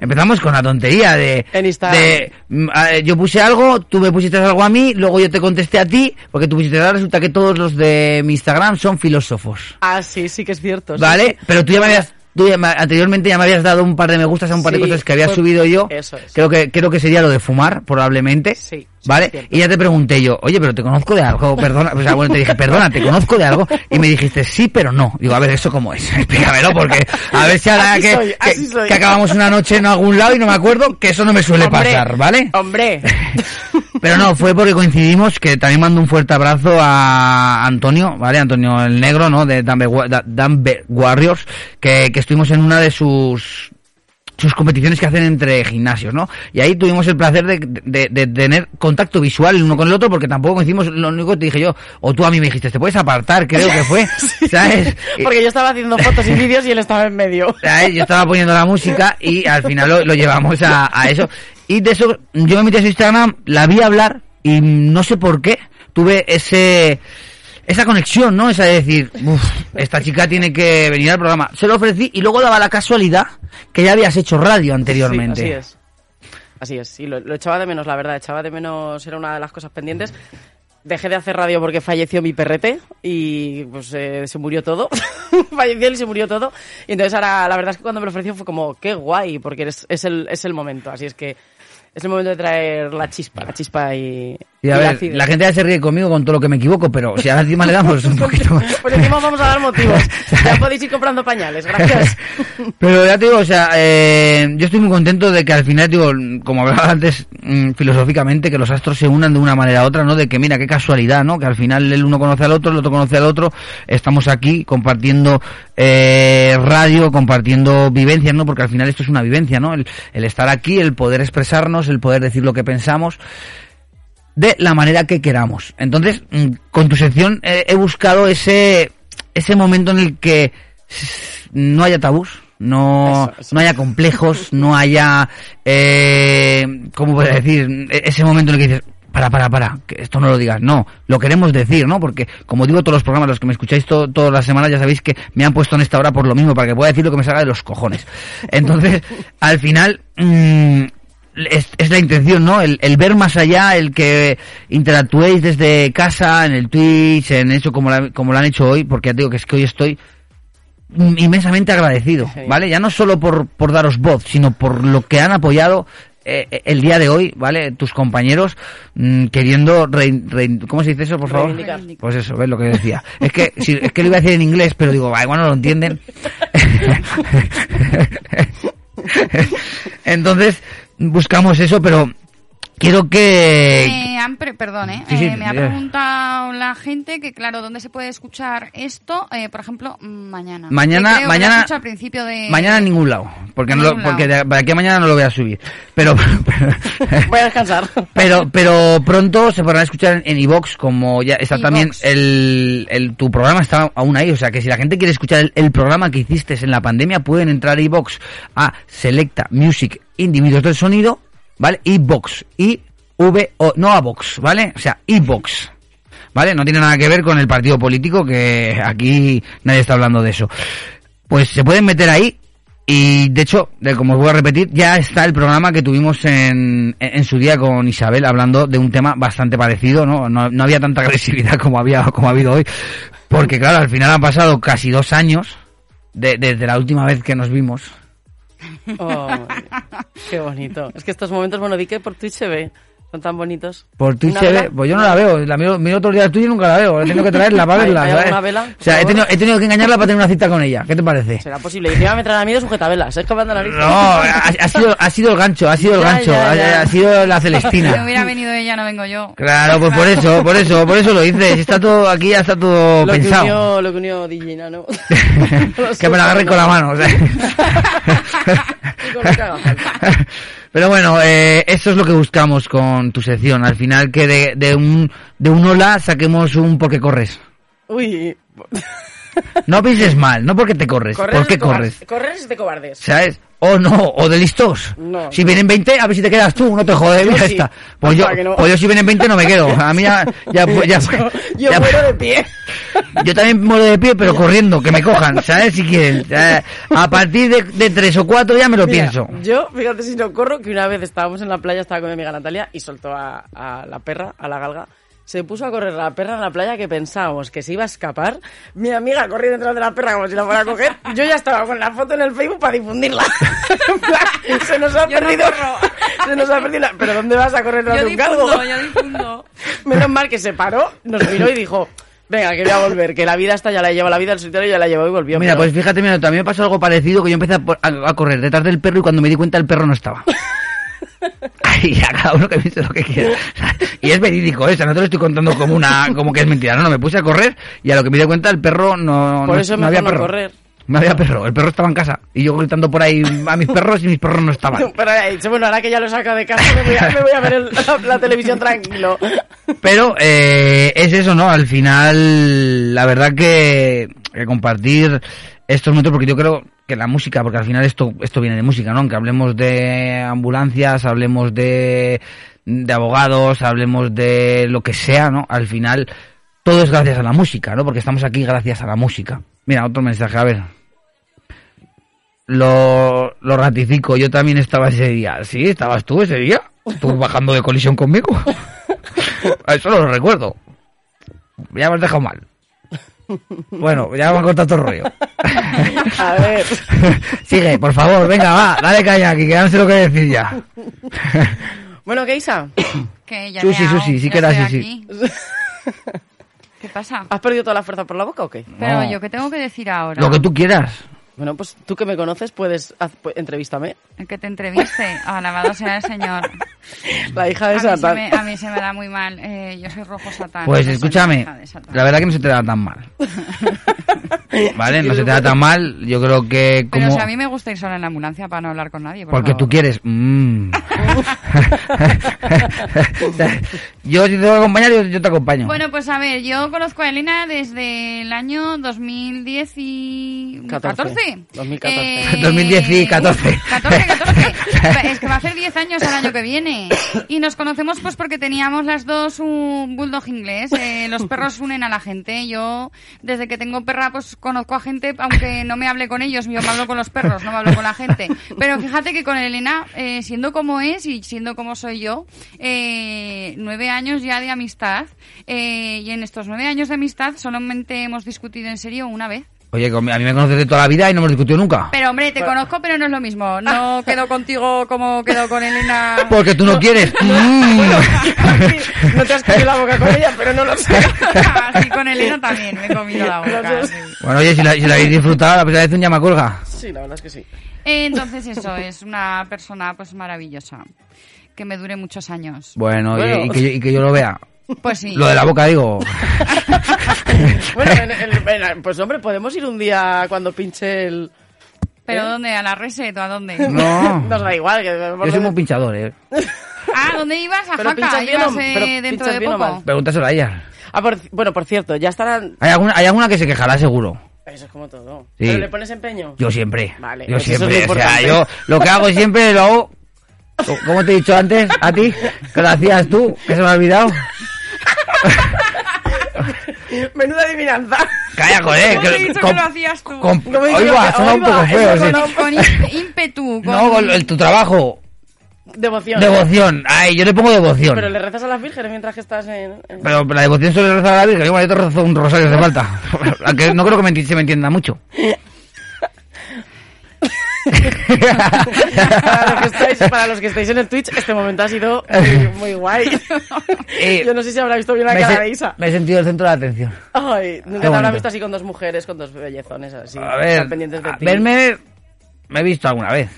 Empezamos con la tontería de, En Instagram. de, mm, yo puse algo, tú me pusiste algo a mí, luego yo te contesté a ti, porque tú pusiste algo, resulta que todos los de mi Instagram son filósofos. Ah, sí, sí que es cierto. ¿Vale? sí. Pero tú ya me habías, tú ya me- anteriormente ya me habías dado un par de me gustas a un par de cosas que había subido yo. eso es. Creo que, creo que sería lo de fumar, probablemente. Sí. ¿Vale? y ya te pregunté yo, oye, pero te conozco de algo, perdona, o sea, bueno, te dije, perdona, te conozco de algo, y me dijiste, sí, pero no. Digo, a ver, ¿eso cómo es? [laughs] Explícamelo, porque a ver si ahora que, soy, que- así soy. que acabamos una noche en algún lado y no me acuerdo, que eso no me suele Hombre, pasar, ¿vale? Hombre. [laughs] Pero no, fue porque coincidimos, que también mando un fuerte abrazo a Antonio, ¿vale? Antonio el Negro, ¿no? De Dumber Warriors, que, que estuvimos en una de sus sus competiciones que hacen entre gimnasios, ¿no? Y ahí tuvimos el placer de, de- de tener contacto visual el uno con el otro porque tampoco hicimos lo único que te dije yo, o tú a mí me dijiste, te puedes apartar, creo que fue, [laughs] [laughs] ¿sabes? Porque yo estaba haciendo fotos y [laughs] vídeos y él estaba en medio. ¿sabes? Yo estaba poniendo la música y al final lo, lo llevamos a, a eso. Y de eso, yo me metí a su Instagram, la vi hablar y no sé por qué tuve ese esa conexión, ¿no? Esa de decir, "Uf, esta chica tiene que venir al programa. Se lo ofrecí y luego daba la casualidad que ya habías hecho radio anteriormente. Sí, así es. Así es, sí, lo, echaba de menos, la verdad, echaba de menos, era una de las cosas pendientes. Dejé de hacer radio porque falleció mi perrete y pues eh, se murió todo. [laughs] falleció y se murió todo. Y entonces ahora, la verdad es que cuando me lo ofreció fue como, qué guay, porque es, es, el, es el momento. Así es que es el momento de traer la chispa, la chispa y, Y a ver, la gente ya se ríe conmigo con todo lo que me equivoco, pero si ahora encima le damos un [laughs] poquito más. Pues encima vamos a dar motivos. [laughs] Ya podéis ir comprando pañales, gracias. [laughs] Pero ya te digo, o sea, eh, yo estoy muy contento de que al final, digo, como hablaba antes mm, filosóficamente, que los astros se unan de una manera u otra, ¿no? De que mira, qué casualidad, ¿no? Que al final el uno conoce al otro, el otro conoce al otro, estamos aquí compartiendo eh, radio, compartiendo vivencias, ¿no? Porque al final esto es una vivencia, ¿no? El, el estar aquí, el poder expresarnos, el poder decir lo que pensamos de la manera que queramos. Entonces, mm, con tu sección eh, he buscado ese, ese momento en el que no haya tabús, no, Eso, eso. no haya complejos, no haya, eh, ¿cómo puedo decir? E- Ese momento en el que dices, para, para, para, que esto no lo digas. No, lo queremos decir, ¿no? Porque, como digo, todos los programas, los que me escucháis to- todas las semanas, ya sabéis que me han puesto en esta hora por lo mismo, para que pueda decir lo que me salga de los cojones. Entonces, al final, mm, es, es la intención, ¿no? El, el ver más allá, el que interactuéis desde casa, en el Twitch, en eso como, la- como lo han hecho hoy, porque ya te digo que es que hoy estoy inmensamente agradecido, ¿vale? Ya no solo por, por daros voz, sino por lo que han apoyado eh, eh, el día de hoy, ¿vale? Tus compañeros mm, queriendo... rein- rein- ¿Cómo se dice eso, por favor? Reivindicar. Pues eso, ves lo que decía. Es que, si- es que lo iba a decir en inglés, pero digo, "Ah, igual no lo entienden. [laughs] Entonces, buscamos eso, pero quiero que... Me han pre- perdón, ¿eh? Sí, sí, Eh, me ha preguntado la gente que, claro, ¿dónde se puede escuchar esto? Eh, por ejemplo, mañana. Mañana- Que creo que mañana- dicho al principio de... Mañana en ningún lado, porque, no lo- porque de, de aquí a mañana no lo voy a subir. [laughs] Pero, Voy a descansar. pero, pero pronto se podrán escuchar en iBox, como ya está también el, el, tu programa está aún ahí, o sea que si la gente quiere escuchar el, el programa que hiciste en la pandemia, pueden entrar a iBox a Selecta Music Individuos del Sonido, ¿vale? iBox, I V O, no a Vox, ¿vale? O sea, iBox. ¿Vale? No tiene nada que ver con el partido político, que aquí nadie está hablando de eso. Pues se pueden meter ahí y de hecho, como os voy a repetir, ya está el programa que tuvimos en, en, en su día con Isabel hablando de un tema bastante parecido, ¿no? No, no había tanta agresividad como había como ha habido hoy, porque claro, al final han pasado casi dos años de- desde la última vez que nos vimos. Oh, qué bonito. Es que estos momentos, bueno, di que por Twitch se ve. Son tan bonitos. Por Twitch ¿Una se ve, pues yo no la veo, la miro, miro otros días tuyo y nunca la veo, he tenido que traerla para [laughs] ¿Hay- verla, hay ¿sabes? vela, O sea, he tenido, he tenido que engañarla para tener una cita con ella, ¿qué te parece? Será posible. Y encima me traen a mí de sujetabelas. Es que me anda la nariz. No, ha, ha sido, ha sido el gancho, ha sido el Ya, gancho, ya, ha- ya. Ha, sido la Si Celestina. hubiera venido ella, no vengo yo. Claro, pues por eso, por eso, por eso lo hice. Si está todo, aquí ya está todo Lo que, pensado. unió, lo que unió DJ Nano. [laughs] que me la agarren con la mano, o sea. Y con lo que haga falta. Pero bueno, eh, eso es lo que buscamos con tu sección. Al final que de, de un de un hola saquemos un por qué corres. Uy. No pienses mal, no porque te corres, Correr ¿por qué corres? Correr es de cobardes. ¿Sabes? O no, o de listos. No. Si vienen 20, a ver si te quedas tú, no te jodes, Yo ya sí. Pues yo, no. pues yo si vienen 20 no me quedo. A mí ya, [laughs] ya, ya, Yo ya- muero de pie. Yo también muero de pie, pero corriendo, que me cojan, ¿sabes? Si quieren. A partir de, de tres o cuatro ya me lo Mira, pienso. Yo, fíjate si no corro, que una vez estábamos en la playa, estaba con mi amiga Natalia y soltó a, a la perra, a la galga. Se puso a correr la perra en la playa que pensábamos que se iba a escapar. Mi amiga corriendo detrás de la perra como si la fuera a coger. Yo ya estaba con la foto en el Facebook para difundirla. [laughs] En plan, se nos ha Yo no perdido. corro. [laughs] se nos ha perdido. la- ¿Pero dónde vas a correr detrás Yo de un difundo, yo difundo. [laughs] Menos mal que se paró, nos miró y dijo. Venga, que voy a volver, que la vida está ya la lleva, la vida del solitario ya la llevó y volvió. Mira, pero- pues fíjate, mira, también me pasó algo parecido que yo empecé a, por- a- a correr detrás del perro y cuando me di cuenta el perro no estaba. Ay, a cada uno que piense lo que quiera. Y es verídico, ¿eh? O sea, no te lo estoy contando como una, como que es mentira. No, no, me puse a correr y a lo que me di cuenta el perro no, Por no, eso es no había perro. correr. No había perro, el perro estaba en casa. Y yo gritando por ahí a mis perros y mis perros no estaban. [laughs] Pero dicho, bueno, ahora que ya lo saco de casa, me voy a, me voy a ver el- la, la televisión tranquilo. Pero eh, es eso, ¿no? Al final, la verdad que, que compartir estos momentos, porque yo creo que la música, porque al final esto, esto viene de música, ¿no? Aunque hablemos de ambulancias, hablemos de, de abogados, hablemos de lo que sea, ¿no? Al final, todo es gracias a la música, ¿no? Porque estamos aquí gracias a la música. Mira, otro mensaje, a ver. Lo, lo ratifico, yo también estaba ese día. ¿Sí? ¿Estabas tú ese día? ¿Tú bajando de colisión conmigo? [laughs] Eso lo recuerdo. Ya me has dejado mal. Bueno, ya me han contado todo el rollo. A ver. [laughs] Sigue, por favor, venga, va, dale caña aquí, que ya no sé lo que decir ya. Bueno, Keisa. [coughs] Que ya Susi, Susi, sí que era Susi. [laughs] ¿Qué pasa? ¿Has perdido toda la fuerza por la boca o qué? Pero No. yo qué tengo que decir ahora. Lo que tú quieras. Bueno, pues tú que me conoces, puedes, pues, entrevístame. El que te entreviste, ah, alabado sea el Señor. La hija de a Satán. A mí se me da muy mal, eh, yo soy rojo Satán. Pues escúchame, la, verdad que no se te da tan mal. [laughs] ¿Vale? No se te da tan mal, yo creo que como... A mí me gusta ir sola en la ambulancia para no hablar con nadie, Porque favor. tú quieres... Mm. [laughs] yo si te voy a acompañar, yo, yo, te acompaño. Bueno, pues a ver, yo conozco a Elena desde el año 2014. ¿2014? 2014. 2010 y 14. es que va a hacer 10 años el año que viene. Y nos conocemos pues porque teníamos las dos un bulldog inglés. Eh, los perros unen a la gente. Yo, desde que tengo perra, pues conozco a gente, aunque no me hable con ellos. Yo me hablo con los perros, no me hablo con la gente. Pero fíjate que con Elena, eh, siendo como es y siendo como soy yo, eh, nueve años ya de amistad. Eh, y en estos nueve años de amistad solamente hemos discutido en serio una vez. Oye, a mí me conoces de toda la vida y no hemos discutido nunca. Pero hombre, te conozco, pero no es lo mismo. [laughs] No quedo contigo como quedo con Elena. Porque tú no quieres. [laughs] Mm. [laughs] No te has comido la boca con ella, pero no lo sé. Así con Elena también me he comido la boca. sí. Bueno, oye, si la, si la habéis disfrutado, la primera vez un llama cuelga. Sí, la verdad es que sí. Entonces eso, es una persona pues maravillosa. Que me dure muchos años. Bueno, y- Bueno. Y, que, yo- y que yo lo vea. Pues sí. Lo de la boca, digo. [laughs] Bueno, en- en- en- pues hombre, podemos ir un día cuando pinche el... ¿Pero ¿Eh? dónde? ¿A la reset o a dónde? [laughs] No. Nos da igual. Que, Yo soy muy pinchador, eh. Ah, ¿dónde ibas? A Jaca. pinchas bien o- ¿Ibas eh, dentro de bien poco? mal. Pregúntaselo a ella. Ah, por- bueno, por cierto, ya estarán... Hay alguna, hay alguna que se quejará seguro. Eso es como todo. Sí. ¿Pero le pones empeño? Yo siempre. Vale, yo pues eso es siempre. lo o sea, yo lo que hago siempre lo hago. [laughs] Como te he dicho antes, a ti, hacías tú, que se me ha olvidado. [laughs] Menuda adivinanza. Calla, joder. ¿Cómo te he que- dicho con- que lo hacías tú? con- ¿Cómo he dicho Oiga, que- suena un oiga, poco feo, sí. Con ímpetu. [laughs] Con... No, con el- tu trabajo. Devoción. Devoción. Ay, yo le pongo devoción. Pero le rezas a las vírgenes mientras que estás en... en- Pero la devoción suele rezar a la Virgen. Igual yo te rezo un rosario de [laughs] falta. No creo que me se me entienda mucho. Para, los que [laughs] estáis, para los que estáis en el Twitch, este momento ha sido muy, [laughs] muy guay. Eh, Yo no sé si habrá visto bien la cara de Isa. me he sentido el centro de atención. Ay, nunca Qué te bonito. visto así con dos mujeres, con dos bellezones así. A ver, pendientes de a ti. verme me he visto alguna vez.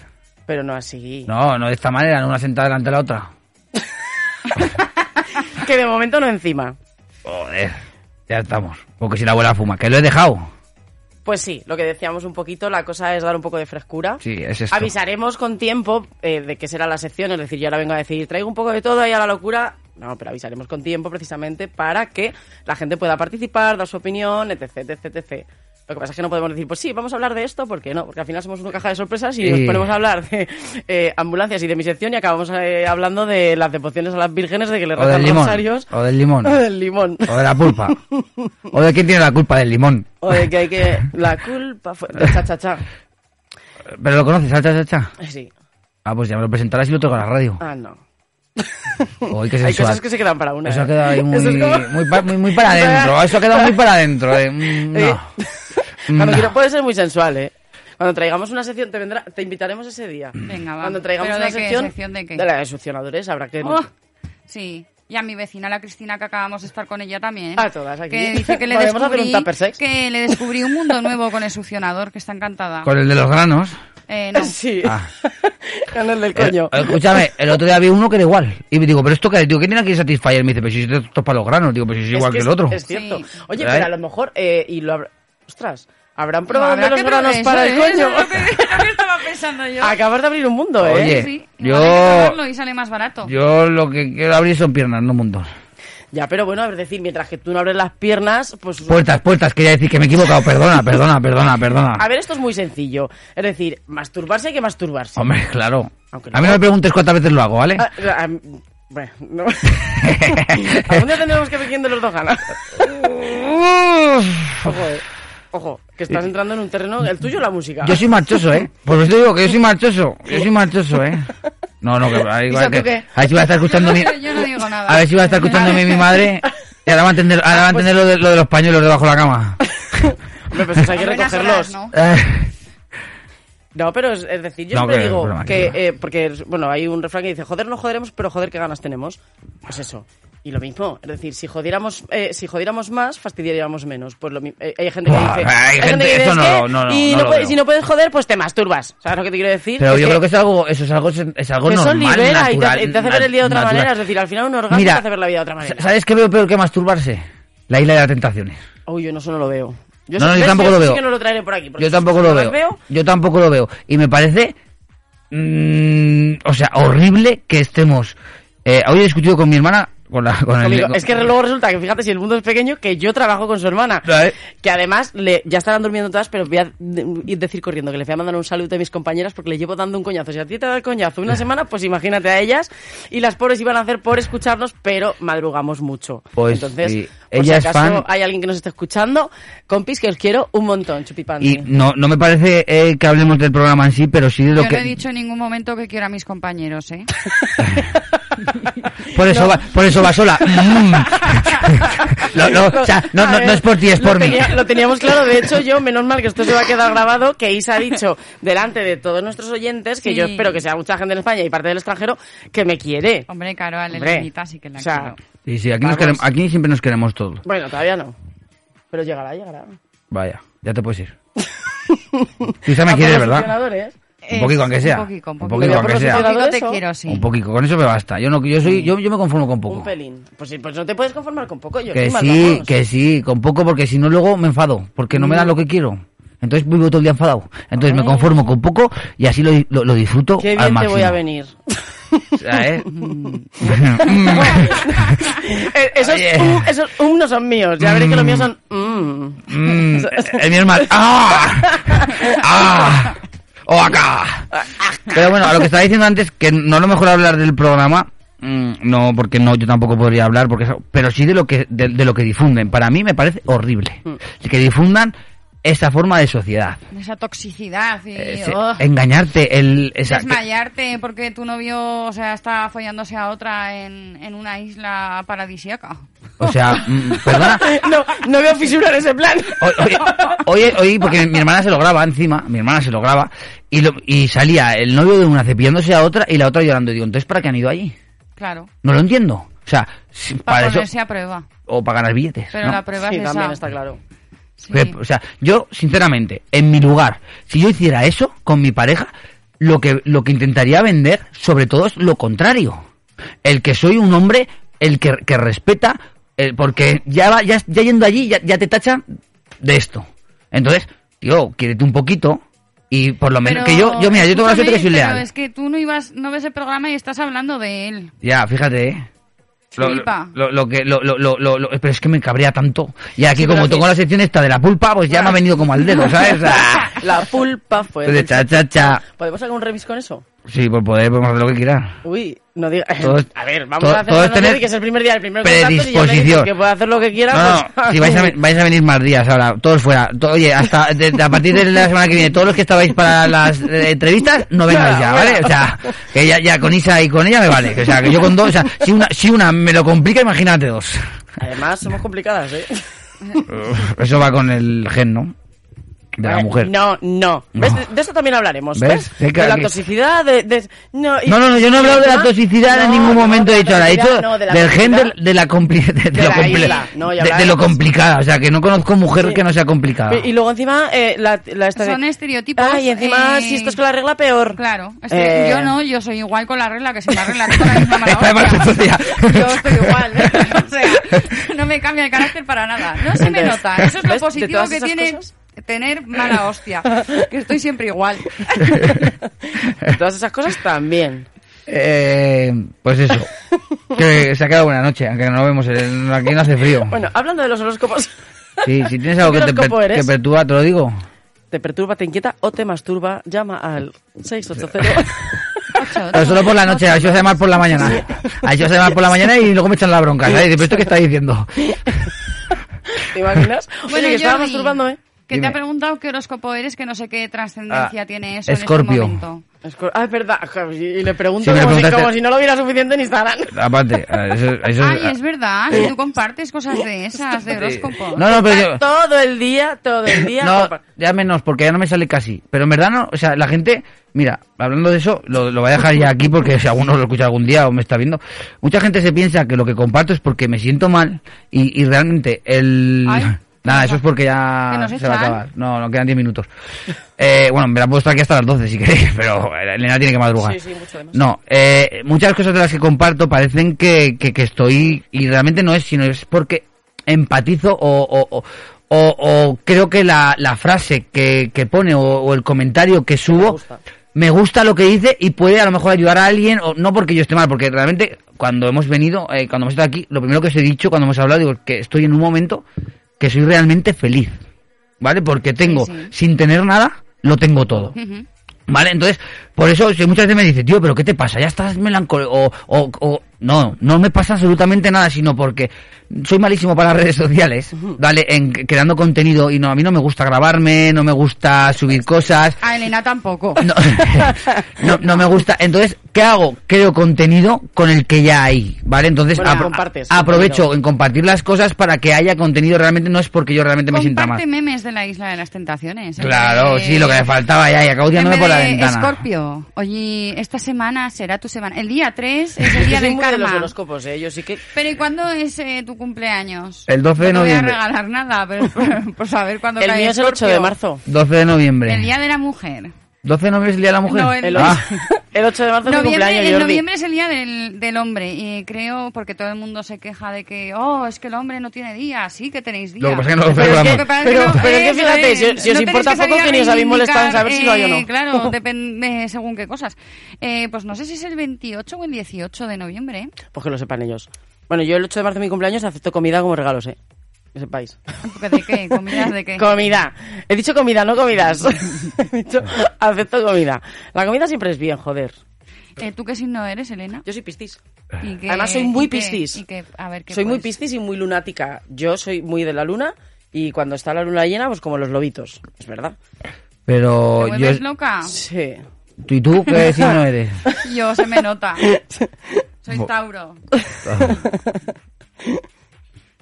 Pero no así. No, no de esta manera, no una sentada delante de la otra. [laughs] Que de momento no encima. Joder, ya estamos. Porque si la abuela fuma, que lo he dejado. Pues sí, lo que decíamos un poquito, la cosa es dar un poco de frescura. Sí, es esto. Avisaremos con tiempo eh, de qué será la sección, es decir, yo ahora vengo a decir, traigo un poco de todo ahí a la locura. No, pero avisaremos con tiempo precisamente para que la gente pueda participar, dar su opinión, etc, etc, etc. Lo que pasa es que no podemos decir, pues sí, vamos a hablar de esto, ¿por qué no? Porque al final somos una caja de sorpresas y Sí. nos ponemos a hablar de eh, ambulancias y de mi sección y acabamos eh, hablando de las devociones a las vírgenes, de que le rezan limón. rosarios. O del limón. [laughs] O del limón. O de la pulpa. o de quién tiene la culpa del limón. O de que hay que... La culpa fue... De cha, cha, cha. ¿Pero lo conoces, Salcha Chacha? Sí. Ah, pues ya me lo presentarás y lo traigo a la radio. Ah, no. Hay cosas que se quedan para una. Eso ha ¿eh? quedado ahí muy, es como- muy, muy, muy para [laughs] adentro. Eso ha quedado muy para adentro. eh. [laughs] Mm, Eh, No. Cuando No. quiero puede ser muy sensual, ¿eh? Cuando traigamos una sección, te vendrá, te invitaremos ese día. Venga, va. Cuando traigamos ¿Pero una de qué? sección, ¿Sección de qué? la de succionadores, habrá que... Oh, sí. Y a mi vecina, la Cristina, que acabamos de estar con ella también. A todas aquí. Que [laughs] dice que le Podemos hacer un descubrí, que le descubrí un mundo nuevo con el succionador, que está encantada. Con el de los granos. Eh, no. [laughs] Sí. Ah. [laughs] Con el del Eh, coño. escúchame, el otro día vi uno que era igual. Y me digo, ¿pero esto qué es? Digo, ¿qué tiene aquí Satisfyer? Me dice, pero si esto es para los granos. Digo, pero si es igual que, el otro. Es cierto. Sí. Oye, ¿Eh? pero a lo mejor, eh, y lo. Ostras, Habrán probado de los granos eso, para el ¿eh? coño. Lo que, lo que estaba pensando yo. Acabas de abrir un mundo, ¿eh? Oye, Sí, yo, y sale más barato. yo lo que quiero abrir son piernas, no mundos. Ya, pero bueno, es decir, mientras que tú no abres las piernas, pues... Puertas, puertas, quería decir que me he equivocado. Perdona, perdona, perdona, perdona. A ver, esto es muy sencillo. Es decir, masturbarse hay que masturbarse. Hombre, claro. Aunque A mí no me preguntes cuántas veces lo hago, ¿vale? Ah, ah, bueno, no. [laughs] Algún día tendremos que ver quién de los dos gana. [laughs] Ojo, eh. Ojo, que estás entrando en un terreno... El tuyo o la música. Yo soy marchoso, ¿eh? Por eso te digo que yo soy marchoso. Yo soy marchoso, ¿eh? No, no, que [laughs] ¿tú que, qué? a ver si va a estar escuchando mi, [laughs] Yo no digo nada. a ver si va a estar escuchándome mi madre y ahora va a entender, ahora va a entender lo de, lo de los pañuelos debajo de la cama. [laughs] Hombre, pues hay que recogerlos. Eh, No, pero es, es decir, yo No, siempre que- digo que, que eh, porque, bueno, hay un refrán que dice, joder no joderemos, pero joder qué ganas tenemos. Pues eso. Y lo mismo, es decir, si jodiéramos, eh, si jodiéramos más, fastidiaríamos menos. Pues lo eh, hay gente que dice, hay gente- que dice, eso "Es no y no puedes- si no puedes joder, pues te masturbas. ¿Sabes lo que te quiero decir? Pero Es yo que- creo que es algo, eso es algo, es algo que eso normal, libera natural, y te hace ver el día de otra natural. manera. Es decir, al final un orgasmo Mira, te hace ver la vida de otra manera. ¿Sabes qué veo peor que masturbarse? La isla de las tentaciones. Uy, yo no, eso no lo veo. Yo no, no, yo tampoco yo lo veo. que no lo traeré por aquí. porque Yo tampoco si lo veo. Yo tampoco lo veo. Y me parece, mm, o sea, horrible que estemos. Eh, hoy he discutido con mi hermana, con, la, con el. Con- Es que luego resulta que, fíjate, si el mundo es pequeño, que yo trabajo con su hermana. ¿Sabes? Que además le, ya estarán durmiendo todas, pero voy a ir decir corriendo que le voy a mandar un saludo a mis compañeras porque le llevo dando un coñazo. Si a ti te da el coñazo una [laughs] semana, pues imagínate a ellas. Y las pobres iban a hacer por escucharnos, pero madrugamos mucho. Pues, Entonces, sí. por Ella si es acaso fan. hay alguien que nos esté escuchando, compis, que os quiero un montón, chupipante. Y no, no me parece eh, que hablemos del programa en sí, pero sí de lo Yo que. no he dicho en ningún momento que quiero a mis compañeros, ¿eh? [laughs] [laughs] Por eso, va, por eso va sola. [laughs] Mm. [laughs] O sea, no, no, no es por ti, es lo por mí. Lo teníamos claro, de hecho yo, menos mal que esto se va a quedar grabado, que Isa ha dicho delante de todos nuestros oyentes, que Sí. yo espero que sea mucha gente en España y parte del extranjero, que me quiere. Hombre, claro, a Hombre, Elenita sí que la o sea, quiero. Sí, sí, aquí, nos Vamos. queremos, aquí siempre nos queremos todos. Bueno, todavía no. Pero llegará, llegará. Vaya, ya te puedes ir. [laughs] Quizá me ¿A por quieres, los ¿verdad? Un poquito, aunque sea. Un poquito, un Un poquito. poquito, aunque sea. Un poquito te eso? quiero, sí. Un poquito, con eso me basta. Yo no, yo soy, yo, yo me conformo con poco. Un pelín. Pues sí, pues no te puedes conformar con poco. Yo Que sí, que sí, con poco, porque si no luego me enfado, porque no me dan lo que quiero. Entonces vivo todo el día enfadado. Entonces me Ah. conformo con poco y así lo, lo, lo disfruto Qué al bien te máximo. voy a venir. O sea, ¿eh? [laughs] Esos, um, esos um no son míos. Ya veréis que los míos son mm. Mm, el mío es mal. ¡Ah! ¡Ah! ¡O acá! Pero bueno, a lo que estaba diciendo antes, que no es lo mejor hablar del programa, mm, no, porque no, yo tampoco podría hablar, porque pero sí de lo que de, de lo que difunden. Para mí me parece horrible que difundan esa forma de sociedad. Esa toxicidad y Ese- oh, engañarte, el, esa, que- desmayarte porque tu novio, o sea, está follándose a otra en, en una isla paradisíaca. o sea, [laughs] mm, perdona, No, no veo fisura en ese plan. Oye, oye, oye, porque mi hermana se lo graba encima, mi hermana se lo graba, y, lo- y salía el novio de una cepillándose a otra y la otra llorando. Y digo, entonces, ¿para qué han ido allí? Claro, No lo entiendo. O sea, si- para para eso, ponerse a prueba. o para ganar billetes. Pero ¿no? la prueba Sí, es también esa. está claro. Sí. O sea, yo, sinceramente, en mi lugar, si yo hiciera eso con mi pareja, lo que, lo que intentaría vender, sobre todo, es lo contrario. El que soy un hombre, el que, que respeta, el, porque ya, va, ya, ya yendo allí, ya, ya te tachan de esto. Entonces, tío, quiérete un poquito y por lo menos, que yo, yo mira, yo tengo la suerte que soy escúchame, Pero leal. es que tú no ibas, no ves el programa y estás hablando de él. Ya, fíjate, ¿eh? Lo, lo, lo que, lo, lo, lo, lo- lo- pero es que me cabrea tanto. Y aquí, Sí, como que- tengo la sección esta de la pulpa, pues ya me ha [laughs] venido como al dedo, ¿sabes? La pulpa fue. De cha, cha, cha. ¿Podemos hacer un remix con eso? Sí, por poder podemos hacer lo que quieras. Uy, no diga. [laughs] Todo es- a ver, vamos todo- a hacer una tener que es el primer día, el primer y ya predisposición. que puede hacer lo que quiera. No, pues, no, si vais a, [laughs] ven- vais a venir más días ahora, todos fuera. Oye, hasta de- a partir de la semana que viene, todos los que estabais para las eh, entrevistas, no vengáis ya, ¿vale? O sea, que ya, ya con Isa y con ella me vale. O sea, que yo con dos, o sea, si una, si una me lo complica, imagínate dos. Además, somos complicadas, ¿eh? Eso va con el gen, ¿no? De la Eh, mujer. No, no. ¿Ves? No. De, de eso también hablaremos. ¿Ves? De la toxicidad, de. de- no, y- No, no, yo no he hablado de la ¿no? toxicidad en ningún no, momento, de he dicho, ahora, he dicho no, de la del gen de, la, de, de lo complicada, o sea, que no conozco mujer Sí. que no sea complicada. Y, y luego encima, eh, la, la esta Son estereotipos. Ah, y encima, eh, si esto es con la regla, peor. Claro. este- Eh. Yo no, yo soy igual con la regla, que si la regla la misma [laughs] hostia. Yo estoy igual. [laughs] o sea, no me cambia el carácter para nada. No se me nota. Eso es lo positivo que tiene cosas- tener mala hostia. Que estoy siempre igual. [laughs] Todas esas cosas también. Eh, pues eso. Que se ha quedado buena noche, aunque no lo vemos. el- Aquí no hace frío. Bueno, hablando de los horóscopos, Sí, si tienes algo ¿Qué que te, per- horóscopo eres? que perturba, te lo digo. te perturba, te inquieta o te masturba, llama al 680. Pero solo por la noche, a eso se llama por la mañana. A eso se llama por la mañana y luego me echan la bronca. ¿Pero esto qué está diciendo? ¿Te imaginas? Bueno, Oye, que estaba masturbándome. Que te ha preguntado qué horóscopo eres, que no sé qué trascendencia Ah, tiene eso Escorpio. en este momento. Escor- Ah, es verdad. Y le pregunto Sí, como, si, como si no lo hubiera suficiente en Instagram. [laughs] Aparte, eso, eso Ay, es verdad, si tú compartes cosas de esas, de horóscopo. No, no, pero yo... Todo el día, todo el día. No, ya menos, porque ya no me sale casi. Pero en verdad no, o sea, la gente, mira, hablando de eso, lo, lo voy a dejar ya aquí porque si alguno lo escucha algún día o me está viendo, mucha gente se piensa que lo que comparto es porque me siento mal y, y realmente el... Ay, Nada, eso es porque ya ¿Que nos se va a acabar. No, no quedan 10 minutos. Eh, bueno, me la puedo estar aquí hasta las 12 si queréis, [laughs] pero Elena tiene que madrugar. Sí, sí, mucho además. No, eh, muchas cosas de las que comparto parecen que, que, que estoy, y realmente no es, sino es porque empatizo o, o, o, creo que la, la frase que, que pone o, o el comentario que subo me gusta lo que dice y puede a lo mejor ayudar a alguien, o no porque yo esté mal, porque realmente cuando hemos venido, eh, cuando hemos estado aquí, lo primero que os he dicho cuando hemos hablado, digo que estoy en un momento que soy realmente feliz, ¿vale? Porque tengo, sin tener nada, lo tengo todo. ¿Vale? Entonces, por eso si muchas veces me dice, tío, ¿pero qué te pasa? Ya estás melancólico. O, o, o- no, no me pasa absolutamente nada, sino porque soy malísimo para las redes sociales, ¿vale? En creando contenido y no, a mí no me gusta grabarme, no me gusta subir cosas, A Elena tampoco. [laughs] no, no, no me gusta. Entonces, ¿qué hago? Creo contenido con el que ya hay, ¿vale? Entonces, Bueno, apro- compartes aprovecho en compartir las cosas para que haya contenido. Realmente no es porque yo realmente me sienta mal. Memes de la isla de las tentaciones. en Claro, de- sí, lo que me faltaba ya, y acabo tirándome vez por la de ventana. Oye, esta semana será tu semana. El día 3 es el [laughs] día del muy de los karma. horóscopos, ¿eh? Yo sí que... Pero ¿y cuándo es eh, tu cumpleaños? El 12 de no noviembre. voy a regalar nada, pero [laughs] por, por saber cuándo El cae mío es el 8 Escorpio. de marzo. 12 de noviembre. El día de la mujer. 12 de noviembre es el día de la mujer. No, el- El, Ah, [laughs] el 8 de marzo es mi Noviembre, cumpleaños, en Jordi. noviembre es el día del, del hombre y creo porque todo el mundo se queja de que oh es que el hombre no tiene día sí que tenéis día Lo que pasa es que no lo Pero Pero- no- pero es que fíjate, es, si- si os no importa que poco, a que ni os habéis molestado en saber si lo hay o no. eh, claro [laughs] depende según qué cosas Eh, pues no sé si es el 28 o el 18 de noviembre ¿eh? Pues que lo sepan ellos. Bueno, yo el 8 de marzo de mi cumpleaños acepto comida como regalos, ¿eh? Que sepáis. ¿de qué? ¿comidas de qué? Comida. He dicho comida, no comidas. [laughs] He dicho acepto comida. La comida siempre es bien, joder. Eh, ¿tú qué signo eres Elena? Yo soy piscis. ¿Y qué- Además soy muy y qué- piscis. y qué- a ver, ¿qué Soy muy piscis y muy lunática. Yo soy muy de la luna y cuando está la luna llena, pues como los lobitos. Es verdad. pero ¿Te yo. loca? Sí. ¿Tú y tú qué [laughs] signo eres? Yo se me nota. [laughs] Soy Tauro.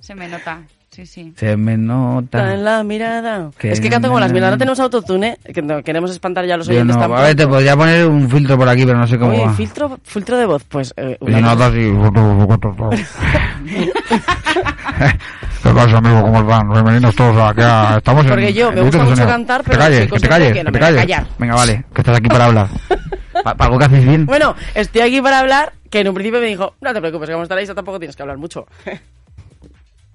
Se me nota. Sí, sí. Se me Está nota. en la mirada. Que es que canto como las mías. No tenemos autotune, que no, queremos espantar ya a los Yo oyentes no, a ver, te podría poner un filtro por aquí, pero no sé cómo Oye, va. filtro, filtro de voz, pues... eh, Y si no, una- así. ¿Qué pasa, amigo? ¿Cómo están? Bienvenidos todos aquí. a- Estamos en- Porque yo me gusta mucho Sonido. cantar, Que pero te calles, que te calles, que no que te a calles. callar. Venga, vale, que estás aquí para hablar. [laughs] Pa- Para algo que haces bien. Bueno, estoy aquí para hablar, que en un principio me dijo, no te preocupes, que como estar ahí tampoco tienes que hablar mucho.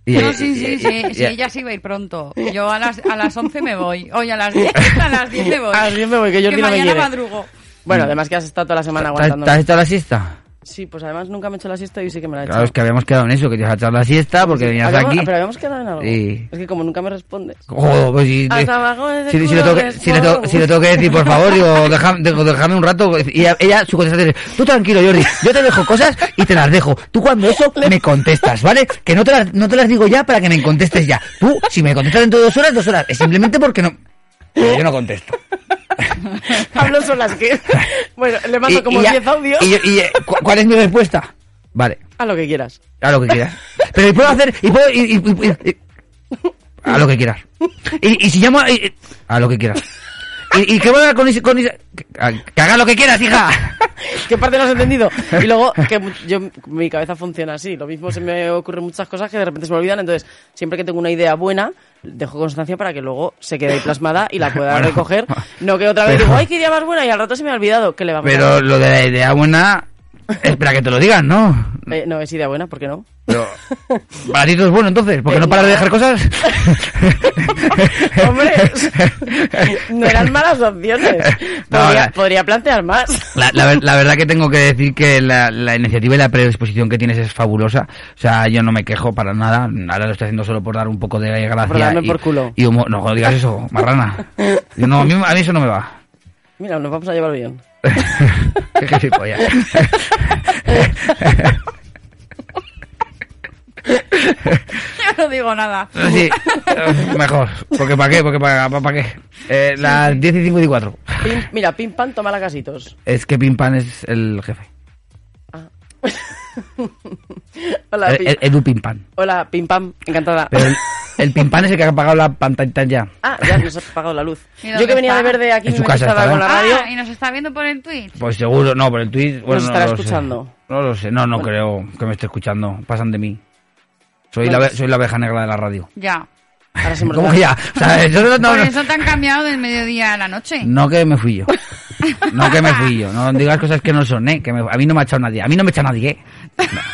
Y- No, sí, sí, y- sí, sí, ella sí va a ir pronto. Yo a las, a las 11 me voy. Hoy a las 10, a las 10 me voy. [laughs] A las 10 me voy, que no me mañana madrugo. Bueno, además que has estado toda la semana ¿Te has- aguantando. ¿Te has echado la siesta? Sí, pues además nunca me he hecho la siesta y sí que me la he Claro, echado. es que habíamos quedado en eso, que te ibas a echar la siesta porque venías Habíamos- aquí. Pero habíamos quedado en algo. Y- Es que como nunca me respondes. Joder, pues si, si, si le culo tengo que, si, tengo, si que decir, por favor, digo, [laughs] déjame, un rato. Y ella, ella, su contestación es, tú tranquilo, Jordi, yo te dejo cosas y te las dejo. Tú cuando eso [laughs] me contestas, ¿vale? Que no te las, no te las digo ya para que me contestes ya. Tú, si me contestas dentro de dos horas, dos horas. Es simplemente porque no... Pero yo no contesto. [laughs] Hablo solas que... Bueno, le mando Y- como y ya- 10 audios. y y, eh, ¿cu- ¿Cuál es mi respuesta? Vale, A lo que quieras. a lo que quieras. Pero y puedo hacer, y puedo, a lo que quieras. Y, si llamo, a lo que quieras. ¿Y, y qué voy a con ese, con ese- que, que haga lo que quieras, hija? [laughs] ¿Qué parte no has entendido? Y luego, que mu- yo, mi cabeza funciona así. Lo mismo se me ocurren muchas cosas que de repente se me olvidan. Entonces, siempre que tengo una idea buena, dejo constancia para que luego se quede ahí plasmada y la pueda [laughs] Bueno. recoger. No que otra vez Pero- digo, ay, qué idea más buena y al rato se me ha olvidado. que le vamos a Pero hacer? lo de la idea buena, Espera que te lo digan, ¿no? Eh, no, es idea buena, ¿por qué no? Pero, [laughs] para ti todo es bueno entonces, porque Eh, no paras de dejar cosas. [laughs] Hombre, no eran malas opciones. [laughs] Podría, la- podría plantear más. La, la ver- la verdad que tengo que decir que la, la iniciativa y la predisposición que tienes es fabulosa. O sea, yo no me quejo para nada. Ahora lo estoy haciendo solo por dar un poco de gracia. Por darme y, por culo. y humor. No, no digas eso, marrana. Yo no, a, mí, a mí eso no me va. Mira, nos vamos a llevar bien. [laughs] Qué gilipollas. Yo no digo nada. Sí, mejor. Porque ¿para qué? Porque ¿para, para, qué? Eh, las 10 y 54. Pim- mira, pim pam, toma la casitos. Es que Pim Pam es el jefe. [laughs] Hola, Eh, pim, Edu Pim Pam. hola, pim pam, encantada. Pero el, el Pim Pam es el que ha apagado la pantalla. Ah, ya nos ha apagado la luz. ¿Y Yo que venía está? de verde aquí En su casa estaba con la radio. Ah, y nos está viendo por el tweet. Pues seguro, no, por el tweet. Bueno, estará no lo sé. escuchando. No lo sé, no, no creo que me esté escuchando. Pasan de mí. Soy, Bueno, la, soy la oveja negra de la radio. Ya. Ahora se me ¿Cómo que ya? O sea, [laughs] eso no, no, Por no, eso te han cambiado del mediodía a la noche. no que me fui yo. No que me fui yo. No digas cosas que no son, ¿eh? Que me- a mí no me ha echado nadie. A mí no me echa nadie, ¿eh?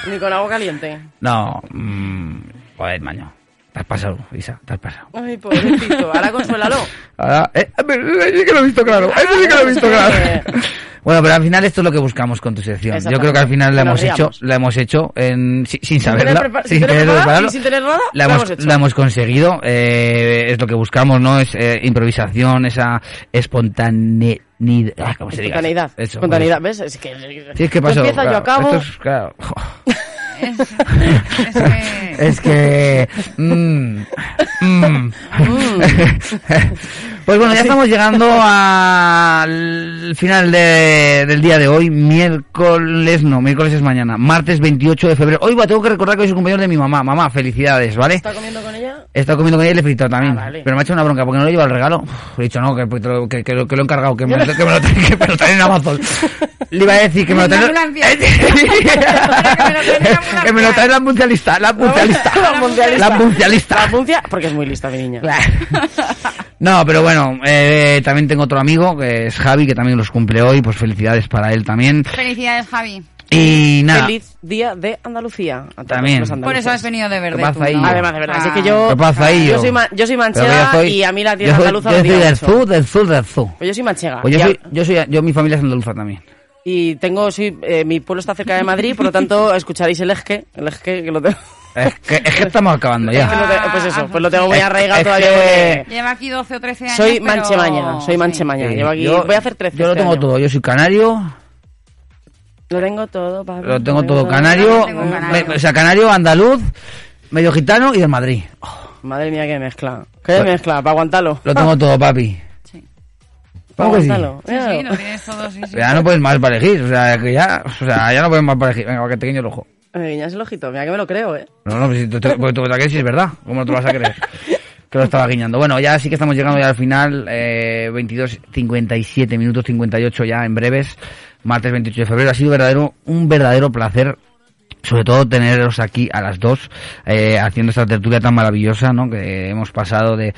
Ni con agua caliente. No. mm, joder, maño. Te has pasado, Isa, te has pasado. Ay, pobrecito. Ahora consuélalo. [laughs] Ahora, eh, ese sí que lo he visto claro. Ese sí que lo he visto claro. [laughs] Bueno, pero al final esto es lo que buscamos con tu sección. Yo creo que al final la hemos hecho, la hemos hecho en, sin, sin Sin tener saberla, prepa- sin sin tener preparado sin tener nada, la, hemos, hecho. la hemos conseguido. eh, es lo que buscamos, ¿no? Es eh, improvisación, esa espontaneidad. ah, ¿Cómo se diga? Espontaneidad. Eso, Espontaneidad, ¿ves? Es que. Sí, es que pasó. empiezas, yo claro, acabo. esto es- claro. [laughs] Es, es que... Es que... mm, mm. Pues bueno, ya estamos llegando al final de- del día de hoy, miércoles, no, miércoles es mañana, martes 28 de febrero. Hoy va, tengo que recordar que hoy es el cumpleaños de mi mamá. Mamá, felicidades, ¿vale? ¿Está comiendo con ella? He estado comiendo con ella y le he felicitado también. Ah, vale. Pero me ha hecho una bronca porque no le lleva el regalo. Uf, he dicho, no, que, que, lo- que- que lo, que lo he encargado, que me, lo- que me lo traen, que me lo traen en Amazon. Le iba a decir que me lo traen... [laughs] [laughs] que me lo trae la mundialista, la mundialista. [laughs] La mundialista. La mundialista. La muncia, porque es muy lista, mi niña. [laughs] No, pero bueno, eh, también tengo otro amigo que es Javi, que también los cumple hoy, pues felicidades para él también. Felicidades, Javi. Y nada, Feliz día de Andalucía. a También. los Por eso has venido de verde. ¿Qué pasa tú, ahí? ¿no? Además, de verdad, así Ah. que yo. ¿qué pasa ahí? Yo soy, ma- yo soy que manchega yo soy- y a mí la yo tierra soy- andaluza Yo soy del sur, del sur, del sur. Pues yo soy manchega. Pues yo soy, yo soy, yo mi familia es andaluza también. Y tengo, soy, eh, mi pueblo está cerca de Madrid, por lo tanto [laughs] escucharéis el esque, el esque que lo tengo. Es que, es que estamos acabando es que ya. te- pues eso, pues lo tengo muy arraigado es todavía. que- Lleva aquí 12 o 13 años. Soy pero- manchemaña, soy manchemaña. Sí, Llevo aquí, yo- voy a hacer 13. Yo lo este tengo año. todo, yo soy canario, Lo tengo todo, papi. lo tengo todo todo. canario, Yo tengo canario. me- o sea, canario, andaluz, medio gitano y del Madrid. Madre mía, qué mezcla. Qué mezcla, para aguantarlo. Lo tengo todo, papi. [laughs] Para ¿Cómo que sí? Sí, sí, lo tienes todo, sí, sí. Ya no puedes más para elegir, o sea, que ya, o sea, ya no puedes más para elegir. Venga, va, que te guiño el ojo. Me guiñas el ojito, mira que me lo creo, eh. No, no, pues si tú te, porque tú te la crees, si es verdad. ¿Cómo no te lo vas a creer? [laughs] Que lo estaba guiñando. Bueno, ya sí que estamos llegando ya al final. Eh, 22, 57 minutos, 58 ya en breves. Martes 28 de febrero. Ha sido verdadero, un verdadero placer. Sobre todo teneros aquí a las dos, eh, haciendo esta tertulia tan maravillosa, ¿no? Que hemos pasado de,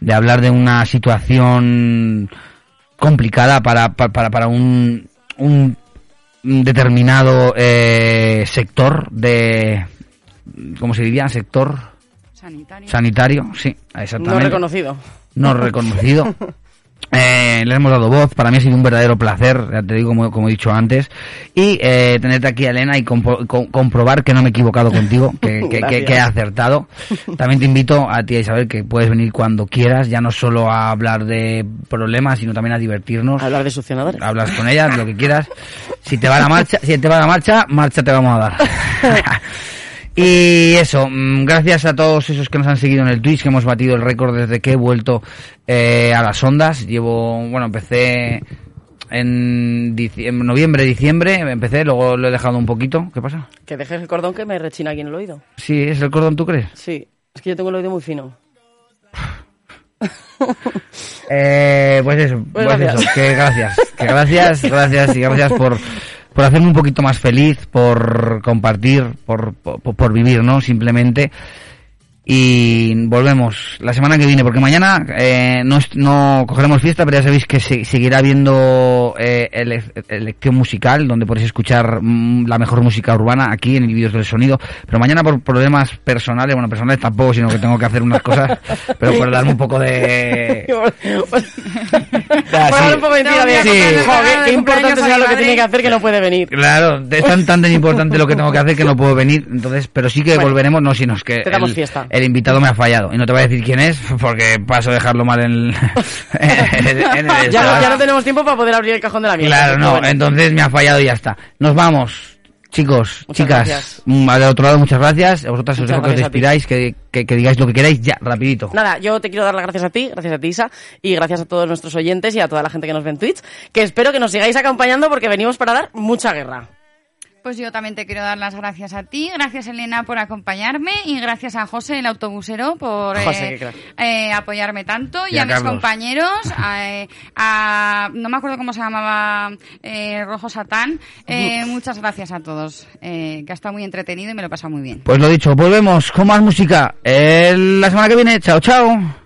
de hablar de una situación complicada para, para, para, un, un determinado eh, sector de, ¿cómo se diría? Sector Sanitario. sanitario, sí, No exactamente. reconocido. No reconocido. [laughs] Eh, le hemos dado voz, para mí ha sido un verdadero placer, ya te digo, como, como he dicho antes, y eh, tenerte aquí, Elena, y compro- com- comprobar que no me he equivocado contigo, que, [laughs] que- que- Gracias. que he acertado. [laughs] También te invito a ti, a Isabel, que puedes venir cuando quieras, ya no solo a hablar de problemas, sino también a divertirnos. Hablar de succionadores. Hablas con ellas, lo que quieras. Si te va la [laughs] marcha, si te va la marcha, marcha te vamos a dar. Y eso, mm, gracias a todos esos que nos han seguido en el Twitch, que hemos batido el récord desde que he vuelto eh, a las ondas. Llevo, bueno, empecé en, noviembre, diciembre, empecé, luego lo he dejado un poquito. ¿Qué pasa? Que dejes el cordón que me rechina aquí en el oído. Sí, es el cordón, ¿tú crees? Sí, es que yo tengo el oído muy fino. Eh, pues eso, Pues pues gracias. eso, que gracias, que gracias, gracias y gracias por, por hacerme un poquito más feliz, por compartir, por, por, vivir, ¿no? Simplemente. Y volvemos la semana que viene, porque mañana eh, no, no cogeremos fiesta, pero ya sabéis que se- seguirá habiendo eh, ele- elección musical, donde podéis escuchar mm, la mejor música urbana aquí en Individuos del Sonido. Pero mañana por problemas personales, bueno, personales tampoco, sino que tengo que hacer unas cosas, pero por darme un poco de... [laughs] [laughs] Un poco de encima de- Sí. Joder, qué importante sea lo que tiene que hacer que no puede venir. Claro, es tan, tan, tan importante lo que tengo que hacer que no puedo venir, entonces, pero sí que Bueno, volveremos, no, sino es que te damos el, fiesta. El invitado me ha fallado. Y no te voy a decir quién es, [laughs] porque paso a dejarlo mal en el... [laughs] en Ya no, estado. ya no tenemos tiempo para poder abrir el cajón de la mierda. Claro, no, bueno. entonces me ha fallado y ya está. Nos vamos. Chicos, Muchas chicas, gracias. mm, al otro lado muchas gracias. A vosotras os dejo que os despidáis, que, que, que digáis lo que queráis ya, rapidito. Nada, yo te quiero dar las gracias a ti, gracias a ti, Isa, y gracias a todos nuestros oyentes y a toda la gente que nos ve en Twitch, que espero que nos sigáis acompañando porque venimos para dar mucha guerra. Pues yo también te quiero dar las gracias a ti, gracias Elena por acompañarme y gracias a José, el autobusero, por José, eh, eh, apoyarme tanto y, Y a a, mis compañeros, a, eh, a- no me acuerdo cómo se llamaba eh, Rojo Satán. Eh, muchas gracias a todos, eh, que ha estado muy entretenido y me lo he pasado muy bien. Pues lo dicho, volvemos con más música la semana que viene. Chao, chao.